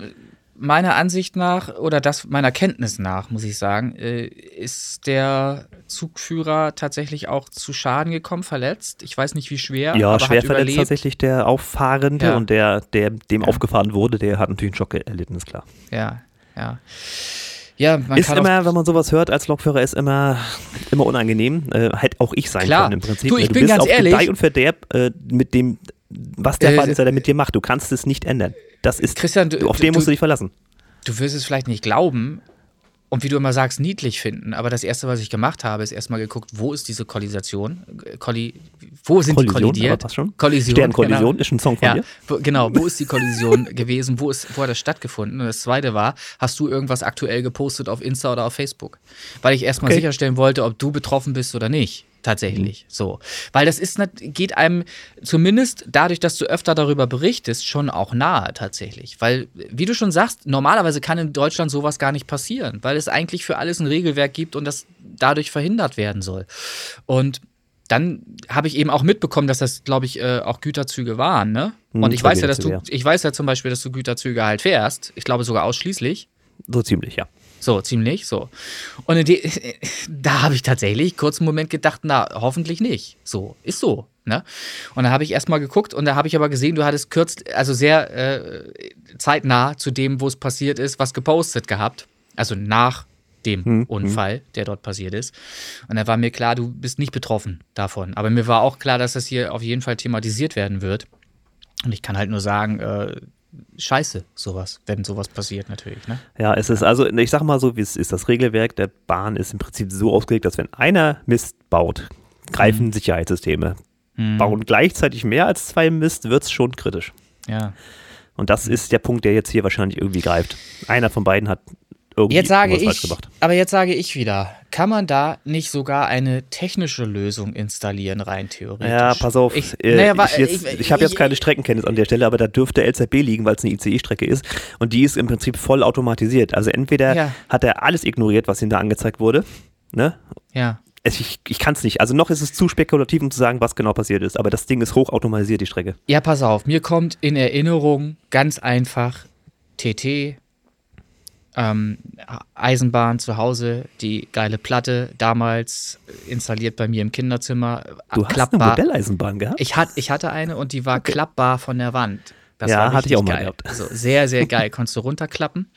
meiner Ansicht nach oder das meiner Kenntnis nach, muss ich sagen, äh, ist der Zugführer tatsächlich auch zu Schaden gekommen, verletzt. Ich weiß nicht, wie schwer. Ja, schwer verletzt tatsächlich der Auffahrende ja. und der, der dem ja. aufgefahren wurde, der hat natürlich einen Schock erlitten, ist klar. Ja, ja. Ja, man ist immer, wenn man sowas hört als Lokführer, ist immer, immer unangenehm. Äh, hätte auch ich sein Klar. können im Prinzip. Du, ich du bin bist ganz auf ehrlich. Gedeih und Verderb äh, mit dem, was der äh, Fahrdienstleiter mit dir macht. Du kannst es nicht ändern. Das ist, Christian, du, auf den musst du dich verlassen. Du wirst es vielleicht nicht glauben, und wie du immer sagst, niedlich finden. Aber das Erste, was ich gemacht habe, ist erstmal geguckt, wo ist diese Kollisation? Kolli wo sind Kollision, die kollidiert? Aber schon. Kollision. Sternkollision genau. ist ein Song von ja, dir. Wo, genau, wo ist die Kollision gewesen? Wo, ist, wo hat das stattgefunden? Und das Zweite war, hast du irgendwas aktuell gepostet auf Insta oder auf Facebook? Weil ich erstmal okay. sicherstellen wollte, ob du betroffen bist oder nicht tatsächlich. Mhm. So. Weil das ist, geht einem zumindest dadurch, dass du öfter darüber berichtest, schon auch nahe tatsächlich. Weil, wie du schon sagst, normalerweise kann in Deutschland sowas gar nicht passieren, weil es eigentlich für alles ein Regelwerk gibt und das dadurch verhindert werden soll. Und dann habe ich eben auch mitbekommen, dass das, glaube ich, äh, auch Güterzüge waren, ne? Mhm, und ich weiß ja, dass du, ich weiß ja zum Beispiel, dass du Güterzüge halt fährst. Ich glaube sogar ausschließlich. So ziemlich, ja. So, ziemlich, so. Und die, da habe ich tatsächlich kurz einen Moment gedacht, na, hoffentlich nicht. So, ist so. Ne? Und da habe ich erstmal geguckt und da habe ich aber gesehen, du hattest kürzlich, also sehr äh, zeitnah zu dem, wo es passiert ist, was gepostet gehabt. Also nach dem hm, hm. Unfall, hm. der dort passiert ist. Und da war mir klar, du bist nicht betroffen davon. Aber mir war auch klar, dass das hier auf jeden Fall thematisiert werden wird. Und ich kann halt nur sagen, äh, scheiße, sowas, wenn sowas passiert natürlich. Ne? Ja, es ist also, ich sag mal so, wie es ist, das Regelwerk der Bahn ist im Prinzip so ausgelegt, dass wenn einer Mist baut, greifen mhm. Sicherheitssysteme. Mhm. Bauen gleichzeitig mehr als zwei Mist, wird es schon kritisch. Ja. Und das ist der Punkt, der jetzt hier wahrscheinlich irgendwie greift. Einer von beiden hat irgendwie jetzt sage ich, Aber jetzt sage ich wieder, kann man da nicht sogar eine technische Lösung installieren, rein theoretisch? Ja, pass auf. Ich, äh, naja, ich, ich, ich habe jetzt keine Streckenkenntnis an der Stelle, aber da dürfte LZB liegen, weil es eine ICE-Strecke ist. Und die ist im Prinzip voll automatisiert. Also entweder ja. hat er alles ignoriert, was ihm da angezeigt wurde. Ne? Ja. Ich, ich kann es nicht. Also noch ist es zu spekulativ, um zu sagen, was genau passiert ist. Aber das Ding ist hochautomatisiert, die Strecke. Ja, pass auf. Mir kommt in Erinnerung ganz einfach TT, ähm, Eisenbahn zu Hause, die geile Platte, damals installiert bei mir im Kinderzimmer. Du klappbar. hast eine Modelleisenbahn gehabt? Ich, hat, ich hatte eine und die war okay. klappbar von der Wand. Das ja, war hatte ich auch mal geil. gehabt. Also sehr, sehr geil. konntest du runterklappen.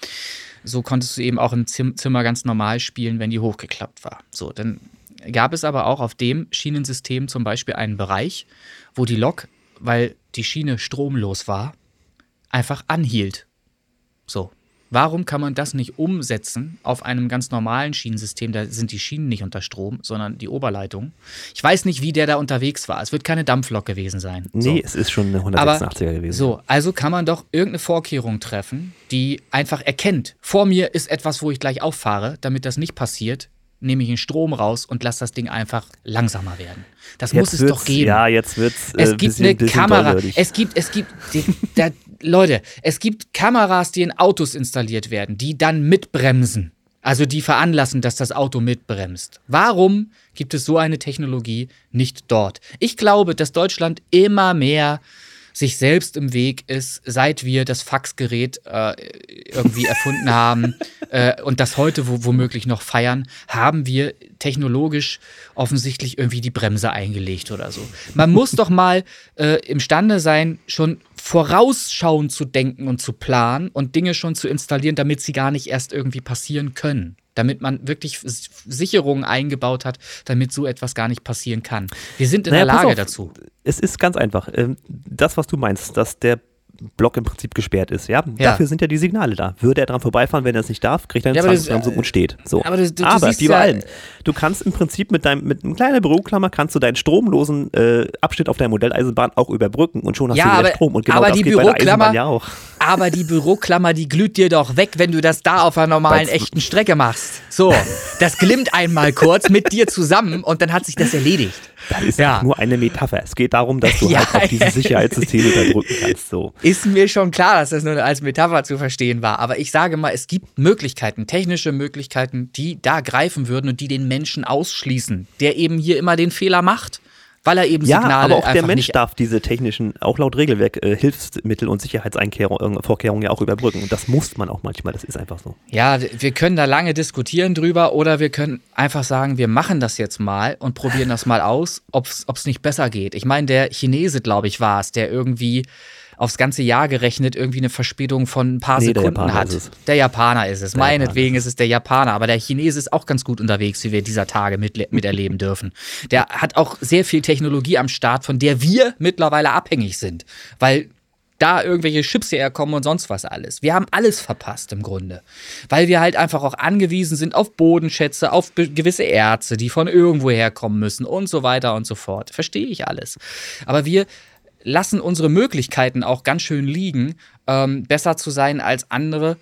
So konntest du eben auch im Zim Zimmer ganz normal spielen, wenn die hochgeklappt war. So, dann gab es aber auch auf dem Schienensystem zum Beispiel einen Bereich, wo die Lok, weil die Schiene stromlos war, einfach anhielt. So. Warum kann man das nicht umsetzen auf einem ganz normalen Schienensystem? Da sind die Schienen nicht unter Strom, sondern die Oberleitung. Ich weiß nicht, wie der da unterwegs war. Es wird keine Dampflok gewesen sein. Nee, so. es ist schon eine 186er gewesen. So, also kann man doch irgendeine Vorkehrung treffen, die einfach erkennt, vor mir ist etwas, wo ich gleich auffahre, damit das nicht passiert, nehme ich den Strom raus und lasse das Ding einfach langsamer werden. Das Jetzt muss es doch geben. Ja, jetzt wird's. äh, Es gibt bisschen, eine bisschen Kamera. Es gibt, es gibt, die, da, Leute, es gibt Kameras, die in Autos installiert werden, die dann mitbremsen. Also die veranlassen, dass das Auto mitbremst. Warum gibt es so eine Technologie nicht dort? Ich glaube, dass Deutschland immer mehr sich selbst im Weg ist, seit wir das Faxgerät äh, irgendwie erfunden haben äh, und das heute wo, womöglich noch feiern, haben wir technologisch offensichtlich irgendwie die Bremse eingelegt oder so. Man muss doch mal äh, imstande sein, schon vorausschauend zu denken und zu planen und Dinge schon zu installieren, damit sie gar nicht erst irgendwie passieren können. Damit man wirklich Sicherungen eingebaut hat, damit so etwas gar nicht passieren kann. Wir sind in Naja, der Lage dazu. Es ist ganz einfach. Ähm, Das, was du meinst, dass der Block im Prinzip gesperrt ist, ja? Ja. Dafür sind ja die Signale da. Würde er dran vorbeifahren, wenn er es nicht darf, kriegt er eine Ja, aber das- Zwangsbremsung und steht. So. aber du- du aber siehst wie bei ja- allem. Du kannst im Prinzip mit deinem, mit einer kleinen Büroklammer kannst du deinen stromlosen äh, Abschnitt auf deiner Modelleisenbahn auch überbrücken und schon hast du wieder aber- Strom. Und genau aber das die geht bei der Büroklammer- Eisenbahn ja auch. Aber die Büroklammer, die glüht dir doch weg, wenn du das da auf einer normalen, Weil's- echten Strecke machst. So, das glimmt einmal kurz mit dir zusammen und dann hat sich das erledigt. Das ist Ja. nur eine Metapher. Es geht darum, dass du Ja. halt auf dieses Sicherheitssystem unterdrücken kannst. So. Ist mir schon klar, dass das nur als Metapher zu verstehen war. Aber ich sage mal, es gibt Möglichkeiten, technische Möglichkeiten, die da greifen würden und die den Menschen ausschließen, der eben hier immer den Fehler macht, weil er eben Ja, Signale aber auch der Mensch darf diese technischen, auch laut Regelwerk, äh, Hilfsmittel und Sicherheitsvorkehrungen ja auch überbrücken. Und das muss man auch manchmal. Das ist einfach so. Ja, wir können da lange diskutieren drüber oder wir können einfach sagen, wir machen das jetzt mal und probieren das mal aus, ob es nicht besser geht. Ich meine, der Chinese, glaube ich, war es, der irgendwie aufs ganze Jahr gerechnet irgendwie eine Verspätung von ein paar Nee, der Sekunden Japaner hat. Der Japaner ist es. Der Meinetwegen ist es der Japaner, aber der Chinese ist auch ganz gut unterwegs, wie wir dieser Tage mit, miterleben dürfen. Der hat auch sehr viel Technologie am Start, von der wir mittlerweile abhängig sind, weil da irgendwelche Chips herkommen und sonst was alles. Wir haben alles verpasst im Grunde, weil wir halt einfach auch angewiesen sind auf Bodenschätze, auf gewisse Erze, die von irgendwo herkommen müssen und so weiter und so fort. Verstehe ich alles. Aber wir lassen unsere Möglichkeiten auch ganz schön liegen, ähm, besser zu sein als andere,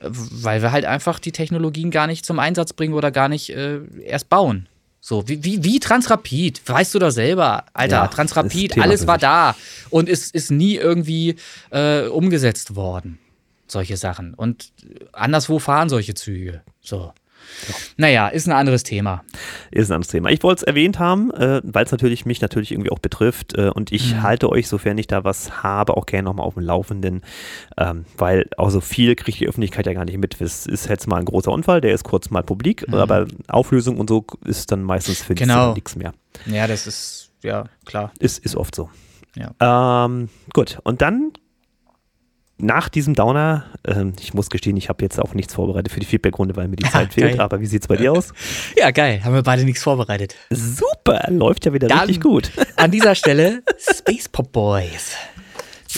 weil wir halt einfach die Technologien gar nicht zum Einsatz bringen oder gar nicht äh, erst bauen. So, wie, wie, wie Transrapid, weißt du doch selber, Alter, Ja, Transrapid, alles war da und ist, ist nie irgendwie äh, umgesetzt worden. Solche Sachen. Und anderswo fahren solche Züge. So. Naja, ist ein anderes Thema. Ist ein anderes Thema. Ich wollte es erwähnt haben, äh, weil es natürlich mich natürlich irgendwie auch betrifft. Äh, und ich Mhm. halte euch, sofern ich da was habe, auch gerne nochmal auf dem Laufenden. Ähm, weil auch so viel kriegt die Öffentlichkeit ja gar nicht mit. Es ist jetzt mal ein großer Unfall, der ist kurz mal publik, aber Auflösung und so ist dann meistens für Mhm. Genau. nichts mehr. Ja, das ist, ja, klar. Ist, ist oft so. Ja. Ähm, gut, und dann nach diesem Downer, ähm, ich muss gestehen, ich habe jetzt auch nichts vorbereitet für die Feedbackrunde, weil mir die Zeit fehlt, geil. aber wie sieht es bei dir aus? Ja, geil. Haben wir beide nichts vorbereitet. Super, läuft ja wieder Dann- richtig gut. An dieser Stelle Space Pop Boys.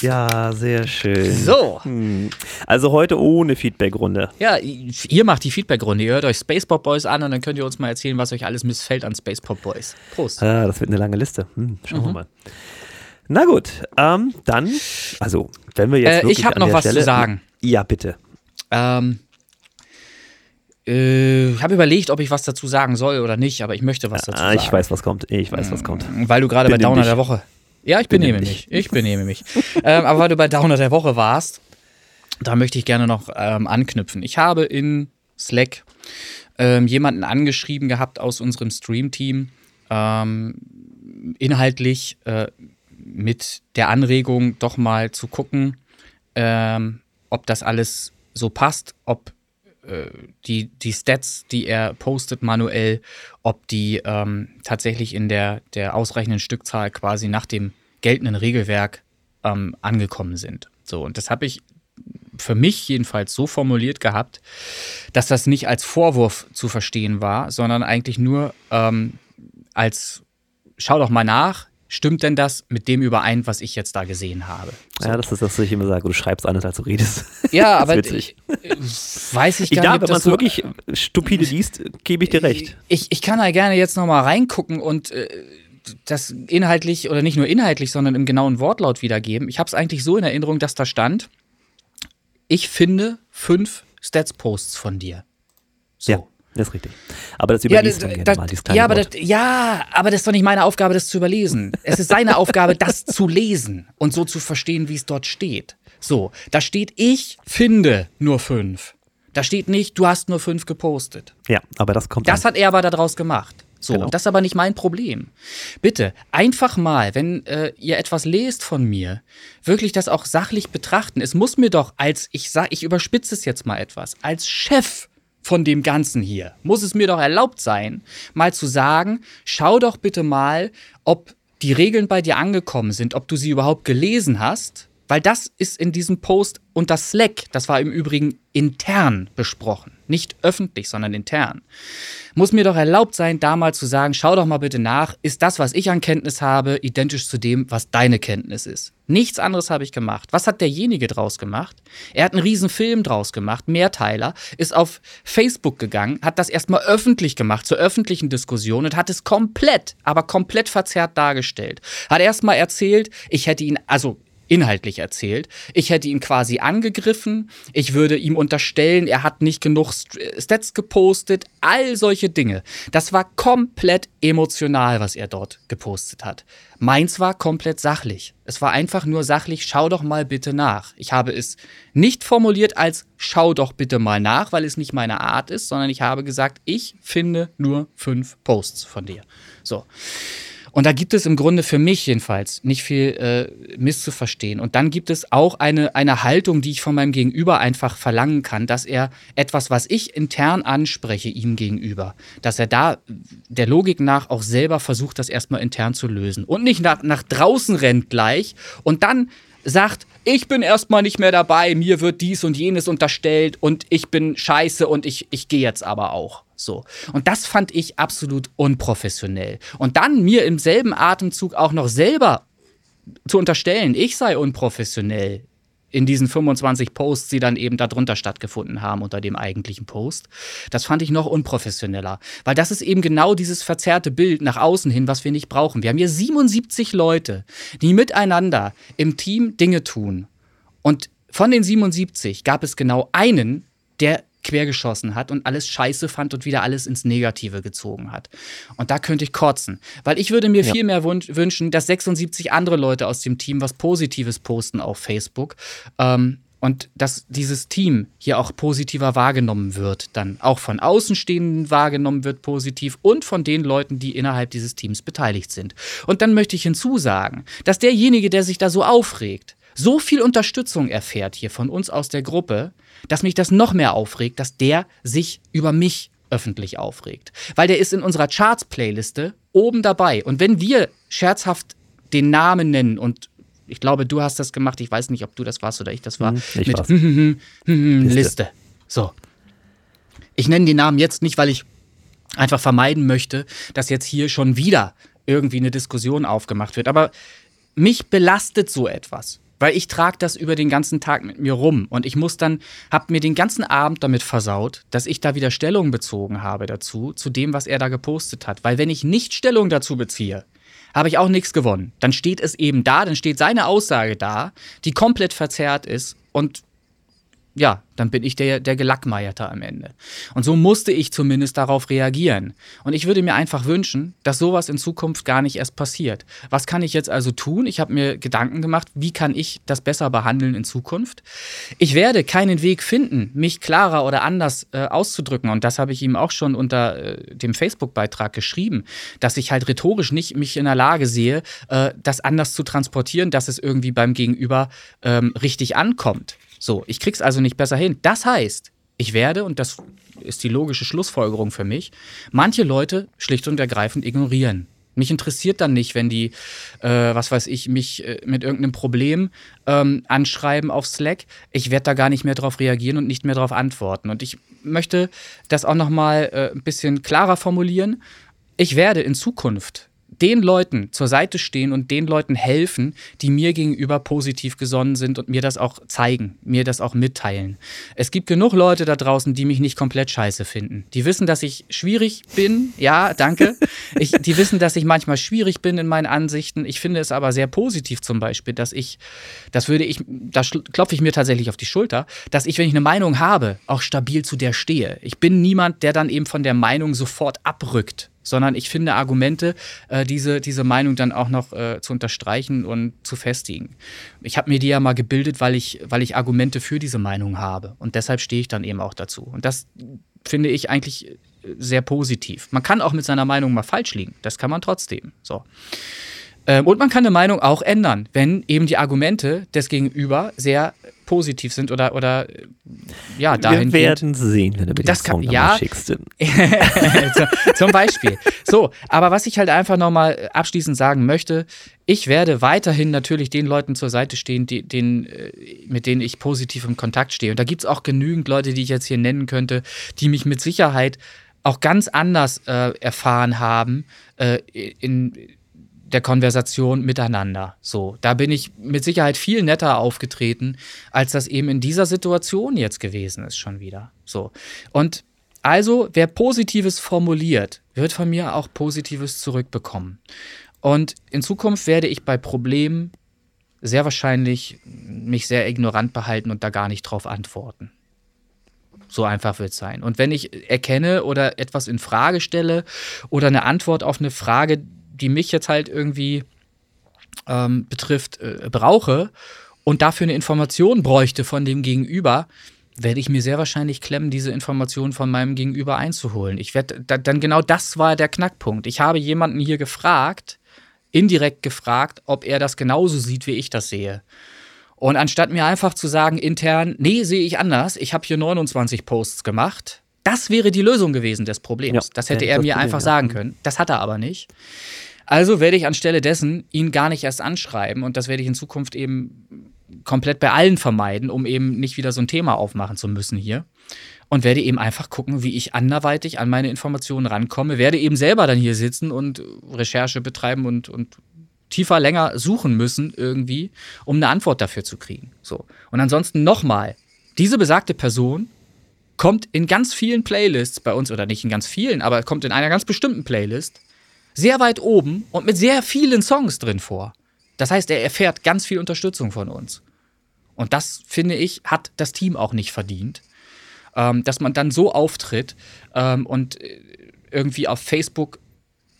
Ja, sehr schön. So. Hm. Also heute ohne Feedbackrunde. Ja, ihr macht die Feedback-Runde. Ihr hört euch Space Pop Boys an und dann könnt ihr uns mal erzählen, was euch alles missfällt an Space Pop Boys. Prost. Ah, das wird eine lange Liste. Hm, schauen Mhm. wir mal. Na gut, ähm, dann, also, wenn wir jetzt Äh, wirklich ich habe noch der was Stelle, zu sagen. Ja, bitte. Ähm, äh, ich habe überlegt, ob ich was dazu sagen soll oder nicht, aber ich möchte was dazu Ah, sagen. ich weiß, was kommt. Ich weiß, was kommt. Weil du gerade bei Downer der Woche. Ja, ich benehme mich. Ich benehme mich. ähm, aber weil du bei Downer der Woche warst, da möchte ich gerne noch ähm, anknüpfen. Ich habe in Slack ähm, jemanden angeschrieben gehabt aus unserem Stream-Team, ähm, inhaltlich äh, mit der Anregung, doch mal zu gucken, ähm, ob das alles so passt, ob äh, die, die Stats, die er postet manuell, ob die ähm, tatsächlich in der, der ausreichenden Stückzahl quasi nach dem geltenden Regelwerk ähm, angekommen sind. So, und das habe ich für mich jedenfalls so formuliert gehabt, dass das nicht als Vorwurf zu verstehen war, sondern eigentlich nur ähm, als schau doch mal nach, stimmt denn das mit dem überein, was ich jetzt da gesehen habe? So. Ja, das ist das, was ich immer sage. Du schreibst anders, als du redest. Ja, aber ich, weiß ich gar ja, nicht. wenn man es so, wirklich stupide liest, gebe ich dir recht. Ich, ich kann da gerne jetzt nochmal reingucken und äh, das inhaltlich oder nicht nur inhaltlich, sondern im genauen Wortlaut wiedergeben. Ich habe es eigentlich so in Erinnerung, dass da stand, ich finde fünf Stats-Posts von dir. So. Ja. Das ist richtig. Aber das überliest ja, das, das, mal, dieses ja, aber das, ja, aber das ist doch nicht meine Aufgabe, das zu überlesen. Es ist seine Aufgabe, das zu lesen und so zu verstehen, wie es dort steht. So, da steht, ich finde nur fünf. Da steht nicht, du hast nur fünf gepostet. Ja, aber das kommt. Das an. hat er aber daraus gemacht. So, genau. das ist aber nicht mein Problem. Bitte, einfach mal, wenn äh, ihr etwas lest von mir, wirklich das auch sachlich betrachten. Es muss mir doch als, ich sag, ich überspitze es jetzt mal etwas, als Chef von dem Ganzen hier, muss es mir doch erlaubt sein, mal zu sagen, schau doch bitte mal, ob die Regeln bei dir angekommen sind, ob du sie überhaupt gelesen hast weil das ist in diesem Post unter Slack, das war im Übrigen intern besprochen, nicht öffentlich, sondern intern. Muss mir doch erlaubt sein, da mal zu sagen, schau doch mal bitte nach, ist das, was ich an Kenntnis habe, identisch zu dem, was deine Kenntnis ist? Nichts anderes habe ich gemacht. Was hat derjenige draus gemacht? Er hat einen riesen Film draus gemacht, Mehrteiler, ist auf Facebook gegangen, hat das erstmal öffentlich gemacht, zur öffentlichen Diskussion und hat es komplett, aber komplett verzerrt dargestellt. Hat erstmal erzählt, ich hätte ihn, also inhaltlich erzählt. Ich hätte ihn quasi angegriffen, ich würde ihm unterstellen, er hat nicht genug Stats gepostet, all solche Dinge. Das war komplett emotional, was er dort gepostet hat. Meins war komplett sachlich. Es war einfach nur sachlich, schau doch mal bitte nach. Ich habe es nicht formuliert als schau doch bitte mal nach, weil es nicht meine Art ist, sondern ich habe gesagt, ich finde nur fünf Posts von dir. So. Und da gibt es im Grunde für mich jedenfalls nicht viel äh, misszuverstehen. Und dann gibt es auch eine, eine Haltung, die ich von meinem Gegenüber einfach verlangen kann, dass er etwas, was ich intern anspreche, ihm gegenüber, dass er da der Logik nach auch selber versucht, das erstmal intern zu lösen. Und nicht nach, nach draußen rennt gleich und dann sagt, ich bin erstmal nicht mehr dabei, mir wird dies und jenes unterstellt und ich bin scheiße und ich, ich gehe jetzt aber auch. So. Und das fand ich absolut unprofessionell. Und dann mir im selben Atemzug auch noch selber zu unterstellen, ich sei unprofessionell in diesen 25 Posts, die dann eben darunter stattgefunden haben unter dem eigentlichen Post. Das fand ich noch unprofessioneller, weil das ist eben genau dieses verzerrte Bild nach außen hin, was wir nicht brauchen. Wir haben hier 77 Leute, die miteinander im Team Dinge tun. Und von den 77 gab es genau einen, der quergeschossen hat und alles scheiße fand und wieder alles ins Negative gezogen hat. Und da könnte ich kotzen. Weil ich würde mir ja. viel mehr wünschen, dass 76 andere Leute aus dem Team was Positives posten auf Facebook. Ähm, und dass dieses Team hier auch positiver wahrgenommen wird, dann auch von Außenstehenden wahrgenommen wird positiv und von den Leuten, die innerhalb dieses Teams beteiligt sind. Und dann möchte ich hinzusagen, dass derjenige, der sich da so aufregt, so viel Unterstützung erfährt hier von uns aus der Gruppe, dass mich das noch mehr aufregt, dass der sich über mich öffentlich aufregt. Weil der ist in unserer Charts-Playliste oben dabei. Und wenn wir scherzhaft den Namen nennen und ich glaube, du hast das gemacht, ich weiß nicht, ob du das warst oder ich das war, hm, ich mit hm, hm, Liste. Liste. So. Ich nenne den Namen jetzt nicht, weil ich einfach vermeiden möchte, dass jetzt hier schon wieder irgendwie eine Diskussion aufgemacht wird. Aber mich belastet so etwas. Weil ich trage das über den ganzen Tag mit mir rum und ich muss dann, hab mir den ganzen Abend damit versaut, dass ich da wieder Stellung bezogen habe dazu, zu dem, was er da gepostet hat. Weil wenn ich nicht Stellung dazu beziehe, habe ich auch nichts gewonnen. Dann steht es eben da, dann steht seine Aussage da, die komplett verzerrt ist und ja, dann bin ich der, der Gelackmeierte am Ende. Und so musste ich zumindest darauf reagieren. Und ich würde mir einfach wünschen, dass sowas in Zukunft gar nicht erst passiert. Was kann ich jetzt also tun? Ich habe mir Gedanken gemacht, wie kann ich das besser behandeln in Zukunft? Ich werde keinen Weg finden, mich klarer oder anders äh, auszudrücken. Und das habe ich ihm auch schon unter äh, dem Facebook-Beitrag geschrieben, dass ich halt rhetorisch nicht mich in der Lage sehe, äh, das anders zu transportieren, dass es irgendwie beim Gegenüber ähm, richtig ankommt. So, ich krieg's also nicht besser hin. Das heißt, ich werde, und das ist die logische Schlussfolgerung für mich, manche Leute schlicht und ergreifend ignorieren. Mich interessiert dann nicht, wenn die, äh, was weiß ich, mich äh, mit irgendeinem Problem ähm, anschreiben auf Slack. Ich werde da gar nicht mehr drauf reagieren und nicht mehr darauf antworten. Und ich möchte das auch noch mal äh, ein bisschen klarer formulieren. Ich werde in Zukunft den Leuten zur Seite stehen und den Leuten helfen, die mir gegenüber positiv gesonnen sind und mir das auch zeigen, mir das auch mitteilen. Es gibt genug Leute da draußen, die mich nicht komplett scheiße finden. Die wissen, dass ich schwierig bin. Ja, danke. Ich, die wissen, dass ich manchmal schwierig bin in meinen Ansichten. Ich finde es aber sehr positiv zum Beispiel, dass ich, das würde ich, da klopfe ich mir tatsächlich auf die Schulter, dass ich, wenn ich eine Meinung habe, auch stabil zu der stehe. Ich bin niemand, der dann eben von der Meinung sofort abrückt sondern ich finde Argumente, äh, diese, diese Meinung dann auch noch äh, zu unterstreichen und zu festigen. Ich habe mir die ja mal gebildet, weil ich, weil ich Argumente für diese Meinung habe. Und deshalb stehe ich dann eben auch dazu. Und das finde ich eigentlich sehr positiv. Man kann auch mit seiner Meinung mal falsch liegen. Das kann man trotzdem. So. Ähm, und man kann eine Meinung auch ändern, wenn eben die Argumente des Gegenüber sehr positiv sind oder, oder ja, dahin. Wir werden sehen, wenn du mir das Song kann, ja, schickst. zum Beispiel. So, aber was ich halt einfach nochmal abschließend sagen möchte, ich werde weiterhin natürlich den Leuten zur Seite stehen, die, den, äh, mit denen ich positiv im Kontakt stehe. Und da gibt es auch genügend Leute, die ich jetzt hier nennen könnte, die mich mit Sicherheit auch ganz anders äh, erfahren haben äh, in der Konversation miteinander. So, da bin ich mit Sicherheit viel netter aufgetreten, als das eben in dieser Situation jetzt gewesen ist schon wieder. So. Und also, wer Positives formuliert, wird von mir auch Positives zurückbekommen. Und in Zukunft werde ich bei Problemen sehr wahrscheinlich mich sehr ignorant behalten und da gar nicht drauf antworten. So einfach wird es sein. Und wenn ich erkenne oder etwas in Frage stelle oder eine Antwort auf eine Frage, die mich jetzt halt irgendwie ähm, betrifft, äh, brauche und dafür eine Information bräuchte von dem Gegenüber, werde ich mir sehr wahrscheinlich klemmen, diese Information von meinem Gegenüber einzuholen. Ich werde dann genau das war der Knackpunkt. Ich habe jemanden hier gefragt, indirekt gefragt, ob er das genauso sieht, wie ich das sehe. Und anstatt mir einfach zu sagen intern, nee, sehe ich anders, ich habe hier 29 Posts gemacht, das wäre die Lösung gewesen des Problems. Ja, das hätte er mir einfach ja. sagen können. Das hat er aber nicht. Also werde ich anstelle dessen ihn gar nicht erst anschreiben und das werde ich in Zukunft eben komplett bei allen vermeiden, um eben nicht wieder so ein Thema aufmachen zu müssen hier. Und werde eben einfach gucken, wie ich anderweitig an meine Informationen rankomme. Werde eben selber dann hier sitzen und Recherche betreiben und, und tiefer, länger suchen müssen irgendwie, um eine Antwort dafür zu kriegen. So. Und ansonsten nochmal, diese besagte Person kommt in ganz vielen Playlists bei uns, oder nicht in ganz vielen, aber kommt in einer ganz bestimmten Playlist sehr weit oben und mit sehr vielen Songs drin vor. Das heißt, er erfährt ganz viel Unterstützung von uns. Und das, finde ich, hat das Team auch nicht verdient. Ähm, dass man dann so auftritt ähm, und äh, irgendwie auf Facebook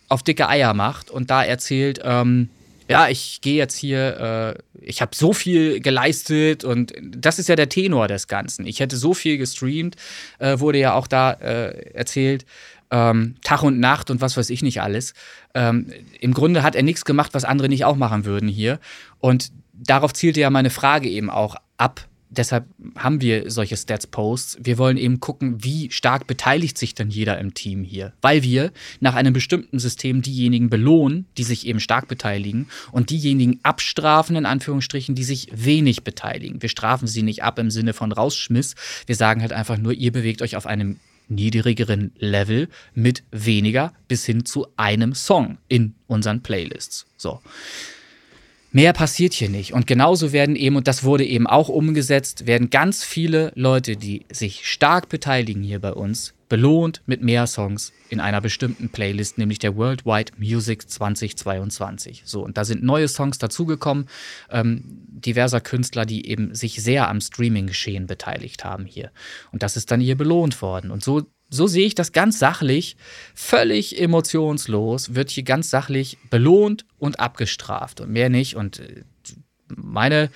auf dicke Eier macht und da erzählt, ähm, ja, ich gehe jetzt hier, äh, ich habe so viel geleistet und das ist ja der Tenor des Ganzen. Ich hätte so viel gestreamt, äh, wurde ja auch da äh, erzählt ähm, Tag und Nacht und was weiß ich nicht alles. Ähm, Im Grunde hat er nichts gemacht, was andere nicht auch machen würden hier. Und darauf zielte ja meine Frage eben auch ab. Deshalb haben wir solche Stats-Posts. Wir wollen eben gucken, wie stark beteiligt sich denn jeder im Team hier. Weil wir nach einem bestimmten System diejenigen belohnen, die sich eben stark beteiligen und diejenigen abstrafen, in Anführungsstrichen, die sich wenig beteiligen. Wir strafen sie nicht ab im Sinne von Rausschmiss. Wir sagen halt einfach nur, ihr bewegt euch auf einem niedrigeren Level mit weniger bis hin zu einem Song in unseren Playlists. So. Mehr passiert hier nicht. Und genauso werden eben, und das wurde eben auch umgesetzt, werden ganz viele Leute, die sich stark beteiligen hier bei uns, belohnt mit mehr Songs in einer bestimmten Playlist, nämlich der Worldwide Music 2022. So, und da sind neue Songs dazugekommen, ähm, diverser Künstler, die eben sich sehr am Streaming-Geschehen beteiligt haben hier. Und das ist dann hier belohnt worden. Und so, so sehe ich das ganz sachlich, völlig emotionslos, wird hier ganz sachlich belohnt und abgestraft und mehr nicht. Und äh, meine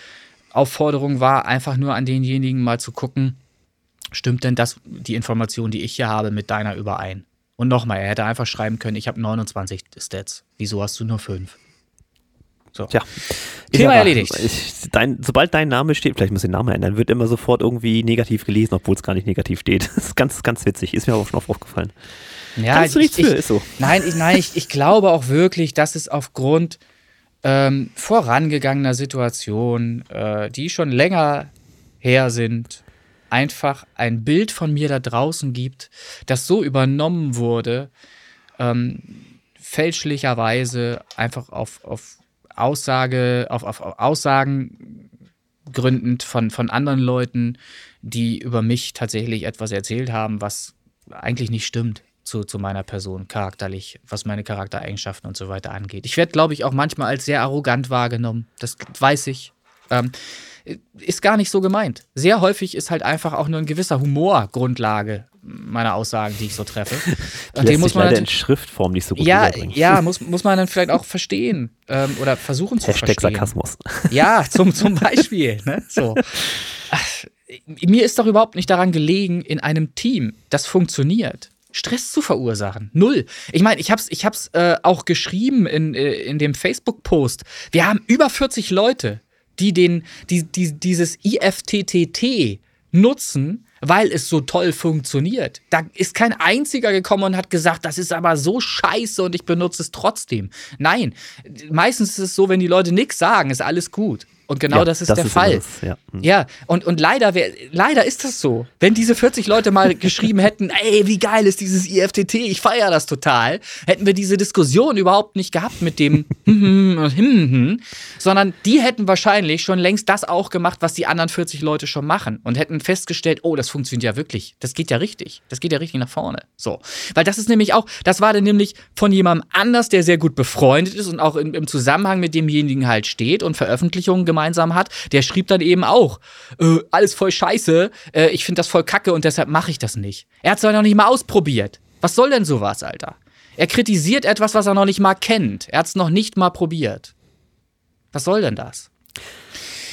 Aufforderung war einfach nur an denjenigen mal zu gucken, stimmt denn das, die Information, die ich hier habe, mit deiner überein? Und nochmal, er hätte einfach schreiben können, ich habe 29 Stats. Wieso hast du nur 5? So. Tja. Thema erledigt. Ich, dein, sobald dein Name steht, vielleicht muss ich den Namen ändern, wird immer sofort irgendwie negativ gelesen, obwohl es gar nicht negativ steht. Das ist ganz, ganz witzig. Ist mir aber schon oft aufgefallen. Ja, Kannst du nichts ich, für, ich, ist so. Nein, ich, nein ich, ich glaube auch wirklich, dass es aufgrund ähm, vorangegangener Situationen, äh, die schon länger her sind, einfach ein Bild von mir da draußen gibt, das so übernommen wurde, ähm, fälschlicherweise einfach auf, auf Aussage, auf, auf, auf Aussagen gründend von, von anderen Leuten, die über mich tatsächlich etwas erzählt haben, was eigentlich nicht stimmt zu, zu meiner Person, charakterlich, was meine Charaktereigenschaften und so weiter angeht. Ich werde, glaube ich, auch manchmal als sehr arrogant wahrgenommen. Das weiß ich. Ähm, ist gar nicht so gemeint. Sehr häufig ist halt einfach auch nur ein gewisser Humor Grundlage meiner Aussagen, die ich so treffe. Und den muss man leider in Schriftform nicht so gut Ja, ja muss, muss man dann vielleicht auch verstehen ähm, oder versuchen zu Hashtag verstehen. Sarkasmus. Ja, zum, zum Beispiel. ne? so. Ach, mir ist doch überhaupt nicht daran gelegen, in einem Team, das funktioniert, Stress zu verursachen. Null. Ich meine, ich habe es ich hab's, äh, auch geschrieben in, äh, in dem Facebook-Post. Wir haben über 40 Leute, die, den, die, die dieses IFTTT nutzen, weil es so toll funktioniert. Da ist kein einziger gekommen und hat gesagt, das ist aber so scheiße und ich benutze es trotzdem. Nein, meistens ist es so, wenn die Leute nichts sagen, ist alles gut. Und genau ja, das ist das der ist Fall. Das, ja. Hm. ja, und, und leider, wär, leider ist das so. Wenn diese 40 Leute mal geschrieben hätten, ey, wie geil ist dieses IFTT, ich feiere das total, hätten wir diese Diskussion überhaupt nicht gehabt mit dem sondern die hätten wahrscheinlich schon längst das auch gemacht, was die anderen 40 Leute schon machen und hätten festgestellt, oh, das funktioniert ja wirklich. Das geht ja richtig. Das geht ja richtig nach vorne. So. Weil das ist nämlich auch, das war dann nämlich von jemandem anders, der sehr gut befreundet ist und auch in, im Zusammenhang mit demjenigen halt steht und Veröffentlichungen gemacht gemeinsam hat, der schrieb dann eben auch, äh, alles voll scheiße, äh, ich finde das voll kacke und deshalb mache ich das nicht. Er hat es noch nicht mal ausprobiert. Was soll denn sowas, Alter? Er kritisiert etwas, was er noch nicht mal kennt. Er hat es noch nicht mal probiert. Was soll denn das?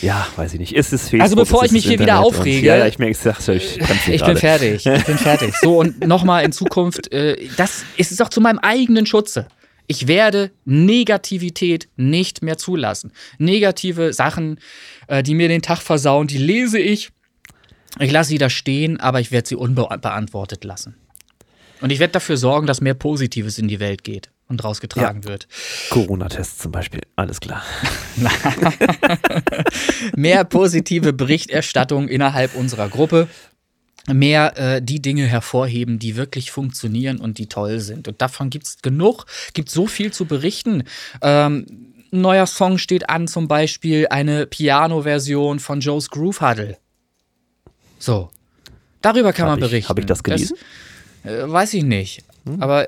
Ja, weiß ich nicht. Ist es Facebook, Also bevor ich mich hier wieder aufrege. ja, ja, ich merke es. Ich, ich, ich bin fertig. Ich bin fertig. So, und nochmal in Zukunft, äh, das ist doch zu meinem eigenen Schutze. Ich werde Negativität nicht mehr zulassen. Negative Sachen, äh, die mir den Tag versauen, die lese ich. Ich lasse sie da stehen, aber ich werde sie unbeantwortet lassen. Und ich werde dafür sorgen, dass mehr Positives in die Welt geht und rausgetragen ja. wird. Corona-Tests zum Beispiel, alles klar. mehr positive Berichterstattung innerhalb unserer Gruppe mehr äh, die Dinge hervorheben, die wirklich funktionieren und die toll sind. Und davon gibt es genug, gibt so viel zu berichten. Ähm, ein neuer Song steht an, zum Beispiel eine Piano-Version von Joe's Groove Huddle. So. Darüber kann hab man berichten. Habe ich das gelesen? Das, äh, weiß ich nicht. Hm. Aber.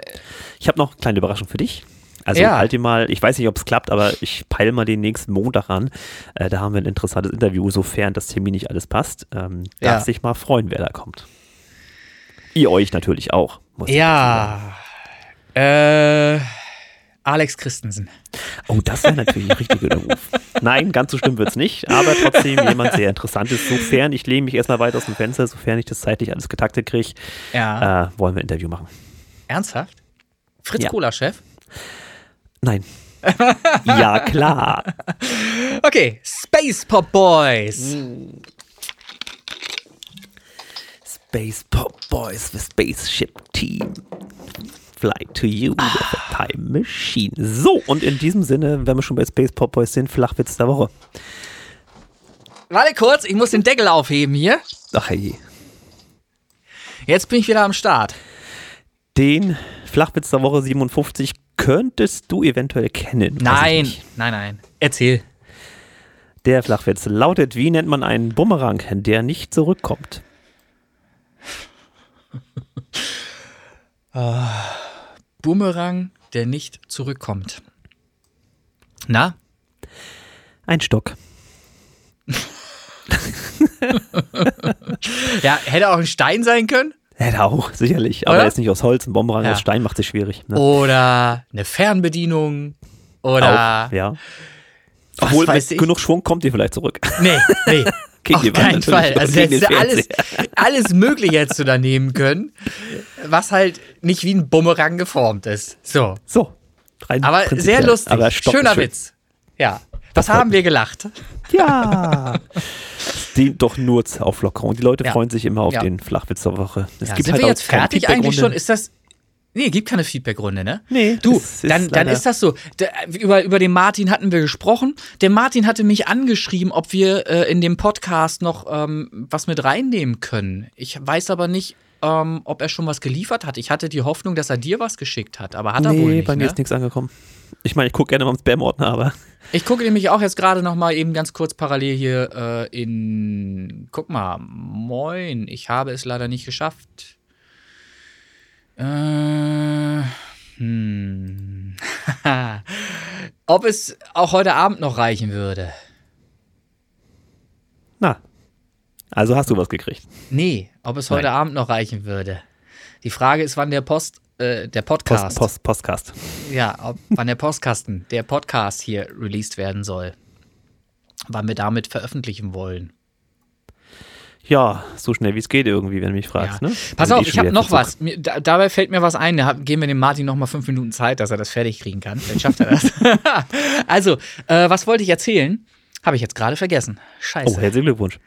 Ich habe noch eine kleine Überraschung für dich. Also ja. halt dir mal, ich weiß nicht, ob es klappt, aber ich peile mal den nächsten Montag an. Äh, da haben wir ein interessantes Interview, sofern das Termin nicht alles passt. Ähm, ja. Darf sich mal freuen, wer da kommt. Ihr euch natürlich auch. ja. Äh, Alex Christensen. Oh, das wäre natürlich ein richtiger Ruf. Nein, ganz so schlimm wird es nicht, aber trotzdem jemand sehr interessant ist. Sofern ich lehne mich erstmal weit aus dem Fenster, sofern ich das zeitlich alles getaktet kriege, ja. äh, wollen wir ein Interview machen. Ernsthaft? Fritz ja. Kohler-Chef? Nein. ja, klar. Okay, Space Pop Boys. Space Pop Boys, the Spaceship Team. Fly to you ah. with a time machine. So, und in diesem Sinne, wenn wir schon bei Space Pop Boys sind, Flachwitz der Woche. Warte kurz, ich muss den Deckel aufheben hier. Ach hey. Jetzt bin ich wieder am Start. Den Flachwitz der Woche 57 könntest du eventuell kennen. Nein, nein, nein. Erzähl. Der Flachwitz lautet: Wie nennt man einen Bumerang, der nicht zurückkommt? uh, Bumerang, der nicht zurückkommt. Na? Ein Stock. ja, hätte auch ein Stein sein können. Hätte auch, sicherlich. Aber er ist nicht aus Holz, ein Bomberang ja. aus Stein macht es schwierig. Ne? Oder eine Fernbedienung. Oder. Auch, ja. Obwohl, mit genug Schwung kommt die vielleicht zurück. Nee, nee. Auf keinen Fall. Also hättest du alles, alles Mögliche hättest du da nehmen können, was halt nicht wie ein Bumerang geformt ist. So. So. Aber sehr lustig. Aber Schöner schön. Witz. Ja. Was haben wir gelacht? Ja. Die doch nur zur Auflockerung. Die Leute ja. freuen sich immer auf ja. den Flachwitz der Woche. Es ja, gibt sind halt wir jetzt fertig eigentlich schon? Ist das, Nee, gibt keine Feedbackrunde, ne? Nee. Du, ist dann, dann ist das so. Der, über, über den Martin hatten wir gesprochen. Der Martin hatte mich angeschrieben, ob wir äh, in dem Podcast noch ähm, was mit reinnehmen können. Ich weiß aber nicht, ähm, ob er schon was geliefert hat. Ich hatte die Hoffnung, dass er dir was geschickt hat, aber hat er wohl nicht. bei mir ne? ist nichts angekommen. Ich meine, ich gucke gerne mal im Spam-Ordner, aber. Ich gucke nämlich auch jetzt gerade noch mal eben ganz kurz parallel hier äh, in. Guck mal, moin. Ich habe es leider nicht geschafft. Äh, hm. Ob es auch heute Abend noch reichen würde? Na, also hast du was gekriegt? Nee, ob es heute Nein. Abend noch reichen würde. Die Frage ist, wann der Post, äh, der Podcast. Post, Post, Postcast. Ja, ob, wann der Postkasten, der Podcast hier released werden soll. Wann wir damit veröffentlichen wollen. Ja, so schnell wie es geht irgendwie, wenn du mich fragst. Ja. Ne? Pass auf, ich habe noch was. Mir, da, dabei fällt mir was ein. Da geben wir dem Martin noch mal fünf Minuten Zeit, dass er das fertig kriegen kann. Vielleicht schafft er das. also, äh, was wollte ich erzählen? Habe ich jetzt gerade vergessen. Scheiße. Oh, herzlichen Glückwunsch.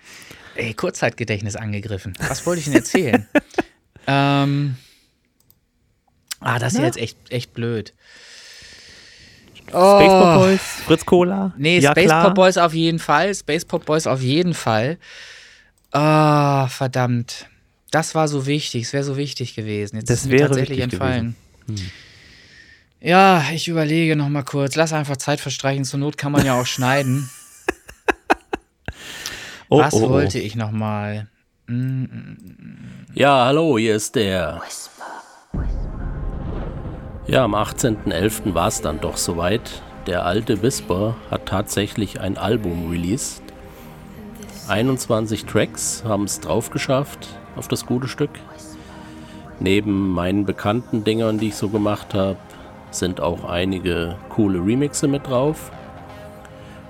Ey, Kurzzeitgedächtnis angegriffen. Was wollte ich denn erzählen? ähm, ah, das ist ja. jetzt echt, echt blöd. Oh. Space Pop Boys, Fritz Cola. Nee, ja, Space Pop Boys auf jeden Fall. Space Pop Boys auf jeden Fall. Ah, oh, verdammt. Das war so wichtig. Es wäre so wichtig gewesen. Jetzt das ist mir tatsächlich entfallen. Hm. Ja, ich überlege noch mal kurz. Lass einfach Zeit verstreichen. Zur Not kann man ja auch schneiden. Oh, Was oh, oh. wollte ich noch mal? Mm, mm, mm. Ja, hallo, hier ist der. Ja, am 18.11. war es dann doch soweit. Der alte Whisper hat tatsächlich ein Album released. 21 Tracks haben es drauf geschafft auf das gute Stück. Neben meinen bekannten Dingern, die ich so gemacht habe, sind auch einige coole Remixe mit drauf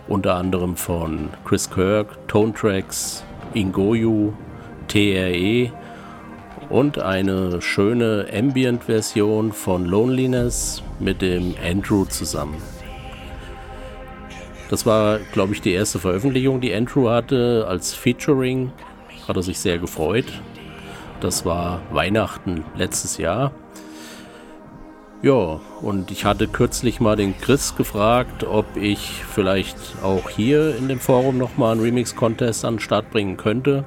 unter anderem von Chris Kirk, Tone Tracks, Ingoyu, TRE und eine schöne Ambient-Version von Loneliness mit dem Andrew zusammen. Das war, glaube ich, die erste Veröffentlichung, die Andrew hatte als Featuring. Hat er sich sehr gefreut. Das war Weihnachten letztes Jahr. Ja, und ich hatte kürzlich mal den Chris gefragt, ob ich vielleicht auch hier in dem Forum nochmal einen Remix-Contest an den Start bringen könnte.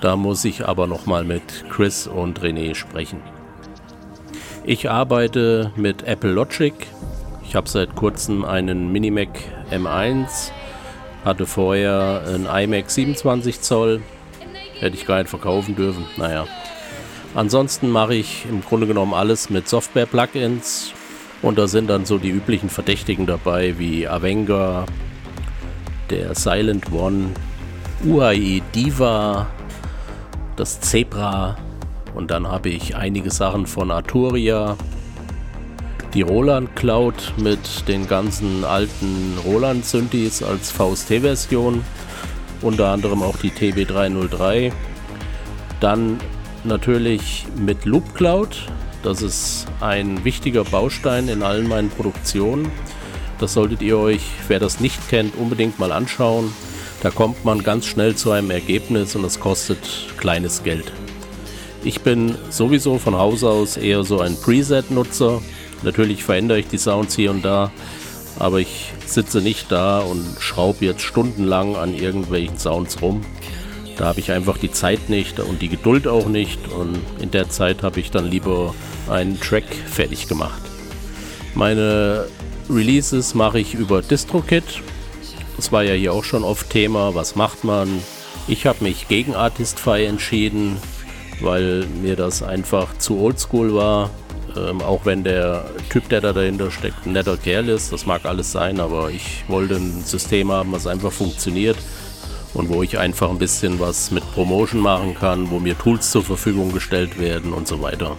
Da muss ich aber nochmal mit Chris und René sprechen. Ich arbeite mit Apple Logic. Ich habe seit kurzem einen Minimac M1, hatte vorher einen iMac 27 Zoll. Hätte ich gar nicht verkaufen dürfen. Naja, Ansonsten mache ich im Grunde genommen alles mit Software-Plugins und da sind dann so die üblichen Verdächtigen dabei wie Avenger, der Silent One, UAE Diva, das Zebra und dann habe ich einige Sachen von Arturia, die Roland Cloud mit den ganzen alten Roland Synthes als VST-Version, unter anderem auch die TB303. Dann natürlich mit Loop Cloud. Das ist ein wichtiger Baustein in allen meinen Produktionen. Das solltet ihr euch, wer das nicht kennt, unbedingt mal anschauen. Da kommt man ganz schnell zu einem Ergebnis und es kostet kleines Geld. Ich bin sowieso von Haus aus eher so ein Preset-Nutzer. Natürlich verändere ich die Sounds hier und da, aber ich sitze nicht da und schraube jetzt stundenlang an irgendwelchen Sounds rum. Da habe ich einfach die Zeit nicht und die Geduld auch nicht und in der Zeit habe ich dann lieber einen Track fertig gemacht. Meine Releases mache ich über DistroKit. Das war ja hier auch schon oft Thema. Was macht man? Ich habe mich gegen Artistify entschieden, weil mir das einfach zu oldschool war. Ähm, auch wenn der Typ, der da dahinter steckt, ein netter Kerl ist, das mag alles sein, aber ich wollte ein System haben, was einfach funktioniert und wo ich einfach ein bisschen was mit Promotion machen kann, wo mir Tools zur Verfügung gestellt werden und so weiter.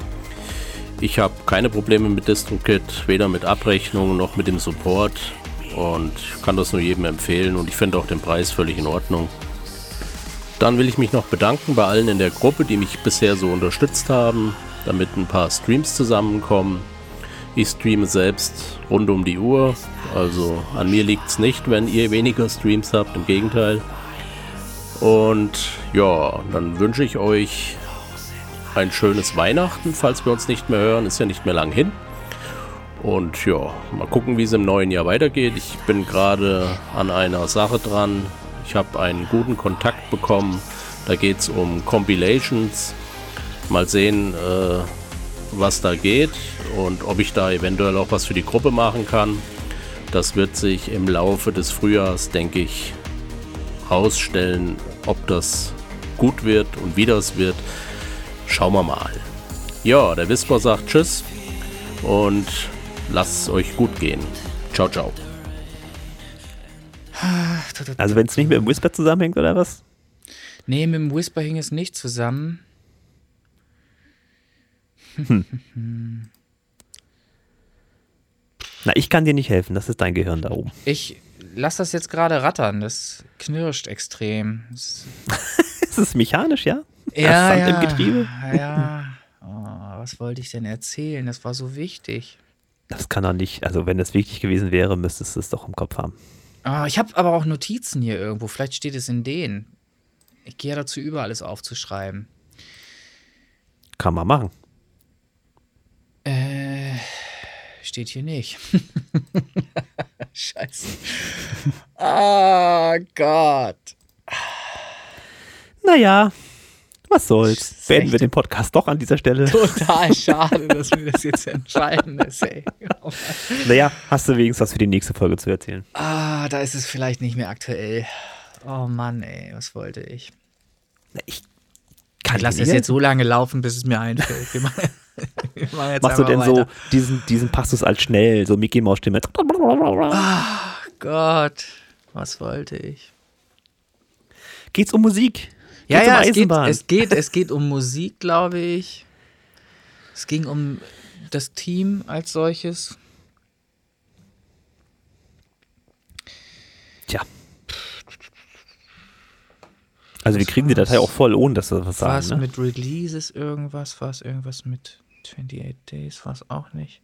Ich habe keine Probleme mit DistroKit, weder mit Abrechnung noch mit dem Support und kann das nur jedem empfehlen und ich finde auch den Preis völlig in Ordnung. Dann will ich mich noch bedanken bei allen in der Gruppe, die mich bisher so unterstützt haben, damit ein paar Streams zusammenkommen. Ich streame selbst rund um die Uhr, Also an mir liegt es nicht, wenn ihr weniger Streams habt, im Gegenteil. Und ja, dann wünsche ich euch ein schönes Weihnachten, falls wir uns nicht mehr hören. Ist ja nicht mehr lang hin. Und ja, mal gucken, wie es im neuen Jahr weitergeht. Ich bin gerade an einer Sache dran. Ich habe einen guten Kontakt bekommen. Da geht es um Compilations. Mal sehen, äh, was da geht und ob ich da eventuell auch was für die Gruppe machen kann. Das wird sich im Laufe des Frühjahrs, denke ich, ausstellen, ob das gut wird und wie das wird. Schauen wir mal. Ja, der Whisper sagt Tschüss und lasst es euch gut gehen. Ciao, ciao. Also wenn es nicht mit dem Whisper zusammenhängt oder was? Nee, mit dem Whisper hing es nicht zusammen. Hm. Na, ich kann dir nicht helfen, das ist dein Gehirn da oben. Ich lass das jetzt gerade rattern, das knirscht extrem. Das ist es mechanisch, ja? Ja, Sand ja. im Getriebe? Ja. Oh, was wollte ich denn erzählen? Das war so wichtig. Das kann doch nicht, also wenn das wichtig gewesen wäre, müsstest du es doch im Kopf haben. Oh, ich habe aber auch Notizen hier irgendwo. Vielleicht steht es in denen. Ich gehe ja dazu über, alles aufzuschreiben. Kann man machen. Äh, steht hier nicht. Scheiße. Oh Gott. Naja, was soll's. Beenden wir den Podcast doch an dieser Stelle. Total schade, dass wir das jetzt entscheiden ist, ey. Naja, hast du wenigstens was für die nächste Folge zu erzählen. Ah, da ist es vielleicht nicht mehr aktuell. Oh Mann, ey, was wollte ich? Na, Ich kann Ich lasse es jetzt so lange laufen, bis es mir einfällt. Wir machen, wir machen Machst du denn so weiter. diesen, diesen Passus als schnell, so Mickey Maus Stimme? Gott, was wollte ich? Geht's um Musik? Ja, ja, es geht, es, geht, es geht um Musik, glaube ich. Es ging um das Team als solches. Tja. Also wir kriegen die Datei auch voll, ohne dass wir was War es sagen. Ne? mit Releases irgendwas? War es irgendwas mit 28 Days? War es auch nicht?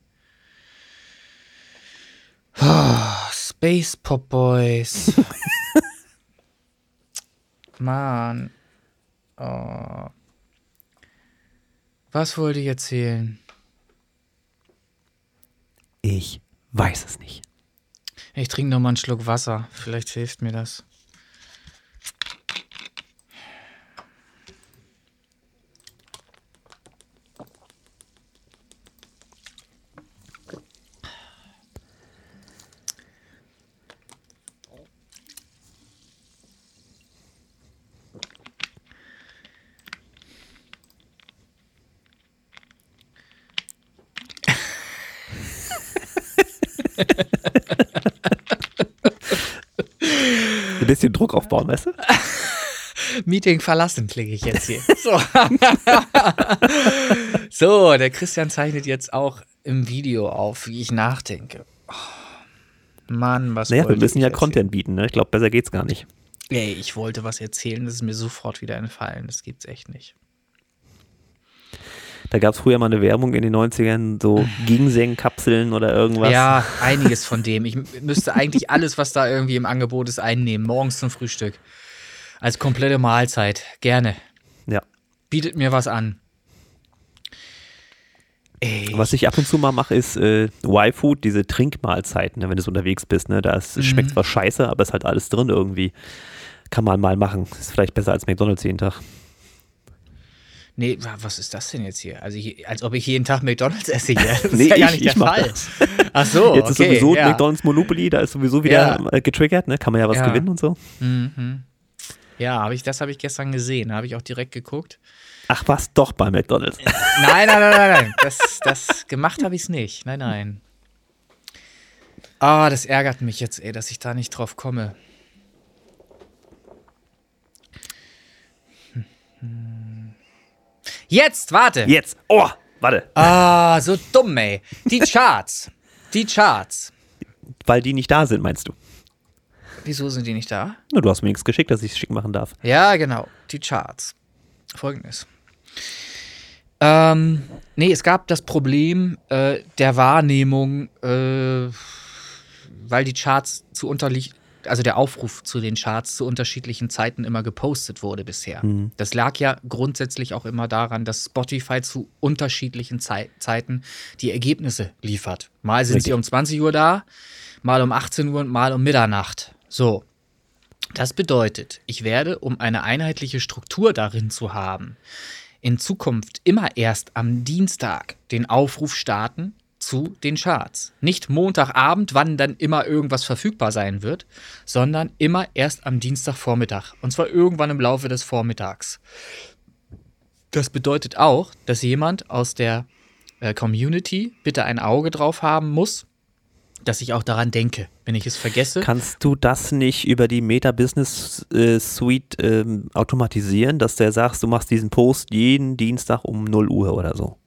Ah, Space Pop Boys. Mann. Oh. Was wollte ich erzählen? Ich weiß es nicht. Ich trinke noch mal einen Schluck Wasser. Vielleicht hilft mir das. Ein bisschen Druck aufbauen, weißt du? Meeting verlassen, klicke ich jetzt hier. So. so, der Christian zeichnet jetzt auch im Video auf, wie ich nachdenke. Oh, Mann, was Naja, wir müssen ja erzählen? Content bieten, ne? Ich glaube, besser geht's gar nicht. Ey, ich wollte was erzählen, das ist mir sofort wieder entfallen. Das gibt's echt nicht. Da gab es früher mal eine Werbung in den 90ern, so Ginseng-Kapseln oder irgendwas. Ja, einiges von dem. Ich müsste eigentlich alles, was da irgendwie im Angebot ist, einnehmen. Morgens zum Frühstück. Als komplette Mahlzeit. Gerne. ja. Bietet mir was an. Ey. Was ich ab und zu mal mache, ist äh, Y-Food, diese Trinkmahlzeiten, ne, wenn du so unterwegs bist. Ne? Da Mhm. schmeckt zwar scheiße, aber ist halt alles drin irgendwie. Kann man mal machen. Ist vielleicht besser als McDonalds jeden Tag. Nee, wa- was ist das denn jetzt hier? Also, als ob ich jeden Tag McDonalds esse hier. Das ist Nee, ja gar ich- nicht ich der Fall. das. Ach so, Jetzt ist okay, sowieso ja. McDonalds Monopoly, da ist sowieso wieder Ja. äh, getriggert, ne? Kann man ja was Ja. gewinnen und so. Mhm. Ja, hab ich, das habe ich gestern gesehen. Da habe ich auch direkt geguckt. Ach was, doch bei McDonalds. Nein, nein, nein, nein, nein. Das, das gemacht habe ich es nicht. Nein, nein. Ah, das ärgert mich jetzt, ey, dass ich da nicht drauf komme. Jetzt, warte. Jetzt. Oh, warte. Ah, so dumm, ey. Die Charts. Die Charts. Weil die nicht da sind, meinst du? Wieso sind die nicht da? Na, du hast mir nichts geschickt, dass ich es schick machen darf. Ja, genau. Die Charts. Folgendes. Ähm, nee, es gab das Problem äh, der Wahrnehmung, äh, weil die Charts zu unterlich also der Aufruf zu den Charts zu unterschiedlichen Zeiten immer gepostet wurde bisher. Mhm. Das lag ja grundsätzlich auch immer daran, dass Spotify zu unterschiedlichen Zei Zeiten die Ergebnisse liefert. Mal sind Richtig. sie um 20 Uhr da, mal um 18 Uhr und mal um Mitternacht. So. Das bedeutet, ich werde, um eine einheitliche Struktur darin zu haben, in Zukunft immer erst am Dienstag den Aufruf starten, zu den Charts. Nicht Montagabend, wann dann immer irgendwas verfügbar sein wird, sondern immer erst am Dienstagvormittag. Und zwar irgendwann im Laufe des Vormittags. Das bedeutet auch, dass jemand aus der äh, Community bitte ein Auge drauf haben muss, dass ich auch daran denke, wenn ich es vergesse. Kannst du das nicht über die Meta Business äh, Suite ähm, automatisieren, dass du sagst, du machst diesen Post jeden Dienstag um 0 Uhr oder so?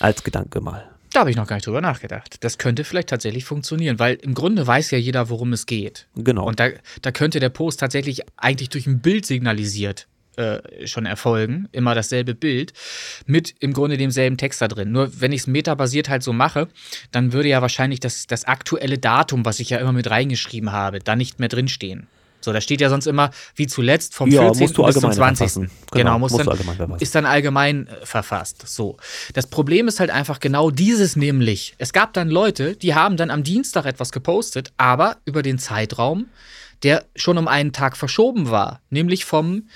Als Gedanke mal. Da habe ich noch gar nicht drüber nachgedacht. Das könnte vielleicht tatsächlich funktionieren, weil im Grunde weiß ja jeder, worum es geht. Genau. Und da, da könnte der Post tatsächlich eigentlich durch ein Bild signalisiert äh, schon erfolgen. Immer dasselbe Bild mit im Grunde demselben Text da drin. Nur wenn ich es metabasiert halt so mache, dann würde ja wahrscheinlich das, das aktuelle Datum, was ich ja immer mit reingeschrieben habe, da nicht mehr drinstehen. So, da steht ja sonst immer, wie zuletzt, vom ja, 14. bis zum 20. Genau, genau muss dann, ist dann allgemein äh, verfasst. So. Das Problem ist halt einfach genau dieses nämlich. Es gab dann Leute, die haben dann am Dienstag etwas gepostet, aber über den Zeitraum, der schon um einen Tag verschoben war. Nämlich vom,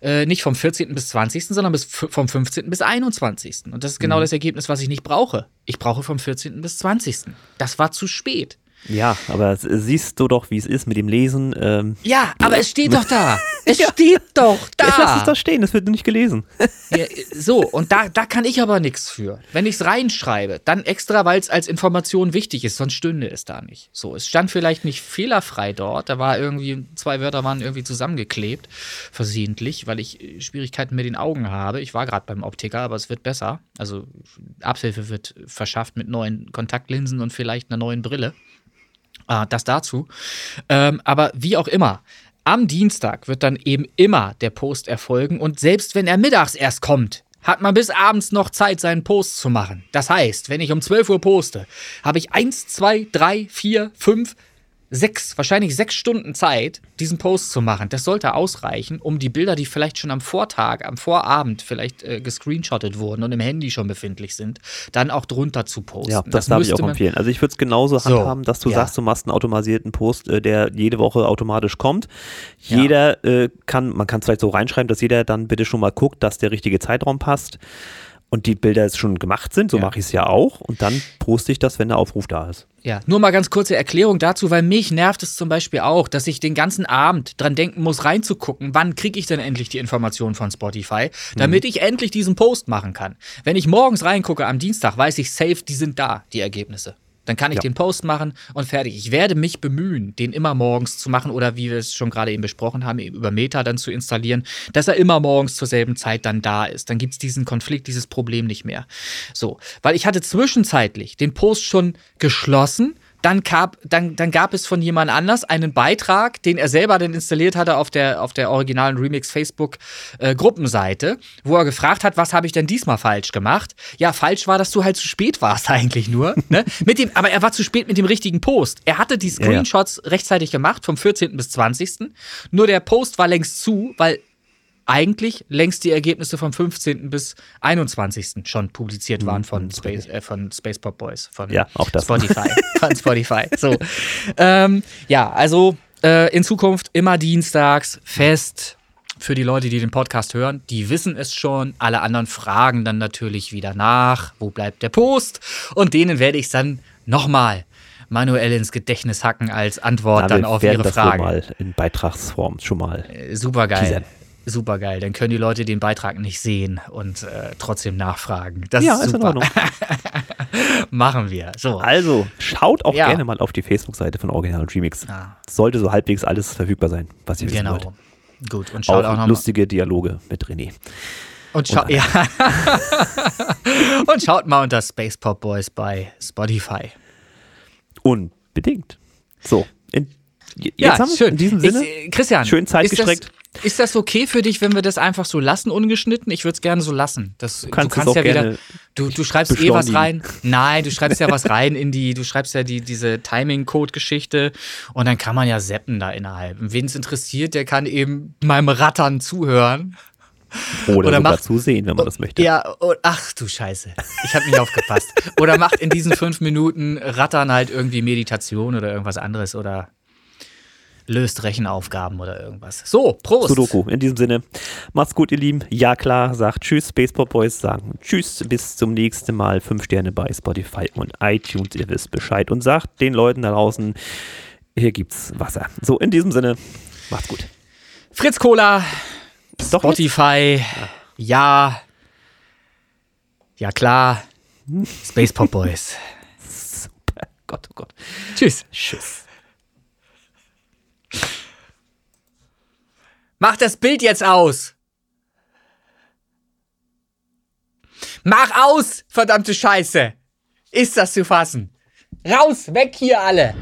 äh, nicht vom 14. bis 20., sondern bis, vom 15. bis 21. Und das ist genau mhm. das Ergebnis, was ich nicht brauche. Ich brauche vom 14. bis 20. Das war zu spät. Ja, aber siehst du doch, wie es ist mit dem Lesen. Ähm, ja, aber es steht doch da. Es ja. steht doch da. Ich lass es da stehen, es wird nicht gelesen. Ja, so, und da, da kann ich aber nichts für. Wenn ich es reinschreibe, dann extra, weil es als Information wichtig ist, sonst stünde es da nicht. So, es stand vielleicht nicht fehlerfrei dort. Da war irgendwie, zwei Wörter waren irgendwie zusammengeklebt, versehentlich, weil ich Schwierigkeiten mit den Augen habe. Ich war gerade beim Optiker, aber es wird besser. Also Abhilfe wird verschafft mit neuen Kontaktlinsen und vielleicht einer neuen Brille. Ah, das dazu. Ähm, aber wie auch immer, am Dienstag wird dann eben immer der Post erfolgen und selbst wenn er mittags erst kommt, hat man bis abends noch Zeit, seinen Post zu machen. Das heißt, wenn ich um 12 Uhr poste, habe ich 1, 2, 3, 4, 5, sechs, wahrscheinlich sechs Stunden Zeit, diesen Post zu machen. Das sollte ausreichen, um die Bilder, die vielleicht schon am Vortag, am Vorabend vielleicht äh, gescreenshottet wurden und im Handy schon befindlich sind, dann auch drunter zu posten. Ja, das, das darf ich auch empfehlen. Also ich würde es genauso so, handhaben, dass du ja. sagst, du machst einen automatisierten Post, äh, der jede Woche automatisch kommt. Jeder ja. äh, kann, man kann es vielleicht so reinschreiben, dass jeder dann bitte schon mal guckt, dass der richtige Zeitraum passt und die Bilder jetzt schon gemacht sind, so ja. mache ich es ja auch. Und dann poste ich das, wenn der Aufruf da ist. Ja, nur mal ganz kurze Erklärung dazu, weil mich nervt es zum Beispiel auch, dass ich den ganzen Abend dran denken muss, reinzugucken, wann kriege ich denn endlich die Informationen von Spotify, damit mhm. ich endlich diesen Post machen kann. Wenn ich morgens reingucke am Dienstag, weiß ich safe, die sind da, die Ergebnisse. Dann kann ich ja. den Post machen und fertig. Ich werde mich bemühen, den immer morgens zu machen oder wie wir es schon gerade eben besprochen haben, über Meta dann zu installieren, dass er immer morgens zur selben Zeit dann da ist. Dann gibt es diesen Konflikt, dieses Problem nicht mehr. So, weil ich hatte zwischenzeitlich den Post schon geschlossen dann gab, dann, dann gab es von jemand anders einen Beitrag, den er selber dann installiert hatte auf der, auf der originalen Remix Facebook äh, Gruppenseite, wo er gefragt hat, was habe ich denn diesmal falsch gemacht? Ja, falsch war, dass du halt zu spät warst eigentlich nur. ne? mit dem, aber er war zu spät mit dem richtigen Post. Er hatte die Screenshots ja, ja. rechtzeitig gemacht, vom 14. bis 20. Nur der Post war längst zu, weil eigentlich längst die Ergebnisse vom 15. bis 21. schon publiziert mhm. waren von Space, äh, von Space Pop Boys, von ja, auch das. Spotify. von Spotify. So. Ähm, ja, also äh, in Zukunft immer dienstags fest. Für die Leute, die den Podcast hören, die wissen es schon. Alle anderen fragen dann natürlich wieder nach, wo bleibt der Post? Und denen werde ich es dann nochmal manuell ins Gedächtnis hacken als Antwort ja, dann auf ihre Fragen. mal in Beitragsform schon mal. Äh, Super geil super geil. Dann können die Leute den Beitrag nicht sehen und äh, trotzdem nachfragen. Das ja, ist, super. In Ordnung. Machen wir. So. Also, schaut auch ja. gerne mal auf die Facebook-Seite von Original und Remix. Ah. Sollte so halbwegs alles verfügbar sein, was ihr genau. wissen wollt. Gut, und schaut auch, auch noch lustige mal. Dialoge mit René. Und, scha und, ja. und schaut mal unter Space Pop Boys bei Spotify. Unbedingt. So, in, jetzt ja, haben wir schön. in diesem Sinne ich, Christian, schön Zeit gestreckt. Ist das okay für dich, wenn wir das einfach so lassen, ungeschnitten? Ich würde es gerne so lassen. Das, du kannst, du kannst ja wieder. Du, du schreibst eh was rein. Nein, du schreibst ja was rein in die, du schreibst ja die, diese Timing-Code-Geschichte und dann kann man ja seppen da innerhalb. Wen es interessiert, der kann eben meinem Rattern zuhören. Oder, Oder sogar macht, zusehen, wenn man das möchte. Ja, oh, ach du Scheiße. Ich habe nicht aufgepasst. Oder macht in diesen fünf Minuten Rattern halt irgendwie Meditation oder irgendwas anderes oder löst Rechenaufgaben oder irgendwas. So, Prost. Sudoku. In diesem Sinne, macht's gut, ihr Lieben. Ja, klar, sagt Tschüss. Baseball Boys sagen Tschüss. Bis zum nächsten Mal. Fünf Sterne bei Spotify und iTunes. Ihr wisst Bescheid. Und sagt den Leuten da draußen, hier gibt's Wasser. So, in diesem Sinne, macht's gut. Fritz Cola, Doch Spotify, ja. Ja, klar. Space Pop Boys. Super. Gott, oh Gott. Tschüss. Tschüss. Mach das Bild jetzt aus! Mach aus, verdammte Scheiße! Ist das zu fassen? Raus, weg hier alle!